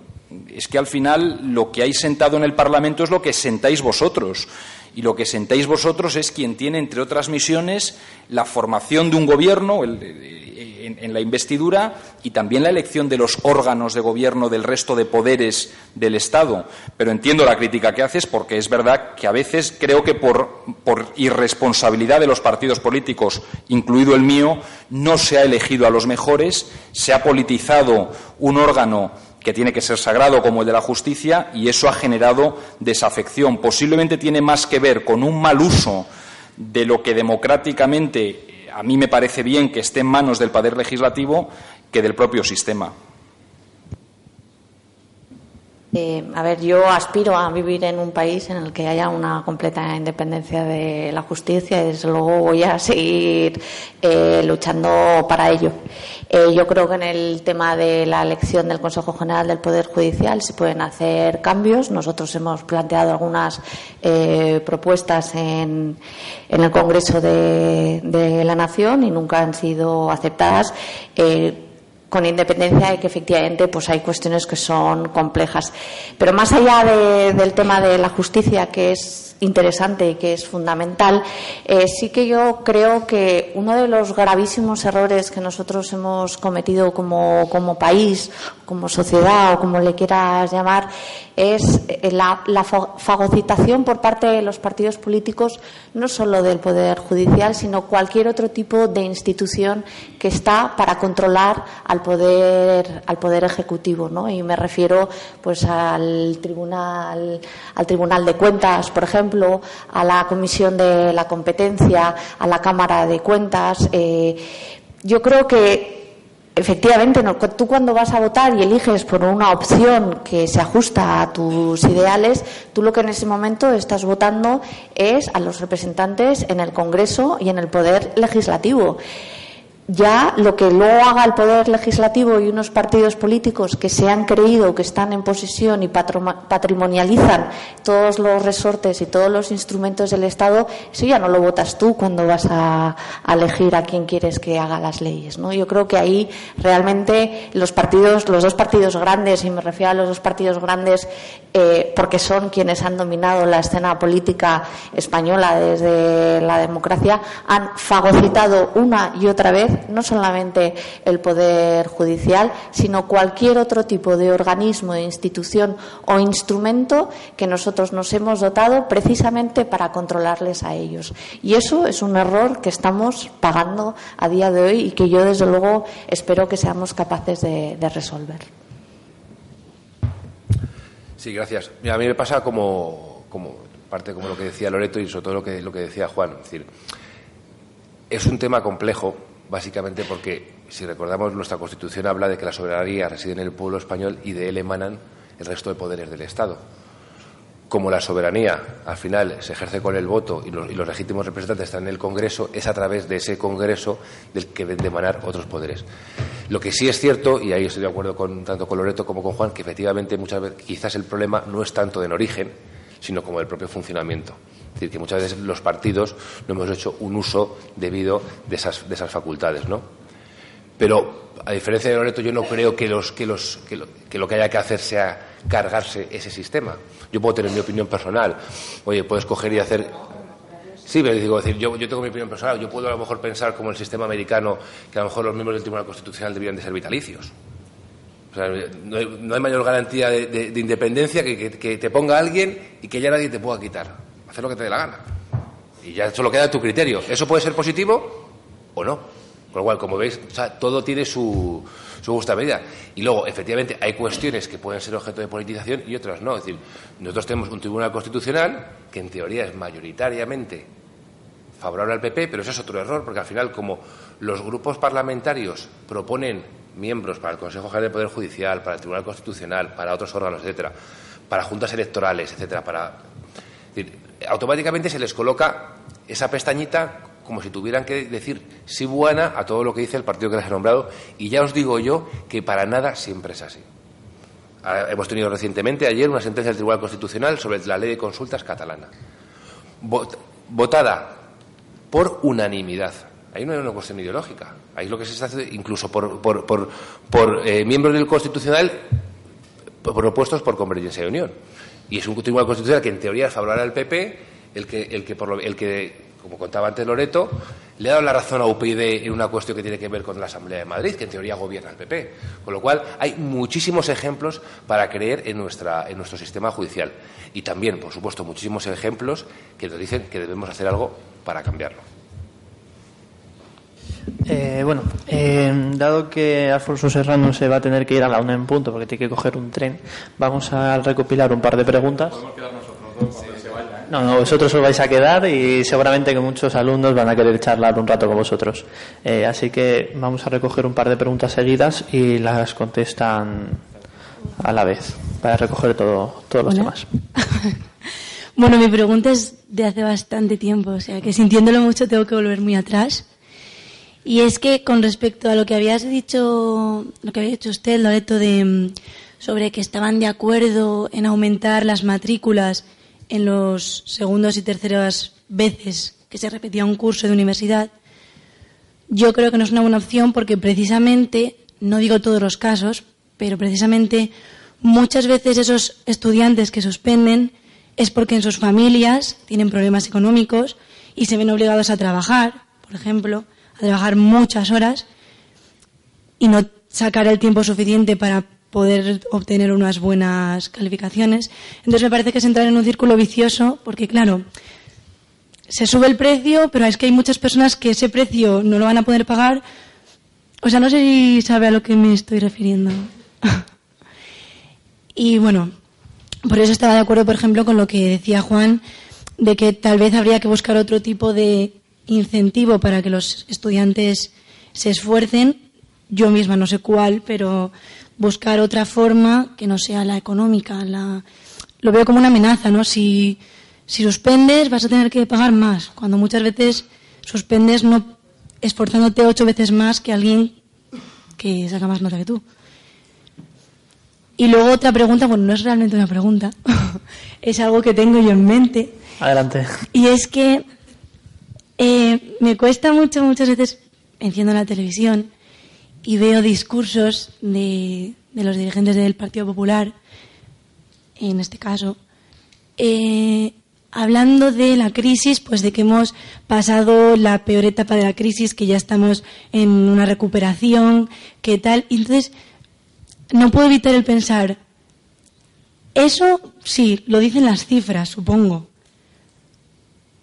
es que al final lo que hay sentado en el Parlamento es lo que sentáis vosotros. Y lo que sentáis vosotros es quien tiene, entre otras misiones, la formación de un gobierno el, en, la investidura y también la elección de los órganos de gobierno del resto de poderes del Estado. Pero entiendo la crítica que haces porque es verdad que a veces creo que por, por irresponsabilidad de los partidos políticos, incluido el mío, no se ha elegido a los mejores, se ha politizado un órgano que tiene que ser sagrado como el de la justicia y eso ha generado desafección. Posiblemente tiene más que ver con un mal uso de lo que democráticamente a mí me parece bien que esté en manos del Poder Legislativo que del propio sistema. A ver, yo aspiro a vivir en un país en el que haya una completa independencia de la justicia y desde luego voy a seguir eh, luchando para ello. Eh, yo creo que en el tema de la elección del Consejo General del Poder Judicial se pueden hacer cambios. Nosotros hemos planteado algunas eh, propuestas en, en, el Congreso de, de, la Nación y nunca han sido aceptadas. Eh, con independencia de que efectivamente pues hay cuestiones que son complejas. Pero más allá de, del tema de la justicia, que es interesante y que es fundamental, eh, sí que yo creo que uno de los gravísimos errores que nosotros hemos cometido como, como país, como sociedad o como le quieras llamar, es la, la, fagocitación por parte de los partidos políticos, no solo del Poder Judicial, sino cualquier otro tipo de institución que está para controlar al poder, al poder ejecutivo, ¿no? Y me refiero, pues, al tribunal, al Tribunal de Cuentas, por ejemplo, a la Comisión de la Competencia, a la Cámara de Cuentas. Eh, yo creo que Efectivamente, tú cuando vas a votar y eliges por una opción que se ajusta a tus ideales, tú lo que en ese momento estás votando es a los representantes en el Congreso y en el Poder Legislativo. Ya lo que luego haga el Poder Legislativo y unos partidos políticos que se han creído que están en posesión y patrimonializan todos los resortes y todos los instrumentos del Estado, eso ya no lo votas tú cuando vas a, elegir a quién quieres que haga las leyes. ¿no? Yo creo que ahí realmente los partidos, los dos partidos grandes, y me refiero a los dos partidos grandes eh, porque son quienes han dominado la escena política española desde la democracia, han fagocitado una y otra vez no solamente el Poder Judicial, sino cualquier otro tipo de organismo, institución o instrumento que nosotros nos hemos dotado precisamente para controlarles a ellos. Y eso es un error que estamos pagando a día de hoy y que yo, desde luego, espero que seamos capaces de, resolver. Sí, gracias. a mí me pasa como, parte como lo que decía Loreto y sobre todo lo que, lo que decía Juan. Es un tema complejo básicamente porque, si recordamos, nuestra Constitución habla de que la soberanía reside en el pueblo español y de él emanan el resto de poderes del Estado. Como la soberanía, al final, se ejerce con el voto y los, legítimos representantes están en el Congreso, es a través de ese Congreso del que deben de emanar otros poderes. Lo que sí es cierto, y ahí estoy de acuerdo con, tanto con Loreto como con Juan, que efectivamente muchas veces quizás el problema no es tanto en origen, sino como del propio funcionamiento. Es decir, que muchas veces los partidos no hemos hecho un uso debido de esas, de esas facultades, ¿no? Pero, a diferencia de Loreto, yo no creo que, los, que, los, que, lo, que haya que hacer sea cargarse ese sistema. Yo puedo tener mi opinión personal. Oye, puedes coger y hacer Sí, pero digo, decir, yo, tengo mi opinión personal. Yo puedo a lo mejor pensar como el sistema americano que a lo mejor los miembros del Tribunal Constitucional deberían de ser vitalicios. O sea, no, hay, mayor garantía de, independencia que, que, te ponga alguien y que ya nadie te pueda quitar hacer lo que te dé la gana. Y ya solo queda a tu criterio. ¿Eso puede ser positivo o no? Con lo cual, como veis, todo tiene su, su justa medida. Y luego, efectivamente, hay cuestiones que pueden ser objeto de politización y otras no. Es decir, nosotros tenemos un tribunal constitucional que en teoría es mayoritariamente favorable al PP, pero eso es otro error, porque al final, como los grupos parlamentarios proponen miembros para el Consejo General del Poder Judicial, para el Tribunal Constitucional, para otros órganos, etcétera, para juntas electorales, etcétera, para automáticamente se les coloca esa pestañita como si tuvieran que decir sí buena a todo lo que dice el partido que les ha nombrado. Y ya os digo yo que para nada siempre es así. hemos tenido recientemente, ayer, una sentencia del Tribunal Constitucional sobre la ley de consultas catalana. votada por unanimidad. Ahí no hay una cuestión ideológica. Ahí lo que se está haciendo, incluso por, por, por, por eh, miembros del Constitucional propuestos por Convergencia y Unión. Y es un tribunal constitucional que en teoría es favorable al PP, el que, por el que como contaba antes Loreto, le ha dado la razón a UPyD en una cuestión que tiene que ver con la Asamblea de Madrid, que en teoría gobierna el PP. Con lo cual, hay muchísimos ejemplos para creer en, nuestra, en nuestro sistema judicial. Y también, por supuesto, muchísimos ejemplos que nos dicen que debemos hacer algo para cambiarlo. Eh, bueno, eh, dado que Alfonso Serrano se va a tener que ir a la una en punto porque tiene que coger un tren, vamos a recopilar un par de preguntas. No, no, vosotros os vais a quedar y seguramente que muchos alumnos van a querer charlar un rato con vosotros. Eh, así que vamos a recoger un par de preguntas seguidas y las contestan a la vez para recoger todo, todos los temas. bueno, mi pregunta es de hace bastante tiempo, o sea que sintiéndolo mucho tengo que volver muy atrás. Y es que con respecto a lo que habías dicho, lo que había dicho usted, Loreto, de, mm, sobre que estaban de acuerdo en aumentar las matrículas en los segundos y terceras veces que se repetía un curso de universidad, yo creo que no es una buena opción porque precisamente, no digo todos los casos, pero precisamente muchas veces esos estudiantes que suspenden es porque en sus familias tienen problemas económicos y se ven obligados a trabajar, por ejemplo, a trabajar muchas horas y no sacar el tiempo suficiente para poder obtener unas buenas calificaciones. Entonces me parece que es entrar en un círculo vicioso porque, claro, se sube el precio, pero es que hay muchas personas que ese precio no lo van a poder pagar. O sea, no sé si sabe a lo que me estoy refiriendo. y bueno, por eso estaba de acuerdo, por ejemplo, con lo que decía Juan, de que tal vez habría que buscar otro tipo de incentivo para que los estudiantes se esfuercen. Yo misma no sé cuál, pero buscar otra forma que no sea la económica. La... Lo veo como una amenaza, ¿no? Si, si suspendes vas a tener que pagar más, cuando muchas veces suspendes no esforzándote ocho veces más que alguien que saca más nota que tú. Y luego otra pregunta, bueno, no es realmente una pregunta, es algo que tengo yo en mente. Adelante. Y es que eh, me cuesta mucho, muchas veces, enciendo la televisión y veo discursos de, los dirigentes del Partido Popular, en este caso, eh, hablando de la crisis, pues de que hemos pasado la peor etapa de la crisis, que ya estamos en una recuperación, que tal. Y entonces, no puedo evitar el pensar, eso sí, lo dicen las cifras, supongo.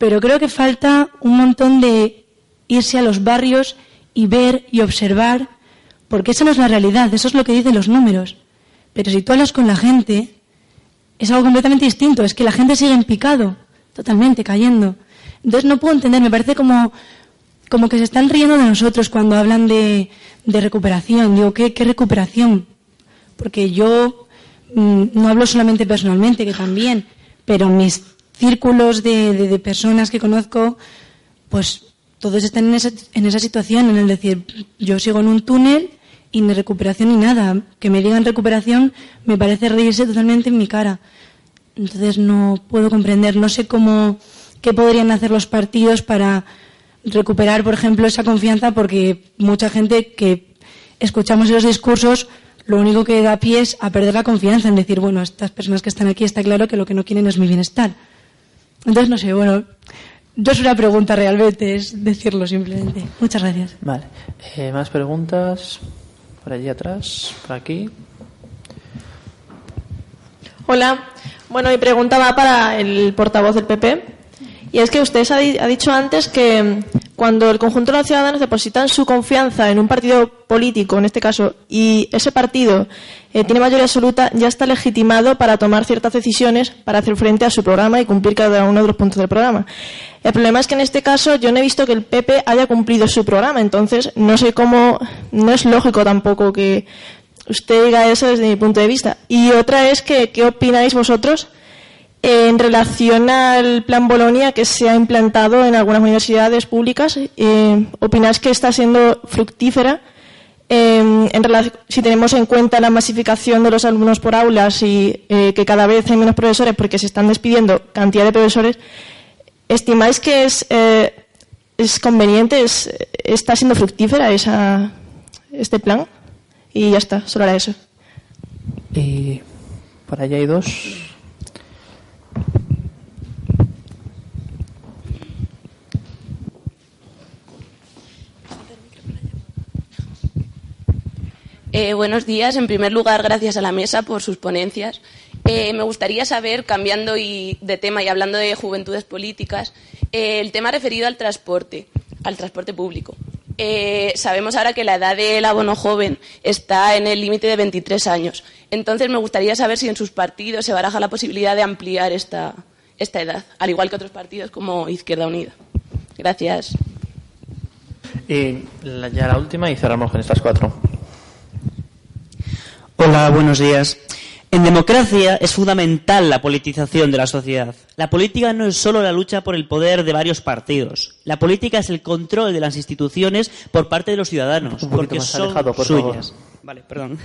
Pero creo que falta un montón de irse a los barrios y ver y observar, porque esa no es la realidad, eso es lo que dicen los números. Pero si tú hablas con la gente, es algo completamente distinto, es que la gente sigue en picado, totalmente cayendo. Entonces no puedo entender, me parece como, como que se están riendo de nosotros cuando hablan de, de recuperación. Digo, ¿qué, ¿qué recuperación? porque yo mm, no hablo solamente personalmente, que también, pero mis círculos de, personas que conozco, pues todos están en esa, en esa situación, en el decir, yo sigo en un túnel y ni recuperación ni nada. Que me digan recuperación me parece reírse totalmente en mi cara. Entonces no puedo comprender, no sé cómo, qué podrían hacer los partidos para recuperar, por ejemplo, esa confianza, porque mucha gente que escuchamos los discursos lo único que da pie es a perder la confianza en decir, bueno, estas personas que están aquí está claro que lo que no quieren es mi bienestar. Entonces, no sé, bueno, no es una pregunta realmente, es decirlo simplemente. Muchas gracias. Vale. Eh, ¿Más preguntas? Por allí atrás, por aquí. Hola. Bueno, mi pregunta va para el portavoz del PP. Y es que usted ha dicho antes que cuando el conjunto de los ciudadanos depositan su confianza en un partido político, en este caso, y ese partido eh, tiene mayoría absoluta, ya está legitimado para tomar ciertas decisiones para hacer frente a su programa y cumplir cada uno de los puntos del programa. El problema es que en este caso yo no he visto que el PP haya cumplido su programa, entonces no sé cómo, no es lógico tampoco que usted diga eso desde mi punto de vista. Y otra es que, ¿qué opináis vosotros? En relación al plan Bolonia que se ha implantado en algunas universidades públicas, eh, ¿opináis que está siendo fructífera? Eh, si tenemos en cuenta la masificación de los alumnos por aulas y eh, que cada vez hay menos profesores porque se están despidiendo cantidad de profesores, ¿estimáis que es, es conveniente, está siendo fructífera esa, este plan? Y ya está, solo era eso. Y por allá hay dos. Eh, buenos días. En primer lugar, gracias a la mesa por sus ponencias. Eh, me gustaría saber, cambiando de tema y hablando de juventudes políticas, eh, el tema referido al transporte, al transporte público. sabemos ahora que la edad del abono joven está en el límite de 23 años. Entonces, me gustaría saber si en sus partidos se baraja la posibilidad de ampliar esta, esta edad, al igual que otros partidos como Izquierda Unida. Gracias. Y ya la última y cerramos con estas cuatro. Hola, buenos días. En democracia es fundamental la politización de la sociedad. La política no es solo la lucha por el poder de varios partidos. La política es el control de las instituciones por parte de los ciudadanos, porque son suyas. Vale, perdón.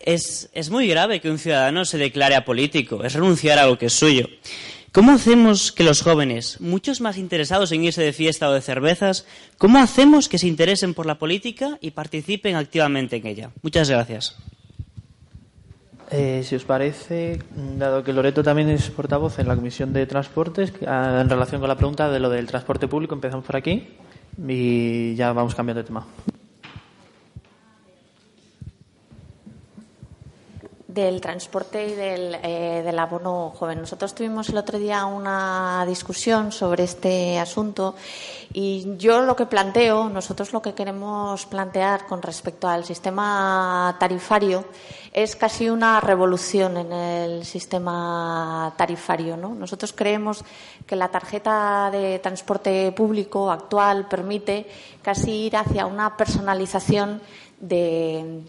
Es, es muy grave que un ciudadano se declare apolítico, es renunciar a lo que es suyo. ¿Cómo hacemos que los jóvenes, muchos más interesados en irse de fiesta o de cervezas, cómo hacemos que se interesen por la política y participen activamente en ella? Muchas gracias. Eh, si os parece, dado que Loreto también es portavoz en la Comisión de Transportes, ah, en relación con la pregunta de lo del transporte público, empezamos por aquí y ya vamos cambiando de tema. Del transporte y eh, del, abono joven. Nosotros tuvimos el otro día una discusión sobre este asunto y yo lo que planteo, nosotros lo que queremos plantear con respecto al sistema tarifario es casi una revolución en el sistema tarifario. Nosotros creemos que la tarjeta de transporte público actual permite casi ir hacia una personalización de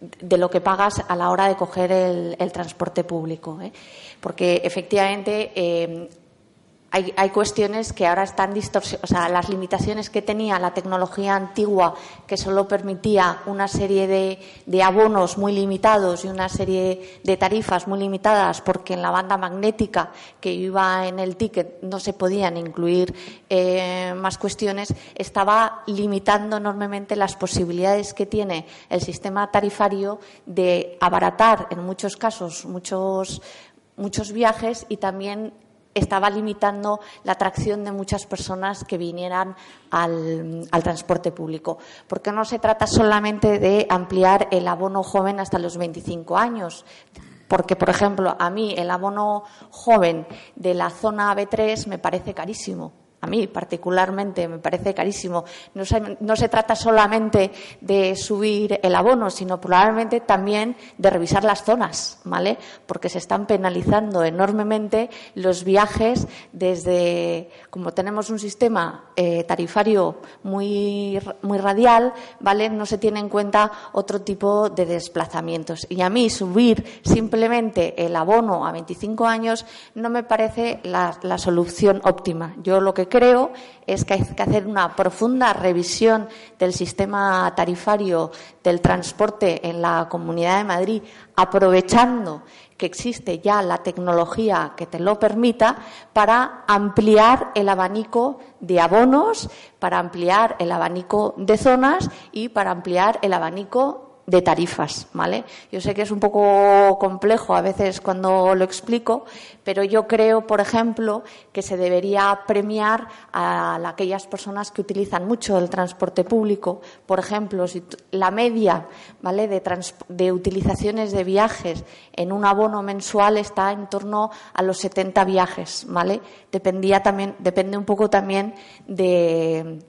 de lo que pagas a la hora de coger el, transporte público. ¿eh? Porque efectivamente, eh, hay, cuestiones que ahora están distorsionadas, o sea, las limitaciones que tenía la tecnología antigua, que solo permitía una serie de, de, abonos muy limitados y una serie de tarifas muy limitadas, porque en la banda magnética que iba en el ticket no se podían incluir eh, más cuestiones, estaba limitando enormemente las posibilidades que tiene el sistema tarifario de abaratar, en muchos casos, muchos, muchos viajes y también estaba limitando la atracción de muchas personas que vinieran al, transporte público. Porque no se trata solamente de ampliar el abono joven hasta los 25 años. Porque, por ejemplo, a mí el abono joven de la zona B3 me parece carísimo a mí particularmente me parece carísimo. No se, trata solamente de subir el abono, sino probablemente también de revisar las zonas, ¿vale? Porque se están penalizando enormemente los viajes desde, como tenemos un sistema eh, tarifario muy, muy radial, ¿vale? No se tiene en cuenta otro tipo de desplazamientos. Y a mí subir simplemente el abono a 25 años no me parece la, la solución óptima. Yo lo que creo es que hay que hacer una profunda revisión del sistema tarifario del transporte en la Comunidad de Madrid, aprovechando que existe ya la tecnología que te lo permita para ampliar el abanico de abonos, para ampliar el abanico de zonas y para ampliar el abanico de tarifas, ¿vale? Yo sé que es un poco complejo a veces cuando lo explico, pero yo creo, por ejemplo, que se debería premiar a aquellas personas que utilizan mucho el transporte público. Por ejemplo, si la media, de, de utilizaciones de viajes en un abono mensual está en torno a los 70 viajes, ¿vale? Dependía también, depende un poco también del,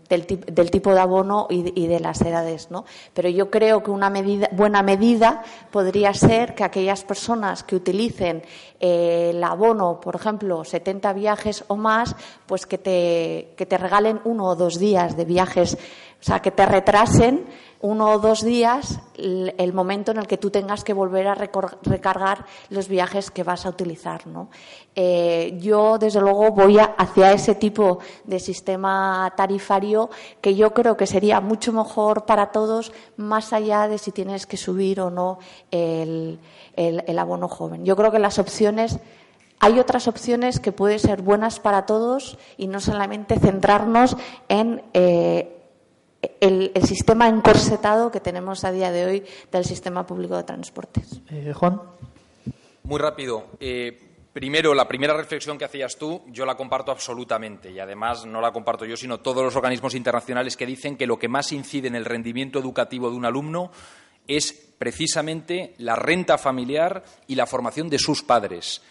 tipo de abono y de, las edades, ¿no? Pero yo creo que una buena medida podría ser que aquellas personas que utilicen el abono, por ejemplo, 70 viajes o más, pues que te, que te regalen uno o dos días de viajes, o sea, que te retrasen uno o dos días el momento en el que tú tengas que volver a recargar los viajes que vas a utilizar. ¿no? Eh, yo, desde luego, voy hacia ese tipo de sistema tarifario que yo creo que sería mucho mejor para todos, más allá de si tienes que subir o no el, abono joven. Yo creo que las opciones hay otras opciones que pueden ser buenas para todos y no solamente centrarnos en eh, el, sistema encorsetado que tenemos a día de hoy del sistema público de transportes. Eh, Juan. Muy rápido. Eh, primero, la primera reflexión que hacías tú, yo la comparto absolutamente y además no la comparto yo, sino todos los organismos internacionales que dicen que lo que más incide en el rendimiento educativo de un alumno es precisamente la renta familiar y la formación de sus padres.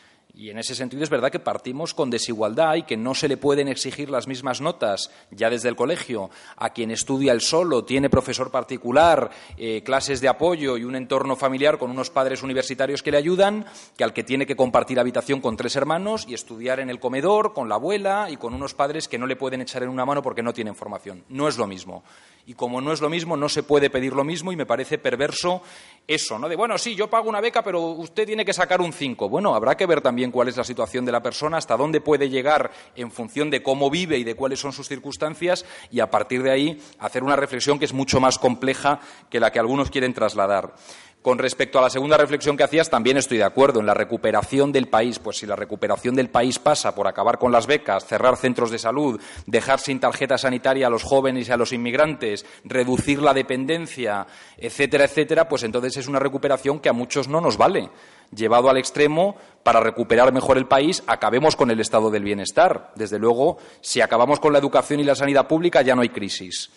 Y en ese sentido es verdad que partimos con desigualdad y que no se le pueden exigir las mismas notas ya desde el colegio a quien estudia el solo, tiene profesor particular, eh, clases de apoyo y un entorno familiar con unos padres universitarios que le ayudan, que al que tiene que compartir habitación con tres hermanos y estudiar en el comedor con la abuela y con unos padres que no le pueden echar en una mano porque no tienen formación. No es lo mismo. Y como no es lo mismo, no se puede pedir lo mismo y me parece perverso eso, ¿no? De, bueno, sí, yo pago una beca, pero usted tiene que sacar un 5. Bueno, habrá que ver también cuál es la situación de la persona, hasta dónde puede llegar en función de cómo vive y de cuáles son sus circunstancias y a partir de ahí hacer una reflexión que es mucho más compleja que la que algunos quieren trasladar. Con respecto a la segunda reflexión que hacías, también estoy de acuerdo en la recuperación del país. Pues si la recuperación del país pasa por acabar con las becas, cerrar centros de salud, dejar sin tarjeta sanitaria a los jóvenes y a los inmigrantes, reducir la dependencia, etcétera, etcétera, pues entonces es una recuperación que a muchos no nos vale. Llevado al extremo, para recuperar mejor el país, acabemos con el estado del bienestar. Desde luego, si acabamos con la educación y la sanidad pública, ya no hay crisis.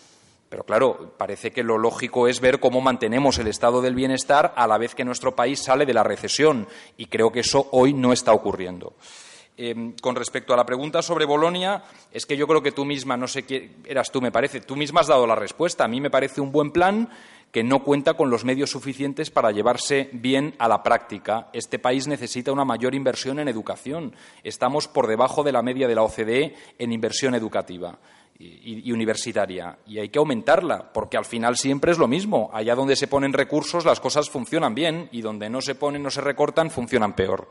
Pero claro, parece que lo lógico es ver cómo mantenemos el estado del bienestar a la vez que nuestro país sale de la recesión. Y creo que eso hoy no está ocurriendo. Em, con respecto a la pregunta sobre Bolonia, es que yo creo que tú misma, no sé quién eras tú, me parece, tú misma has dado la respuesta. A mí me parece un buen plan que no cuenta con los medios suficientes para llevarse bien a la práctica. Este país necesita una mayor inversión en educación. Estamos por debajo de la media de la OCDE en inversión educativa y, universitaria. Y hay que aumentarla, porque al final siempre es lo mismo. Allá donde se ponen recursos las cosas funcionan bien y donde no se ponen, no se recortan, funcionan peor.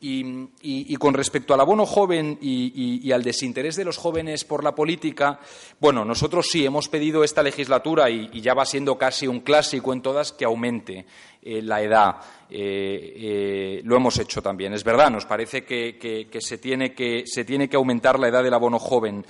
Y, con respecto al abono joven y, al desinterés de los jóvenes por la política, bueno, nosotros sí hemos pedido esta legislatura y, ya va siendo casi un clásico en todas que aumente eh, la edad. Eh, eh, lo hemos hecho también. Es verdad, nos parece que, se tiene que se tiene que aumentar la edad del abono joven.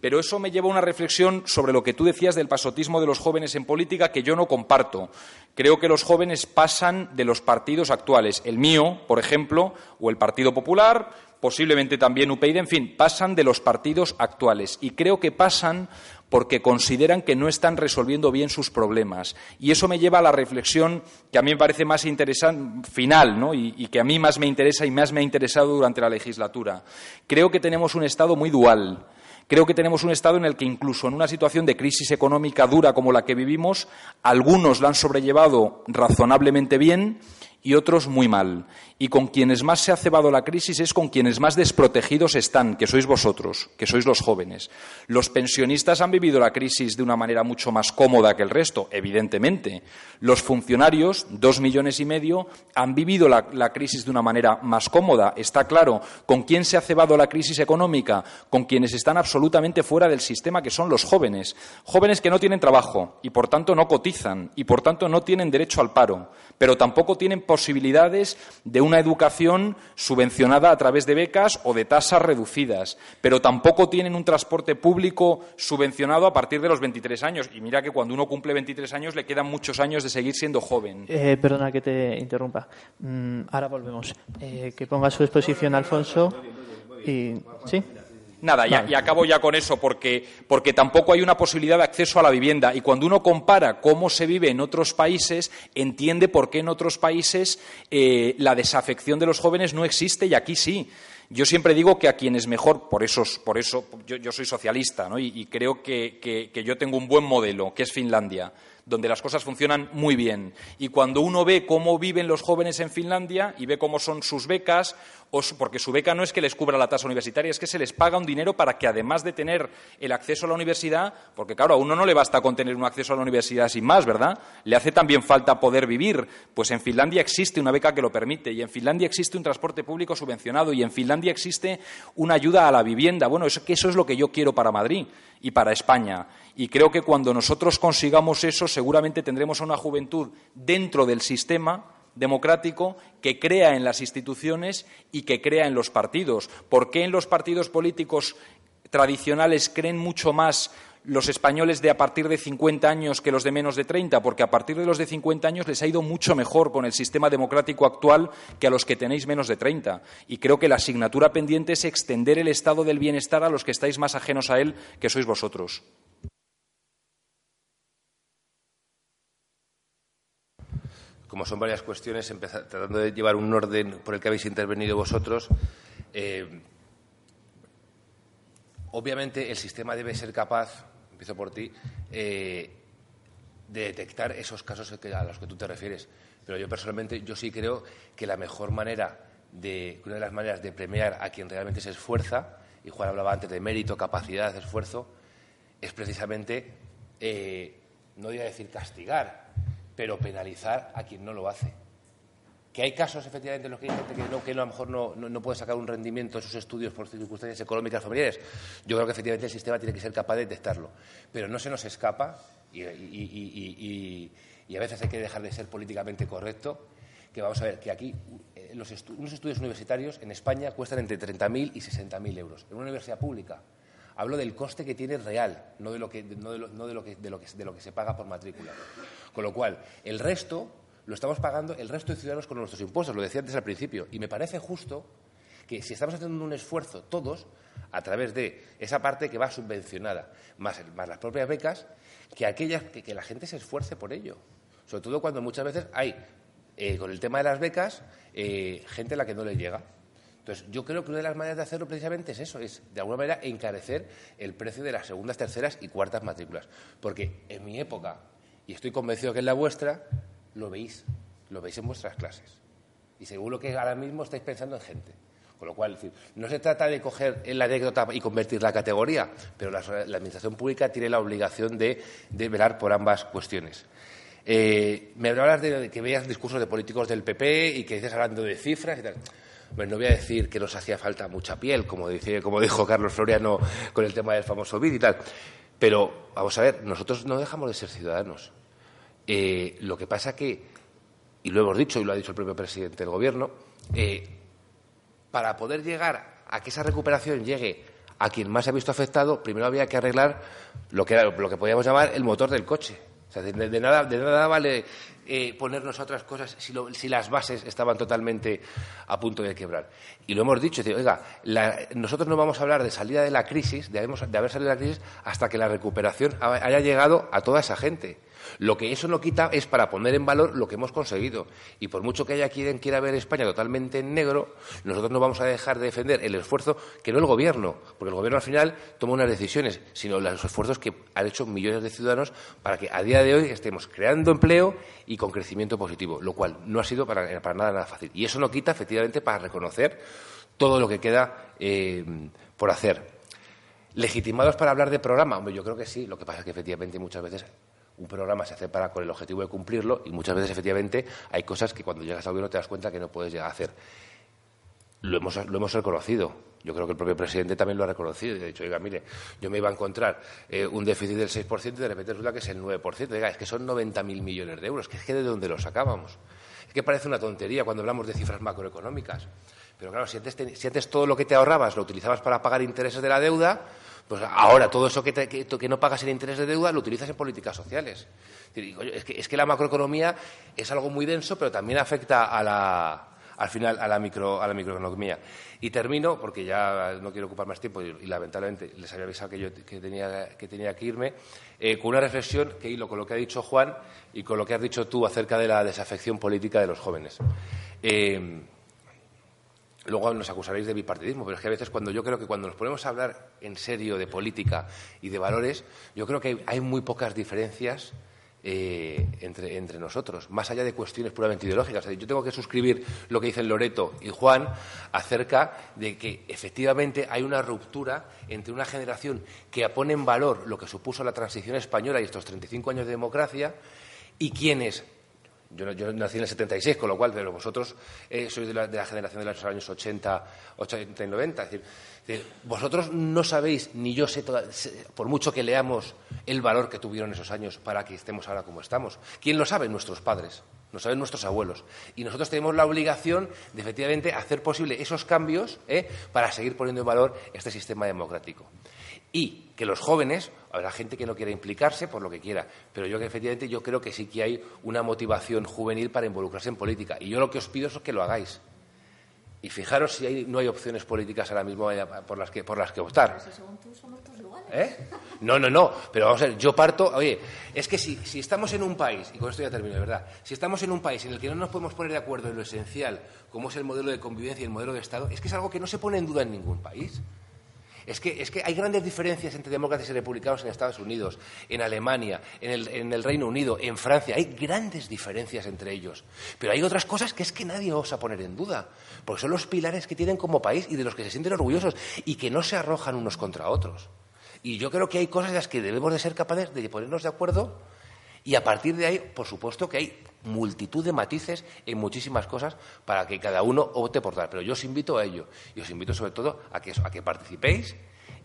Pero eso me lleva a una reflexión sobre lo que tú decías del pasotismo de los jóvenes en política que yo no comparto. Creo que los jóvenes pasan de los partidos actuales. El mío, por ejemplo, o el Partido Popular, posiblemente también UPyD, en fin, pasan de los partidos actuales. Y creo que pasan porque consideran que no están resolviendo bien sus problemas. Y eso me lleva a la reflexión que a mí me parece más interesante, final, ¿no? y, y, que a mí más me interesa y más me ha interesado durante la legislatura. Creo que tenemos un Estado muy dual. Creo que tenemos un Estado en el que incluso en una situación de crisis económica dura como la que vivimos, algunos la han sobrellevado razonablemente bien y otros muy mal. Y con quienes más se ha cebado la crisis es con quienes más desprotegidos están, que sois vosotros, que sois los jóvenes. Los pensionistas han vivido la crisis de una manera mucho más cómoda que el resto, evidentemente. Los funcionarios, dos millones y medio, han vivido la, la crisis de una manera más cómoda, está claro. ¿Con quién se ha cebado la crisis económica? Con quienes están absolutamente fuera del sistema, que son los jóvenes. Jóvenes que no tienen trabajo y, por tanto, no cotizan y, por tanto, no tienen derecho al paro, pero tampoco tienen posibilidades de una educación subvencionada a través de becas o de tasas reducidas, pero tampoco tienen un transporte público subvencionado a partir de los 23 años. Y mira que cuando uno cumple 23 años le quedan muchos años de seguir siendo joven. Eh, perdona que te interrumpa. Mm, ahora volvemos. Eh, que ponga su exposición Alfonso. ¿Sí? Nada, y, acabo ya con eso, porque, porque tampoco hay una posibilidad de acceso a la vivienda. Y cuando uno compara cómo se vive en otros países, entiende por qué en otros países eh, la desafección de los jóvenes no existe y aquí sí. Yo siempre digo que a quienes mejor, por eso, por eso yo, soy socialista ¿no? y, creo que, que yo tengo un buen modelo, que es Finlandia donde las cosas funcionan muy bien. Y cuando uno ve cómo viven los jóvenes en Finlandia y ve cómo son sus becas, porque su beca no es que les cubra la tasa universitaria, es que se les paga un dinero para que además de tener el acceso a la universidad, porque claro, a uno no le basta con tener un acceso a la universidad sin más, ¿verdad? Le hace también falta poder vivir. Pues en Finlandia existe una beca que lo permite, y en Finlandia existe un transporte público subvencionado, y en Finlandia existe una ayuda a la vivienda. Bueno, eso, que eso es lo que yo quiero para Madrid y para España. Y creo que cuando nosotros consigamos eso, seguramente tendremos a una juventud dentro del sistema democrático que crea en las instituciones y que crea en los partidos. ¿Por qué en los partidos políticos tradicionales creen mucho más los españoles de a partir de 50 años que los de menos de 30, porque a partir de los de 50 años les ha ido mucho mejor con el sistema democrático actual que a los que tenéis menos de 30. Y creo que la asignatura pendiente es extender el estado del bienestar a los que estáis más ajenos a él, que sois vosotros. Como son varias cuestiones, tratando de llevar un orden por el que habéis intervenido vosotros, eh, obviamente el sistema debe ser capaz, empiezo por ti, eh, de detectar esos casos a los que tú te refieres. Pero yo personalmente, yo sí creo que la mejor manera de, una de las maneras de premiar a quien realmente se esfuerza, y Juan hablaba antes de mérito, capacidad, esfuerzo, es precisamente, eh, no diría decir castigar, pero penalizar a quien no lo hace. Que hay casos, efectivamente, en los que hay gente que, no, que a lo mejor no, no, puede sacar un rendimiento en sus estudios por circunstancias económicas familiares. Yo creo que efectivamente el sistema tiene que ser capaz de detectarlo. Pero no se nos escapa, y, a veces hay que dejar de ser políticamente correcto, que vamos a ver que aquí eh, los unos estudios universitarios en España cuestan entre 30.000 y 60.000 euros. En una universidad pública Hablo del coste que tiene real, no de lo que, no de no de lo que, de lo que, de lo que se paga por matrícula. Con lo cual, el resto lo estamos pagando el resto de ciudadanos con nuestros impuestos, lo decía antes al principio. Y me parece justo que si estamos haciendo un esfuerzo todos, a través de esa parte que va subvencionada, más, más las propias becas, que, aquellas, que, la gente se esfuerce por ello. Sobre todo cuando muchas veces hay, eh, con el tema de las becas, eh, gente a la que no le llega. Entonces, yo creo que una de las maneras de hacerlo precisamente es eso, es de alguna manera encarecer el precio de las segundas, terceras y cuartas matrículas. Porque en mi época, y estoy convencido que en la vuestra, lo veis, lo veis en vuestras clases. Y seguro que ahora mismo estáis pensando en gente. Con lo cual, no se trata de coger la anécdota y convertir la categoría, pero la, Administración Pública tiene la obligación de, velar por ambas cuestiones. Eh, me hablas de, que veas discursos de políticos del PP y que estés hablando de cifras y tal. no voy a decir que nos hacía falta mucha piel, como, dice, como dijo Carlos Floriano con el tema del famoso BID y tal. Pero, vamos a ver, nosotros no dejamos de ser ciudadanos. Eh, lo que pasa que, y lo hemos dicho y lo ha dicho el propio presidente del Gobierno, eh, para poder llegar a que esa recuperación llegue a quien más se ha visto afectado, primero había que arreglar lo que, era, lo que podíamos llamar el motor del coche. O sea, de, nada, de nada vale eh, ponernos otras cosas si, las bases estaban totalmente a punto de quebrar. Y lo hemos dicho, oiga, nosotros no vamos a hablar de salida de la crisis, de haber salido de la crisis, hasta que la recuperación haya llegado a toda esa gente. Lo que eso no quita es para poner en valor lo que hemos conseguido. Y por mucho que haya quien quiera ver España totalmente en negro, nosotros no vamos a dejar de defender el esfuerzo, que no el gobierno, porque el gobierno al final toma unas decisiones, sino los esfuerzos que han hecho millones de ciudadanos para que a día de hoy estemos creando empleo y con crecimiento positivo, lo cual no ha sido para, nada, nada fácil. Y eso no quita, efectivamente, para reconocer todo lo que queda eh, por hacer. ¿Legitimados para hablar de programa? Hombre, yo creo que sí. Lo que pasa es que efectivamente muchas veces un programa se hace para con el objetivo de cumplirlo y muchas veces efectivamente hay cosas que cuando llegas al gobierno te das cuenta que no puedes llegar a hacer. Lo hemos, lo hemos reconocido. Yo creo que el propio presidente también lo ha reconocido y ha dicho, oiga, mire, yo me iba a encontrar eh, un déficit del 6% y de repente resulta que es el 9%. Oiga, es que son 90.000 millones de euros, que es que de dónde los sacábamos. Es que parece una tontería cuando hablamos de cifras macroeconómicas. Pero claro, si antes, si antes todo lo que te ahorrabas lo utilizabas para pagar intereses de la deuda, pues ahora todo eso que, que, no pagas en interés de deuda lo utilizas en políticas sociales. Es que, la macroeconomía es algo muy denso, pero también afecta a la, al final a la, micro, a la microeconomía. Y termino, porque ya no quiero ocupar más tiempo y, lamentablemente les había avisado que yo que tenía, que tenía que irme, eh, con una reflexión que hilo con lo que ha dicho Juan y con lo que has dicho tú acerca de la desafección política de los jóvenes. Eh, Luego nos acusaréis de bipartidismo, pero es que a veces cuando yo creo que cuando nos ponemos a hablar en serio de política y de valores, yo creo que hay muy pocas diferencias eh, entre, entre, nosotros, más allá de cuestiones puramente ideológicas. yo tengo que suscribir lo que dicen Loreto y Juan acerca de que efectivamente hay una ruptura entre una generación que pone en valor lo que supuso la transición española y estos 35 años de democracia y quienes yo, nací en el 76, con lo cual, pero vosotros eh, sois de la, generación de los años 80, 80 y 90. Es decir, vosotros no sabéis, ni yo sé, por mucho que leamos el valor que tuvieron esos años para que estemos ahora como estamos. ¿Quién lo sabe? Nuestros padres, lo saben nuestros abuelos. Y nosotros tenemos la obligación de, efectivamente, hacer posible esos cambios eh, para seguir poniendo en valor este sistema democrático. Y que los jóvenes, habrá gente que no quiera implicarse por lo que quiera, pero yo que efectivamente yo creo que sí que hay una motivación juvenil para involucrarse en política. Y yo lo que os pido es que lo hagáis. Y fijaros si no hay opciones políticas ahora mismo por las que, por las que optar. ¿Eh? No, no, no. Pero vamos a ver, yo parto. Oye, es que si, si estamos en un país, y con esto ya termino, de verdad, si estamos en un país en el que no nos podemos poner de acuerdo en lo esencial, como es el modelo de convivencia y el modelo de Estado, es que es algo que no se pone en duda en ningún país. Es que, es que hay grandes diferencias entre demócratas y republicanos en Estados Unidos, en Alemania, en el, Reino Unido, en Francia. Hay grandes diferencias entre ellos. Pero hay otras cosas que es que nadie osa poner en duda. Porque son los pilares que tienen como país y de los que se sienten orgullosos y que no se arrojan unos contra otros. Y yo creo que hay cosas en las que debemos de ser capaces de ponernos de acuerdo y a partir de ahí, por supuesto que hay multitud de matices en muchísimas cosas para que cada uno opte por dar. Pero yo os invito a ello. Y os invito sobre todo a que, a que participéis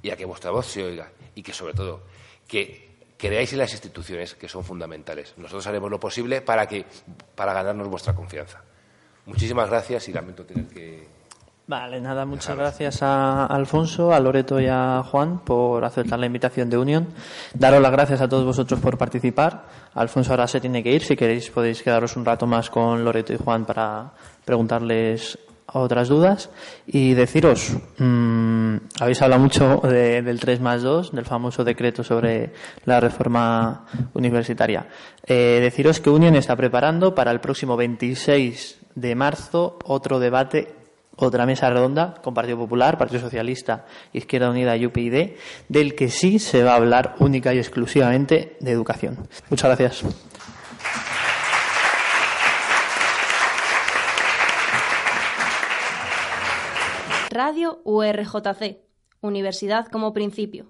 y a que vuestra voz se oiga. Y que sobre todo que creáis en las instituciones que son fundamentales. Nosotros haremos lo posible para, que, para ganarnos vuestra confianza. Muchísimas gracias y lamento tener que, Vale, nada, muchas gracias a Alfonso, a Loreto y a Juan por aceptar la invitación de Unión. Daros las gracias a todos vosotros por participar. Alfonso ahora se tiene que ir. Si queréis podéis quedaros un rato más con Loreto y Juan para preguntarles otras dudas. Y deciros, mmm, habéis hablado mucho del 3 más 2, del famoso decreto sobre la reforma universitaria. Eh, deciros que Unión está preparando para el próximo 26 de marzo otro debate otra mesa redonda con Partido Popular, Partido Socialista, Izquierda Unida y UPyD, del que sí se va a hablar única y exclusivamente de educación. Muchas gracias. Radio URJC, Universidad como Principio.